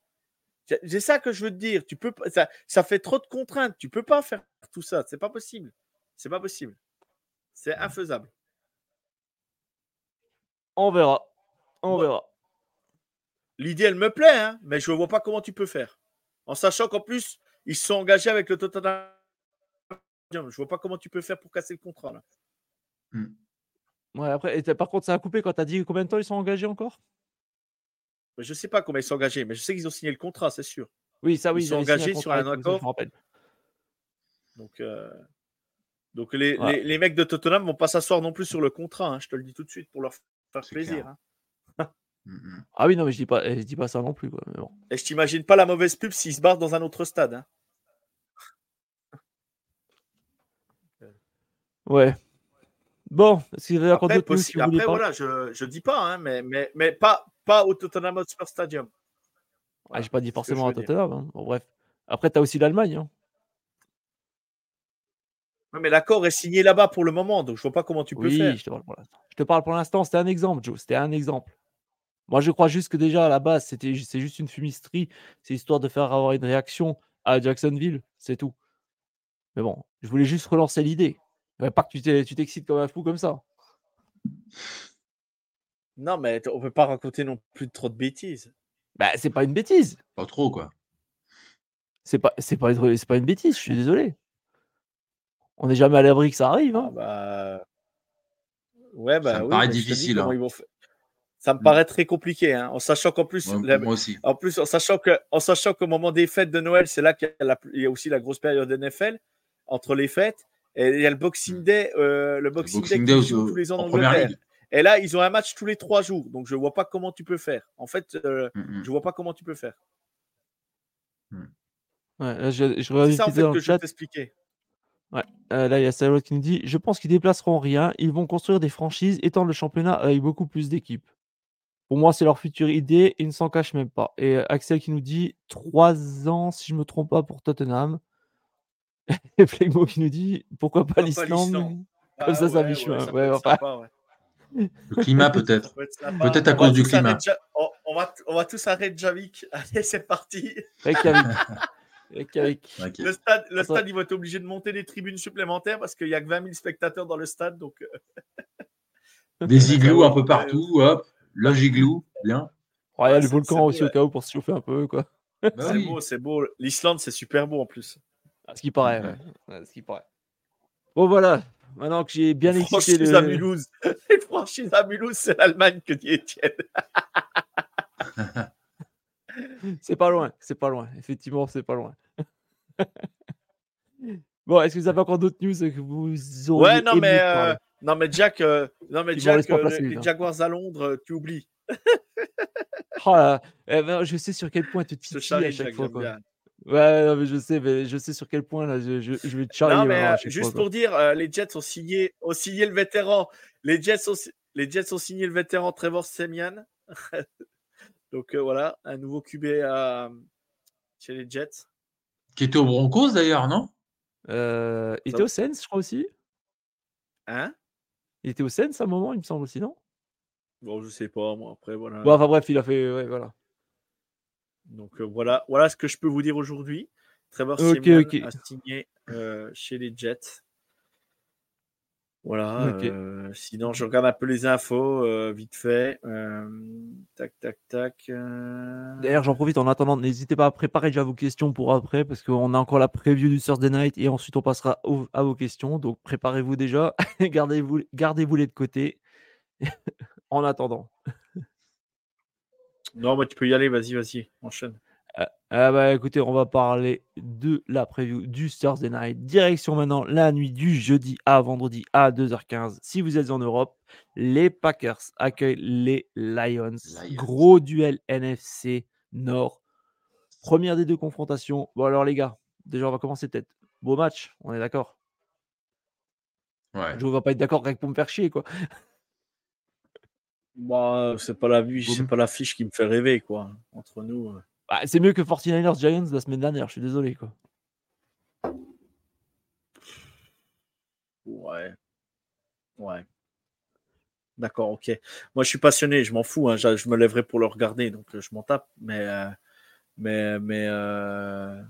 Speaker 3: C'est- ça que je veux te dire. Tu peux pas- ça, ça fait trop de contraintes. Tu peux pas faire tout ça. C'est pas possible. C'est pas possible. C'est infaisable.
Speaker 1: On verra. On
Speaker 3: Ouais.
Speaker 1: verra.
Speaker 3: L'idée, elle me plaît, hein, mais je ne vois pas comment tu peux faire. En sachant qu'en plus, ils se sont engagés avec le Tottenham. Je vois pas comment tu peux faire pour casser le contrat. Là.
Speaker 1: Ouais, après, et par contre, ça a coupé quand tu as dit combien de temps ils sont engagés encore?
Speaker 3: Mais Je sais pas comment ils sont engagés, mais je sais qu'ils ont signé le contrat, c'est sûr.
Speaker 1: Oui, ça, oui.
Speaker 3: Ils sont engagés sur un accord. Donc, euh, donc les, les- les mecs de Tottenham vont pas s'asseoir non plus sur le contrat. hein, je te le dis tout de suite pour leur faire plaisir. hein. [laughs]
Speaker 2: Mm, mm.
Speaker 1: Ah oui, non, mais je dis pas, je dis pas ça non plus. Quoi. Mais bon.
Speaker 3: Et je t'imagine pas la mauvaise pub s'ils se barrent dans un autre stade. hein. [laughs]
Speaker 1: Ouais. Bon, est-ce qu'il y encore
Speaker 3: Après,
Speaker 1: vous voulez
Speaker 3: après,
Speaker 1: pas?
Speaker 3: voilà, je, je dis pas, hein, mais, mais, mais pas, pas au Tottenham Hotspur Stadium.
Speaker 1: Ah,
Speaker 3: Voilà,
Speaker 1: J'ai pas dit forcément à. Tottenham. hein. Bon, bref. Après, tu as aussi l'Allemagne. hein.
Speaker 3: Ouais, mais l'accord est signé là-bas pour le moment, donc je vois pas comment tu peux
Speaker 1: oui,
Speaker 3: faire.
Speaker 1: je te parle pour l'instant. Je te parle pour l'instant, c'était un exemple, Joe. C'était un exemple. Moi, je crois juste que déjà, à la base, c'était, c'est juste une fumisterie. C'est histoire de faire avoir une réaction à Jacksonville. C'est tout. Mais bon, je voulais juste relancer l'idée. Ouais, Pas que tu t'excites comme un fou comme ça.
Speaker 3: Non, mais on peut pas raconter non plus trop de bêtises.
Speaker 1: Bah, c'est pas une bêtise.
Speaker 2: Pas trop, quoi.
Speaker 1: C'est pas, c'est pas, c'est pas une bêtise, je suis désolé. On n'est jamais à l'abri que ça arrive.
Speaker 3: Ah
Speaker 1: Hein.
Speaker 3: bah... Ouais, bah
Speaker 2: me
Speaker 3: oui,
Speaker 2: paraît difficile, hein.
Speaker 3: vont Ça me paraît très compliqué, hein, en sachant qu'en plus,
Speaker 2: Ouais,
Speaker 3: la-
Speaker 2: Moi aussi.
Speaker 3: en plus, en sachant que, en sachant qu'au moment des fêtes de Noël, c'est là qu'il y, a la- il y a aussi la grosse période NFL entre les fêtes. Et il y a le Boxing Day, euh, le Boxing,
Speaker 2: Boxing
Speaker 3: Day
Speaker 2: Day
Speaker 3: qui joue
Speaker 2: au-
Speaker 3: tous les ans en
Speaker 2: en première ligue.
Speaker 3: Et là, ils ont un match tous les trois jours, donc je vois pas comment tu peux faire. En fait, euh,
Speaker 2: Mm, mm.
Speaker 3: je vois pas comment tu peux faire.
Speaker 1: Ouais, là, je, je
Speaker 3: C'est ça en fait que
Speaker 1: le
Speaker 3: je vais
Speaker 1: chat.
Speaker 3: t'expliquer.
Speaker 1: Euh, là, il y a Salot qui nous dit Je pense qu'ils déplaceront rien. Ils vont construire des franchises, étendre le championnat avec beaucoup plus d'équipes. Pour moi, c'est leur future idée. Ils ne s'en cachent même pas. Et euh, Axel qui nous dit 3 ans, si je me trompe pas, pour Tottenham. [laughs] Et Flegmo qui nous dit Pourquoi pas l'Islande Comme ça, ça
Speaker 3: ouais,
Speaker 1: mi-chemin.
Speaker 3: ouais, ça
Speaker 1: Ouais,
Speaker 2: Le climat, [laughs] peut-être. Peut-être à
Speaker 3: On
Speaker 2: cause du climat.
Speaker 3: Ja- On, on va, on va tous arrêter Javik. [laughs] Allez, c'est parti.
Speaker 1: Reykjavik. [laughs]
Speaker 3: Le stade, le stade, ils vont être obligés de monter des tribunes supplémentaires parce qu'il n'y a que 20 000 spectateurs dans le stade. Donc, euh,
Speaker 2: Des igloos un peu partout, hop. La giglou, bien.
Speaker 1: Ouais, il y a le volcan aussi
Speaker 3: beau,
Speaker 1: au cas où pour se chauffer un peu. Quoi.
Speaker 2: Bah
Speaker 3: c'est
Speaker 2: oui.
Speaker 3: beau, c'est beau. L'Islande, c'est super beau en plus.
Speaker 1: À ce qui paraît.
Speaker 2: Ouais.
Speaker 1: ouais. Ouais, à ce qui paraît. Bon, voilà. Maintenant que j'ai bien
Speaker 3: franchise
Speaker 1: le.
Speaker 3: à Mulhouse. [laughs] Les franchises à Mulhouse, c'est l'Allemagne que dit Étienne. [laughs]
Speaker 1: C'est pas loin, c'est pas loin. Effectivement, c'est pas loin. [laughs] bon, est-ce que vous avez encore d'autres news que vous auriez
Speaker 3: Ouais, non,
Speaker 1: aimé
Speaker 3: mais, euh, non, mais Jack, euh, non, mais
Speaker 1: Ils
Speaker 3: Jack euh, les. Jaguars à Londres, euh, tu oublies.
Speaker 1: Oh là, eh ben, je sais sur quel point tu te à chaque
Speaker 3: Jack,
Speaker 1: fois. Quoi. Ouais, non, mais je sais, mais je sais sur quel point là, je, je, je vais te charrier
Speaker 3: Non, mais
Speaker 1: maintenant à
Speaker 3: euh, juste
Speaker 1: quoi.
Speaker 3: pour dire, euh, les Jets ont signé, ont signé le vétéran. Les Jets ont, les Jets ont signé le vétéran Trevor Semian. [laughs] Donc euh, voilà, un nouveau QB chez les Jets.
Speaker 2: Qui était au Broncos d'ailleurs, non?
Speaker 1: Euh, il était au Sens, je crois aussi.
Speaker 3: Hein?
Speaker 1: Il était au Sens à un moment, il me semble aussi, non?
Speaker 3: Bon, je sais pas, moi. Après, voilà.
Speaker 1: Bon, enfin bref, il a fait. Ouais, voilà.
Speaker 3: Donc euh, voilà, voilà ce que je peux vous dire aujourd'hui. Trevor
Speaker 1: Ok,
Speaker 3: Simeon
Speaker 1: ok.
Speaker 3: a signé euh, chez les Jets. Voilà. Euh, sinon, je regarde un peu les infos euh, vite fait. Euh, tac, tac, tac.
Speaker 1: D'ailleurs, j'en profite en attendant, n'hésitez pas à préparer déjà vos questions pour après, parce qu'on a encore la preview du Thursday Night et ensuite on passera au- à vos questions. Donc préparez-vous déjà, [laughs] gardez-vous gardez les de côté [laughs] en attendant.
Speaker 3: Non, bah, tu peux y aller. Vas-y, vas-y. Enchaîne.
Speaker 1: Ah bah écoutez, on va parler de la preview du Thursday Night. Direction maintenant la nuit du jeudi à vendredi à 2h15. Si vous êtes en Europe, les Packers accueillent les Lions.
Speaker 2: Lions.
Speaker 1: Gros duel NFC Nord. Première des deux confrontations. Bon alors les gars, déjà on va commencer peut-être. Beau match, on est d'accord?
Speaker 2: Ouais.
Speaker 1: Je ne vais pas être d'accord avec pour me faire chier quoi. [laughs]
Speaker 3: Bah, c'est pas la vue, c'est pas l'affiche qui me fait rêver, quoi. Entre nous. euh.
Speaker 1: Bah, c'est mieux que 49ers Giants la semaine dernière, je suis désolé quoi.
Speaker 3: Ouais. Ouais. D'accord, ok. Moi, je suis passionné, je m'en fous. hein, Je, je me lèverai pour le regarder, donc euh, je m'en tape. Mais, euh, mais, mais euh,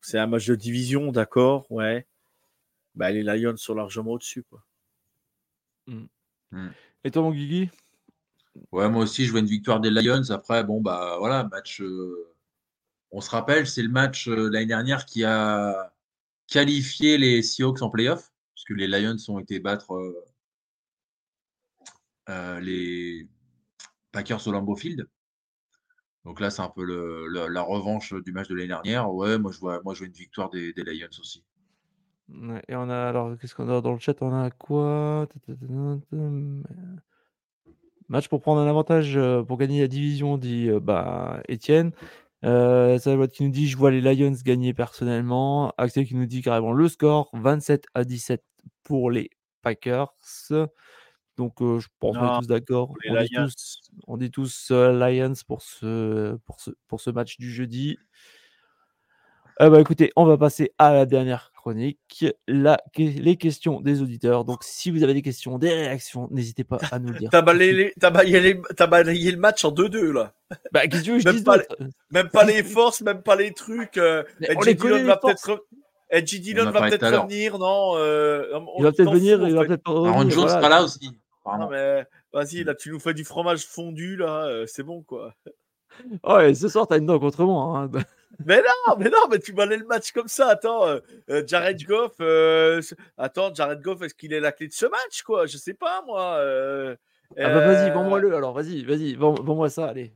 Speaker 3: c'est un match de division, d'accord, ouais. Bah, les Lions sont largement au-dessus, quoi.
Speaker 1: Et toi mon Guigui?
Speaker 2: Ouais, moi aussi, je vois une victoire des Lions. Après, bon, bah voilà, match. euh, on se rappelle, c'est le match euh, l'année dernière qui a qualifié les Seahawks en playoff, puisque les Lions ont été battre euh, euh, les Packers au Lambeau Field. Donc là, c'est un peu la revanche du match de l'année dernière. Ouais, moi je vois, moi je vois une victoire des, des Lions aussi.
Speaker 1: Et on a alors qu'est-ce qu'on a dans le chat On a quoi Match pour prendre un avantage euh, pour gagner la division, dit euh, bah, Étienne. Euh, Salvat qui nous dit je vois les Lions gagner personnellement. Axel qui nous dit carrément le score 27 à 17 pour les Packers. Donc euh, je pense qu'on est tous d'accord. On, dit tous, on dit tous euh, Lions pour ce, pour, ce, pour ce match du jeudi. Euh, bah, écoutez, on va passer à la dernière chronique, la, les questions des auditeurs. Donc, si vous avez des questions, des réactions, n'hésitez pas à nous le dire. [laughs]
Speaker 3: T'as balayé, les- balayé les- t'as balayé le match en 2-2, là.
Speaker 1: Bah, qu'est-ce que je
Speaker 3: pas
Speaker 1: d'autre?
Speaker 3: Même pas les [laughs] forces, même pas les trucs. Euh,
Speaker 1: on les connaît, les
Speaker 3: va peut-être Edgy Dillon va peut-être revenir, non euh,
Speaker 1: Il va peut-être venir, il va peut-être
Speaker 2: Aaron Jones
Speaker 1: voilà.
Speaker 2: là aussi.
Speaker 3: Vas-y, là, tu nous fais du fromage fondu, là, euh, c'est bon, quoi.
Speaker 1: Ouais, ce soir, t'as une dent contre moi. hein.
Speaker 3: Mais non, mais non, mais tu balayes le match comme ça. Attends, euh, euh, Jared Goff, euh, attends, Jared Goff, est-ce qu'il est la clé de ce match, quoi? Je sais pas, moi. euh,
Speaker 1: Ah bah vas-y,
Speaker 3: euh,
Speaker 1: vends-moi-le alors, vas-y, vas-y, vends- vends-moi ça, allez.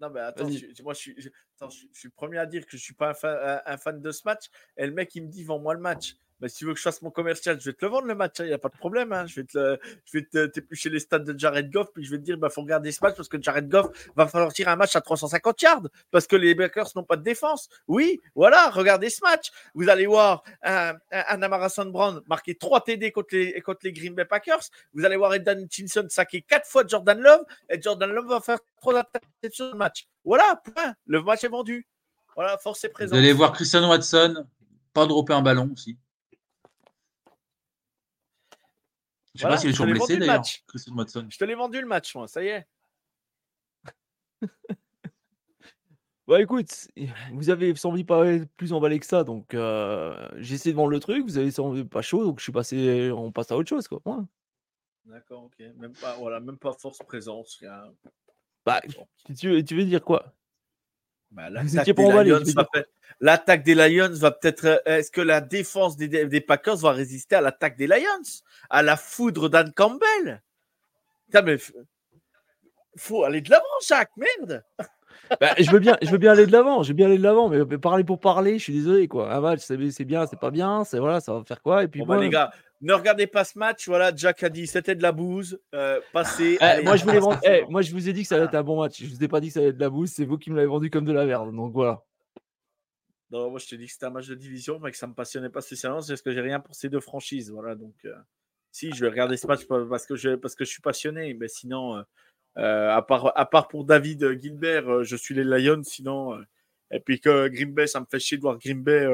Speaker 3: Non, mais attends, je- moi, je suis, je, attends, je- je suis le premier à dire que je suis pas un fan, un fan de ce match. Et le mec, il me dit, vends-moi le match. Mais si tu veux que je fasse mon commercial, je vais te le vendre le match, il n'y a pas de problème. hein. Je vais te je vais t'éplucher les stats de Jared Goff, puis je vais te dire, bah, faut regarder ce match parce que Jared Goff va falloir tirer un match à 350 yards parce que les Packers n'ont pas de défense. Oui, voilà, regardez ce match. Vous allez voir un, un, un Amara. Brown marquer 3 TD contre les, contre les Green Bay Packers. Vous allez voir Edan Hutchinson saquer 4 fois Jordan Love et Jordan Love va faire 3 interceptions le match. Voilà, point. Le match est vendu. Voilà, force est
Speaker 2: Vous
Speaker 3: présente.
Speaker 2: allez voir Christian Watson, pas dropper un ballon aussi. Je sais
Speaker 3: Voilà,
Speaker 2: pas s'il est toujours
Speaker 3: l'ai
Speaker 2: blessé d'ailleurs. Christian Watson.
Speaker 3: Je te l'ai vendu le match, moi, ça y est. [laughs]
Speaker 1: Bah écoute, vous avez semblé pas plus emballé que ça, donc euh, j'ai essayé de vendre le truc, vous avez semblé pas chaud, donc je suis passé, on passe à autre chose quoi. Ouais.
Speaker 3: D'accord, ok. Même pas, voilà, même pas force présence. rien.
Speaker 1: Bah,
Speaker 3: Bon.
Speaker 1: tu, veux- tu veux dire quoi?
Speaker 3: Bah, l'attaque des Lions va
Speaker 1: dire.
Speaker 3: peut- L'attaque des Lions va peut-être. euh, Est-ce que la défense des, des Packers va résister à l'attaque des Lions? À la foudre d'Anne Campbell? Putain, mais faut aller de l'avant, Jacques, merde [laughs]
Speaker 1: Bah, je veux bien, je veux bien aller de l'avant, je veux bien aller de l'avant, mais, mais parler pour parler, je suis désolé quoi. Un match, c'est c'est bien, c'est pas bien, c'est voilà, ça va faire quoi? Et puis
Speaker 3: Bon, bah, les gars, ne regardez pas ce match. Voilà, Jack a dit c'était de la bouse. Euh, passez.
Speaker 1: eh, moi je vendre, eh, moi je vous ai dit que ça allait être un bon match. Je vous ai pas dit que ça allait être de la bouse, c'est vous qui me l'avez vendu comme de la merde. Donc voilà.
Speaker 3: Non, moi je te dis que c'était un match de division, mais que ça me passionnait pas spécialement, c'est parce que j'ai rien pour ces deux franchises. Voilà, donc euh, si je vais regarder ce match pa- parce que je, parce que je suis passionné, mais sinon, euh, euh, à, part, à part pour David Gilbert, je suis les Lions, sinon, Et puis que Green Bay, ça me fait chier de voir Green Bay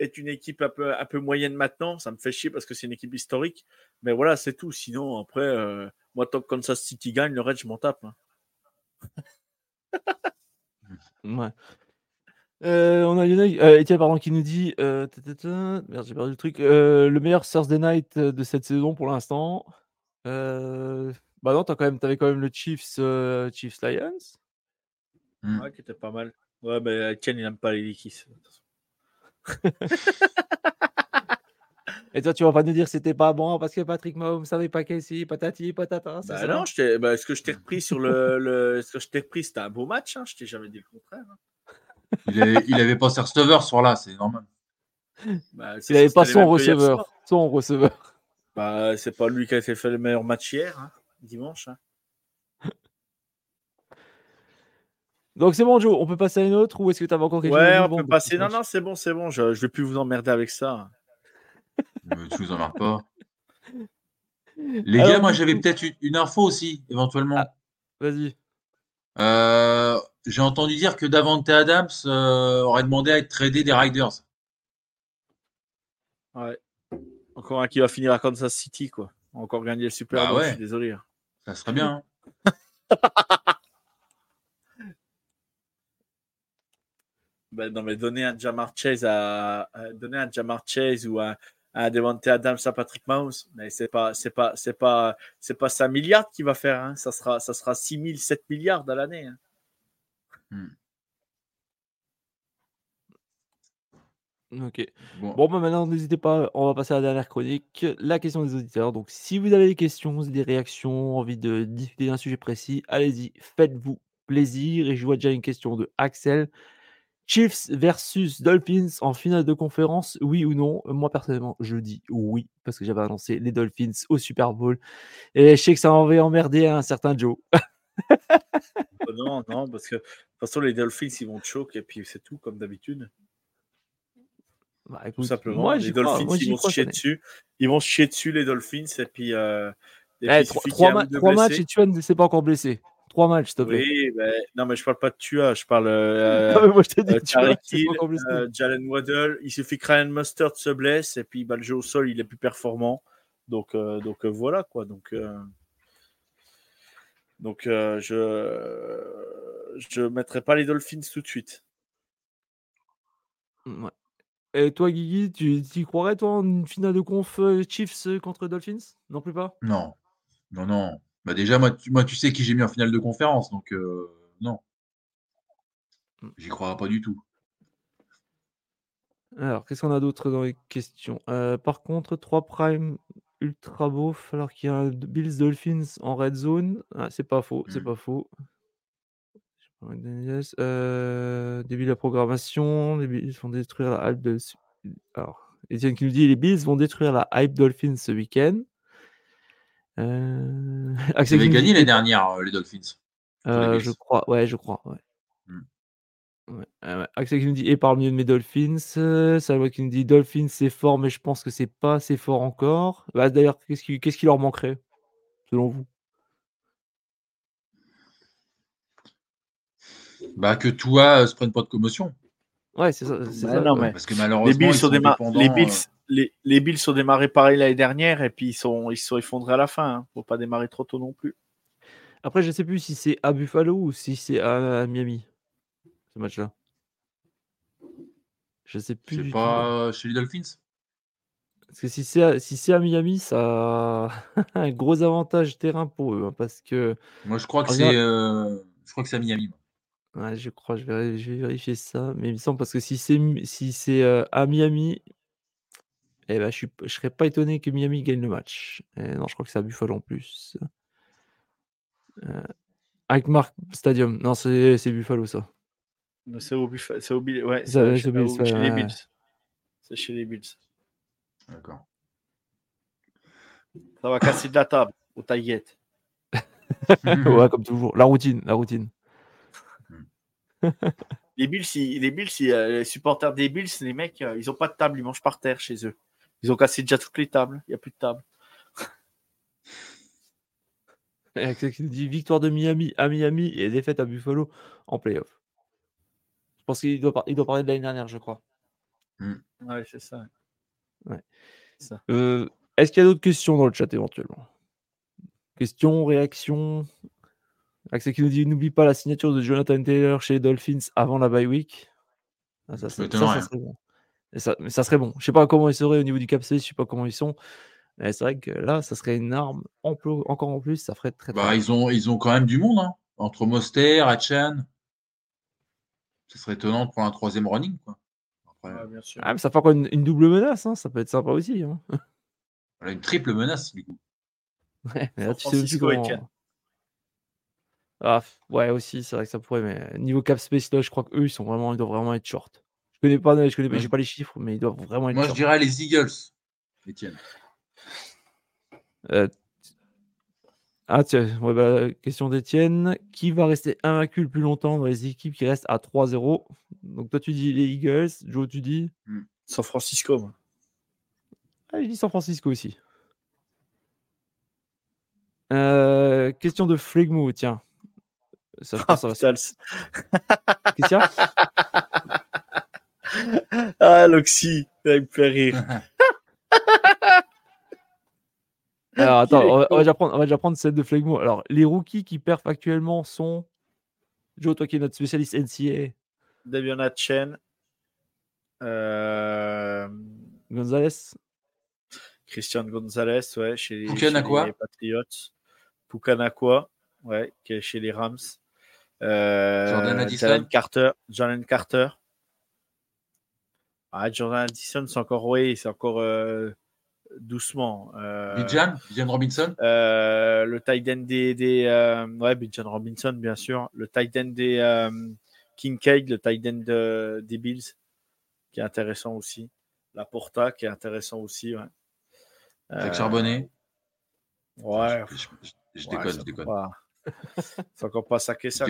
Speaker 3: être une équipe un peu, un peu moyenne maintenant. Ça me fait chier parce que c'est une équipe historique. Mais voilà, c'est tout. Sinon, après, euh, moi, tant que Kansas City gagne, le reste, je m'en tape. hein. [laughs]
Speaker 1: Ouais. Euh, on a Lionel, euh, Étienne pardon, qui nous dit euh, ta, ta, ta, merde j'ai perdu le truc euh, le meilleur Thursday Night de cette saison pour l'instant. Euh, bah non t'as quand même t'avais quand même le Chiefs euh, Chiefs Lions.
Speaker 2: Mm.
Speaker 3: Ouais, qui était pas mal. Ouais, mais Ken, il n'aime pas les Vikings.
Speaker 1: Et toi tu vas pas nous dire que c'était pas bon parce que Patrick Mahomes savait pas qu'ici patati patata.
Speaker 3: Bah
Speaker 1: ça
Speaker 3: non, je bah, ce que je t'ai repris sur le, [laughs] le- ce que je t'ai repris, c'était un beau match. Hein. Je t'ai jamais dit le contraire. hein.
Speaker 2: Il avait, il avait pas ses receveurs ce soir-là, c'est normal.
Speaker 3: Bah, c'est
Speaker 1: Il avait
Speaker 3: sûr,
Speaker 1: pas son receveur. Son receveur.
Speaker 3: Bah, c'est pas lui qui a fait fait le meilleur match hier, hein, dimanche. hein.
Speaker 1: Donc c'est bon Joe, on peut passer à une autre ou est-ce que tu avais encore quelque chose
Speaker 3: Ouais, on peut passer. Non, non, c'est bon, c'est bon. Je, je vais plus vous emmerder avec ça. [laughs]
Speaker 2: Euh, Tu vous en marres pas. Les
Speaker 1: Alors,
Speaker 2: gars, moi j'avais peut-être une, une info aussi, éventuellement.
Speaker 1: Ah. Vas-y.
Speaker 2: Euh, J'ai entendu dire que Davante Adams euh, aurait demandé à être tradé des Riders.
Speaker 3: Ouais. Encore un qui va finir à Kansas City, quoi. Encore gagner le Super
Speaker 2: Bah
Speaker 3: Bowl,
Speaker 2: ouais.
Speaker 3: je suis désolé. hein.
Speaker 2: Ça serait bien. hein. [laughs]
Speaker 3: Ben, non, mais donner un Jamar Chase à, à- donner un Jamar Chase ou un, un Devontae Adams à Patrick Mahomes, mais c'est pas, c'est pas, c'est pas, c'est pas 5 milliards qu'il va faire. Hein. Ça sera, ça sera 6 000, 7 milliards à l'année. hein.
Speaker 1: Ok.
Speaker 2: Bon.
Speaker 1: Bon, bah maintenant, n'hésitez pas, on va passer à la dernière chronique, la question des auditeurs. Donc, si vous avez des questions, des réactions, envie de discuter d'un sujet précis, allez-y, faites-vous plaisir. Et je vois déjà une question de Axel. Chiefs versus Dolphins en finale de conférence, oui ou non? Moi, personnellement, je dis oui, parce que j'avais annoncé les Dolphins au Super Bowl. Et je sais que ça avait emmerdé un certain Joe.
Speaker 3: Euh, non, non, parce que de toute façon, les Dolphins, ils vont choke et puis c'est tout, comme d'habitude.
Speaker 1: Bah,
Speaker 3: Tout simplement.
Speaker 1: moi,
Speaker 3: les Dolphins,
Speaker 1: moi,
Speaker 3: ils vont se chier dessus. Ils vont se chier dessus, les Dolphins. Et puis, euh, et
Speaker 1: Eh,
Speaker 3: puis,
Speaker 1: trois ma- matchs et Tuan ne s'est pas encore blessé. Trois matchs, s'il te plaît.
Speaker 3: Oui, ben, non, mais je parle pas de Tua, je parle euh, [laughs]
Speaker 1: Non, mais moi, je t'ai dit,
Speaker 3: euh, Hill, euh, Jalen Waddle. Il suffit que Ryan Mustard se blesse et puis bah, le jeu au sol, il est plus performant. Donc, euh, donc euh, voilà quoi. Donc, euh, donc euh, je je mettrai pas les Dolphins tout de suite.
Speaker 1: Ouais. Et toi, Guigui, tu y croirais, toi, en une finale de conf Chiefs contre Dolphins? Non plus pas?
Speaker 2: Non, non, non. Bah déjà, moi tu, moi, tu sais qui j'ai mis en finale de conférence, donc euh, non.
Speaker 1: Mm.
Speaker 2: J'y croirais pas du tout.
Speaker 1: Alors, qu'est-ce qu'on a d'autre dans les questions? Euh, Par contre, 3 prime ultra beauf, alors qu'il y a un Bills Dolphins en red zone. Ah, c'est pas faux, c'est
Speaker 2: Mm.
Speaker 1: pas faux. Euh, début de la programmation, les Bills vont détruire la hype de. Alors, Etienne qui nous dit les Bills vont détruire la hype Dolphins ce week-end. Euh...
Speaker 2: Ils avaient gagné l'année dernière, euh, les Dolphins.
Speaker 1: Euh, je crois, ouais, je crois, ouais.
Speaker 2: Hmm.
Speaker 1: Ouais, ouais, ouais. Axel qui nous dit le milieu de mes Dolphins. Salwa qui nous dit Dolphins c'est fort, mais je pense que c'est pas assez fort encore. Bah, D'ailleurs, qu'est-ce qui, qu'est-ce qui leur manquerait, selon vous?
Speaker 2: Bah que toi euh, se prenne pas de commotion.
Speaker 1: Ouais, c'est ça. c'est
Speaker 3: Bah
Speaker 1: ça,
Speaker 3: non, mais
Speaker 2: Parce que
Speaker 3: Les
Speaker 2: malheureusement,
Speaker 3: Bills,
Speaker 2: ils
Speaker 3: sont déma- les,
Speaker 2: euh,
Speaker 3: Bills, les, les Bills sont démarrés pareil l'année dernière et puis ils sont, ils sont effondrés à la fin. Hein. Faut pas démarrer trop tôt non plus.
Speaker 1: Après, je sais plus si c'est à Buffalo ou si c'est à, à Miami, ce match-là. Je sais plus.
Speaker 2: C'est pas
Speaker 1: tout.
Speaker 2: chez les Dolphins?
Speaker 1: Parce que si c'est à, si c'est à Miami, ça a [laughs] un gros avantage terrain pour eux. hein, parce que
Speaker 2: Moi, je crois que c'est euh, je crois que c'est à Miami. moi.
Speaker 1: Ouais, je crois, je vais, je vais vérifier ça. Mais il me semble parce que si c'est si c'est euh, à Miami, eh ben, je suis, je serais pas étonné que Miami gagne le match. Eh non, je crois que c'est à Buffalo en plus. Euh, avec Mark Stadium. Non, c'est Buffalo ça.
Speaker 3: C'est au, Buff- c'est au Bill- ouais,
Speaker 1: Ça,
Speaker 3: c'est chez,
Speaker 1: ouais,
Speaker 3: les. Bills. C'est chez les Bills.
Speaker 2: D'accord.
Speaker 3: Ça va casser de la table aux taillettes. [laughs] [laughs]
Speaker 1: ouais, comme toujours. La routine, la routine.
Speaker 3: Les Bills, ils- les Bills, ils, euh, les supporters des Bills, les mecs, euh, ils ont pas de table, ils mangent par terre chez eux. Ils ont cassé déjà toutes les tables. Il n'y a plus de table.
Speaker 1: Dit victoire de Miami à Miami et défaite à Buffalo en playoff. pense qu'il doit, par- il doit parler de l'année dernière, je crois.
Speaker 3: Ouais, c'est ça.
Speaker 1: Euh, Est-ce qu'il y a d'autres questions dans le chat éventuellement? Questions, réactions? Axel qui nous dit n'oublie pas la signature de Jonathan Taylor chez les Dolphins avant la bye week. Ah, ça,
Speaker 2: Ça
Speaker 1: ça-
Speaker 2: m'étonnerait,
Speaker 1: ça, ça serait bon. Et ça, mais ça serait bon. Je sais pas comment ils seraient au niveau du cap space, je sais pas comment ils sont. Mais c'est vrai que là, ça serait une arme encore en plus, ça ferait très très
Speaker 2: Bah,
Speaker 1: bien.
Speaker 2: ils, ont, ils ont quand même du monde, hein. entre Moster, Hachan. Ce serait étonnant de prendre un troisième running. Quoi. Après,
Speaker 3: Ouais, bien sûr.
Speaker 1: Ah, mais ça fait encore une, une double menace, hein, ça peut être sympa aussi. hein.
Speaker 2: voilà, une triple menace, du coup. [laughs]
Speaker 1: Ouais, mais là,
Speaker 3: San
Speaker 1: tu sais aussi
Speaker 3: Francisco et
Speaker 1: comment-
Speaker 3: Ken.
Speaker 1: Ah, ouais, aussi, c'est vrai que ça pourrait, mais niveau cap space, là, je crois qu'eux, ils, sont vraiment, ils doivent vraiment être short. Je connais pas, je connais pas, j'ai les chiffres, mais ils doivent vraiment être
Speaker 2: Moi, je dirais les Eagles, Étienne.
Speaker 1: Euh, Ah, tiens, ouais, bah, question d'Étienne. Qui va rester invaincu le plus longtemps dans les équipes qui restent à 3-0 Donc, toi, tu dis les Eagles. Joe, tu dis?
Speaker 3: San Francisco. moi.
Speaker 1: Ah, je dis San Francisco aussi. Euh, question de Flegmo, tiens. Ça, je pense que ça va se-
Speaker 3: Putain, le- [laughs]
Speaker 1: Qu'est-ce qu'il y a? [laughs]
Speaker 3: Ah, Loxy, ça me fait rire. [laughs]
Speaker 1: Alors, attends, on va, on va déjà prendre, on va déjà prendre celle de Flegmo. Alors, les rookies qui perfent actuellement sont. Joe, toi qui es notre spécialiste NCA,
Speaker 3: Devion Chen. Euh,
Speaker 1: Gonzalez.
Speaker 3: Christian Gonzalez, ouais, chez les,
Speaker 2: Pukanakwa.
Speaker 3: chez les Patriots. Pukanakwa, ouais, qui est chez les Rams. Euh,
Speaker 2: Jordan Addison?
Speaker 3: Jalen Carter. Jordan Carter. Ah, Jordan Addison, c'est encore, oui, c'est encore euh, doucement. Euh,
Speaker 2: Bijan, Bijan Robinson?
Speaker 3: euh, le tight end des, des ouais, Bijan Robinson, bien sûr. Le tight end des Kincaid, le tight end de- des Bills, qui est intéressant aussi. La Porta, qui est intéressant aussi. Ouais.
Speaker 2: Jacques Charbonnet?
Speaker 3: Ouais,
Speaker 2: Je, je- je- je
Speaker 3: ouais,
Speaker 2: déconne, je déconne.
Speaker 3: pas- C'est encore pas saqué ça.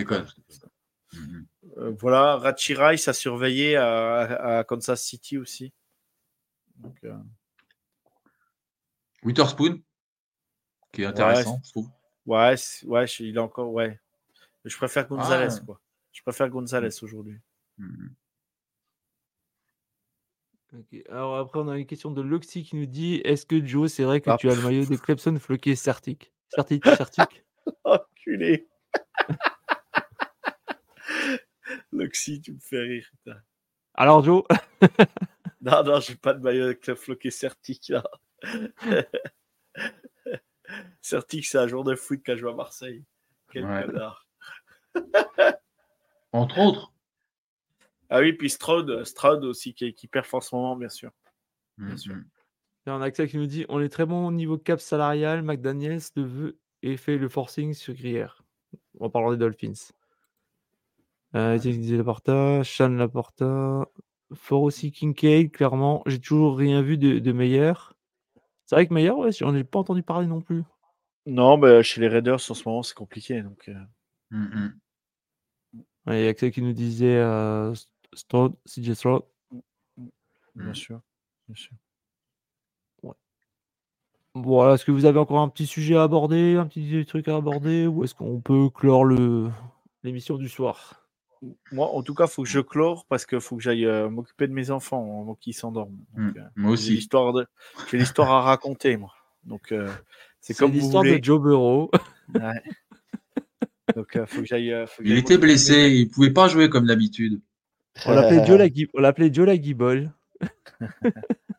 Speaker 3: Euh, voilà, Rachi Rice a surveillé à, à Kansas City aussi. Donc, euh,
Speaker 2: Witherspoon, qui est intéressant, je trouve.
Speaker 3: ouais, ouais, il est encore, ouais. Je préfère Gonzalez,
Speaker 2: Ah.
Speaker 3: quoi. Je préfère Gonzalez aujourd'hui.
Speaker 2: Mhm.
Speaker 1: Ok, Alors, après, on a une question de Luxi qui nous dit Est-ce que Joe, c'est vrai que
Speaker 3: Ah.
Speaker 1: tu as le maillot de Clemson floqué Certic Certic, Certic [laughs]
Speaker 3: Enculé. [laughs] Loxy, tu me fais rire. putain.
Speaker 1: Alors, Joe? [laughs]
Speaker 3: Non, non, j'ai pas de maillot avec le floqué Certic là. [laughs] Certic, c'est un jour de foot quand je vais à Marseille. Quel
Speaker 2: Ouais.
Speaker 3: connard.
Speaker 2: Entre autres.
Speaker 3: Ah oui, puis Stroud, Stroud aussi qui, qui performe en ce moment, bien sûr.
Speaker 2: Mhm.
Speaker 3: sûr.
Speaker 1: Il y a un Axel qui nous dit On est très bon au niveau cap salarial. McDaniels le veut et fait le forcing sur Grière. En parlant des Dolphins. Euh, Laporta, Sean Laporta, fort aussi Kincaid, clairement. J'ai toujours rien vu de, de meilleur. C'est vrai que meilleur, ouais, j'en ai pas entendu parler non plus.
Speaker 3: Non, mais chez les Raiders en ce moment, c'est compliqué. Donc, euh.
Speaker 1: Ouais, Il y a Axel qui nous disait euh, Stroud, CJ Stroud.
Speaker 3: bien
Speaker 2: Mm.
Speaker 3: sûr. Bien sûr.
Speaker 1: Voilà, est-ce que vous avez encore un petit sujet à aborder, un petit truc à aborder, ou est-ce qu'on peut clore le l'émission du soir?
Speaker 3: Moi, en tout cas, il faut que je clore parce qu'il faut que j'aille euh, m'occuper de mes enfants avant qu'ils s'endorment. Donc,
Speaker 2: Mhm.
Speaker 3: euh,
Speaker 2: Moi
Speaker 3: j'ai
Speaker 2: aussi.
Speaker 3: l'histoire de... j'ai l'histoire à raconter, moi. Donc, euh, c'est comme vous
Speaker 1: l'histoire
Speaker 3: voulez.
Speaker 1: de Joe Burrow.
Speaker 3: Ouais. Donc, il faut que j'aille. euh, faut que
Speaker 2: Il
Speaker 3: j'aille
Speaker 2: était blessé, il pouvait pas jouer comme d'habitude.
Speaker 1: On l'appelait [laughs] Joe la on l'appelait Joe la Guibol. [laughs]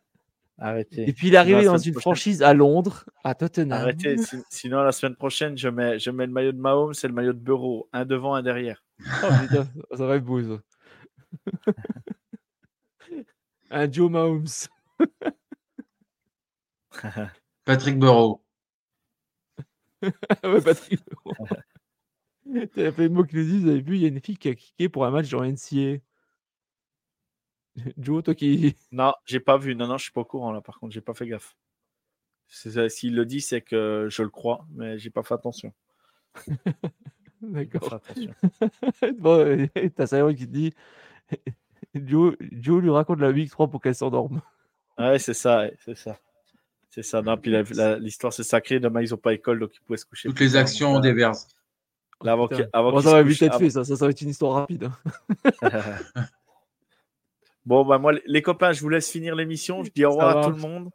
Speaker 3: Arrêtez.
Speaker 1: Et puis il est arrivé dans une
Speaker 3: prochaine.
Speaker 1: franchise à Londres, à Tottenham.
Speaker 3: Arrêtez. si- Sinon, la semaine prochaine, je mets, je mets le maillot de Mahomes et le maillot de Bureau. Un devant, un derrière.
Speaker 1: Oh, putain, ça va être beau ça. Un Joe Mahomes. [laughs]
Speaker 2: Patrick Burrow. [laughs]
Speaker 1: ouais, Patrick. [laughs] T'as fait le mot qui le dit, vous avez vu, il y a une fille qui a kické pour un match dans NCA. [laughs] Joe, toi qui. [laughs]
Speaker 3: Non, j'ai pas vu. Non, non, je suis pas au courant là. Par contre, j'ai pas fait gaffe. S'il le dit, c'est que je le crois, mais j'ai pas fait attention. [laughs]
Speaker 1: D'accord. bon, t'as Sayron qui te dit Joe, Joe lui raconte la Week 3 pour qu'elle s'endorme.
Speaker 3: Ouais, c'est ça, c'est ça. C'est ça. Non, puis l'histoire, c'est sacré. Demain, ils ont pas école, donc ils pouvaient se coucher.
Speaker 2: Toutes les
Speaker 3: tard,
Speaker 2: actions des
Speaker 3: là-
Speaker 2: Bears.
Speaker 3: Là, avant avant
Speaker 1: Bon, ça va vite être
Speaker 3: avant-
Speaker 1: fait, ça, ça, ça va être une histoire rapide.
Speaker 3: Bon, bah moi, les copains, je vous laisse finir l'émission. Je dis au revoir à tout le monde.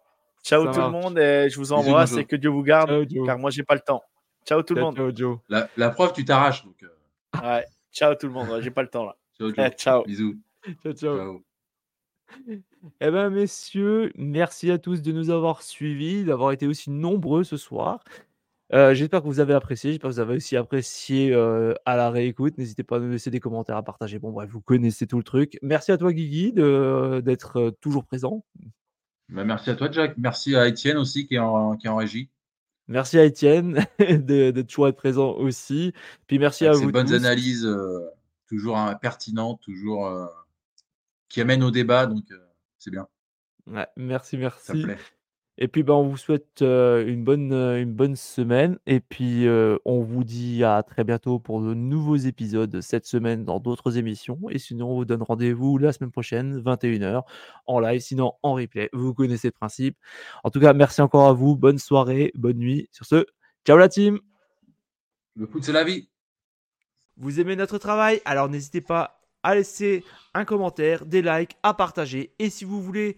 Speaker 3: Ciao tout le monde et je vous embrasse et que Dieu vous garde car moi j'ai pas le temps. Ciao tout le monde.
Speaker 2: Ciao, Joe. La, preuve, tu t'arraches. Donc...
Speaker 3: Euh. Ouais. Ciao tout le monde. J'ai pas le temps là. [laughs]
Speaker 2: Ciao. Joe.
Speaker 3: Eh, ciao.
Speaker 2: Bisous.
Speaker 1: Ciao, ciao. Eh bien, messieurs, merci à tous de nous avoir suivis, d'avoir été aussi nombreux ce soir. Euh, j'espère que vous avez apprécié. J'espère que vous avez aussi apprécié euh, à la réécoute. N'hésitez pas à nous laisser des commentaires, à partager. Bon, bref, vous connaissez tout le truc. Merci à toi, Guigui, d'être euh, toujours présent.
Speaker 2: Bah, merci à toi, Jack. Merci à Étienne aussi qui est en, qui est en régie.
Speaker 1: Merci à Étienne [laughs] de, toujours être présent aussi. Puis merci à vous.
Speaker 2: bonnes analyses, toujours hein, pertinentes, toujours qui amènent au débat. Donc, c'est bien.
Speaker 1: Ouais, merci, merci. Ça plaît. Et puis, ben, on vous souhaite une, bonne, une bonne semaine. Et puis, on vous dit à très bientôt pour de nouveaux épisodes cette semaine dans d'autres émissions. Et sinon, on vous donne rendez-vous la semaine prochaine, 21h, en live, sinon en replay. Vous connaissez le principe. En tout cas, merci encore à vous. Bonne soirée, bonne nuit. Sur ce, ciao la team.
Speaker 2: Le foot, c'est la vie.
Speaker 1: Vous aimez notre travail? Alors, n'hésitez pas à laisser un commentaire, des likes, à partager. Et si vous voulez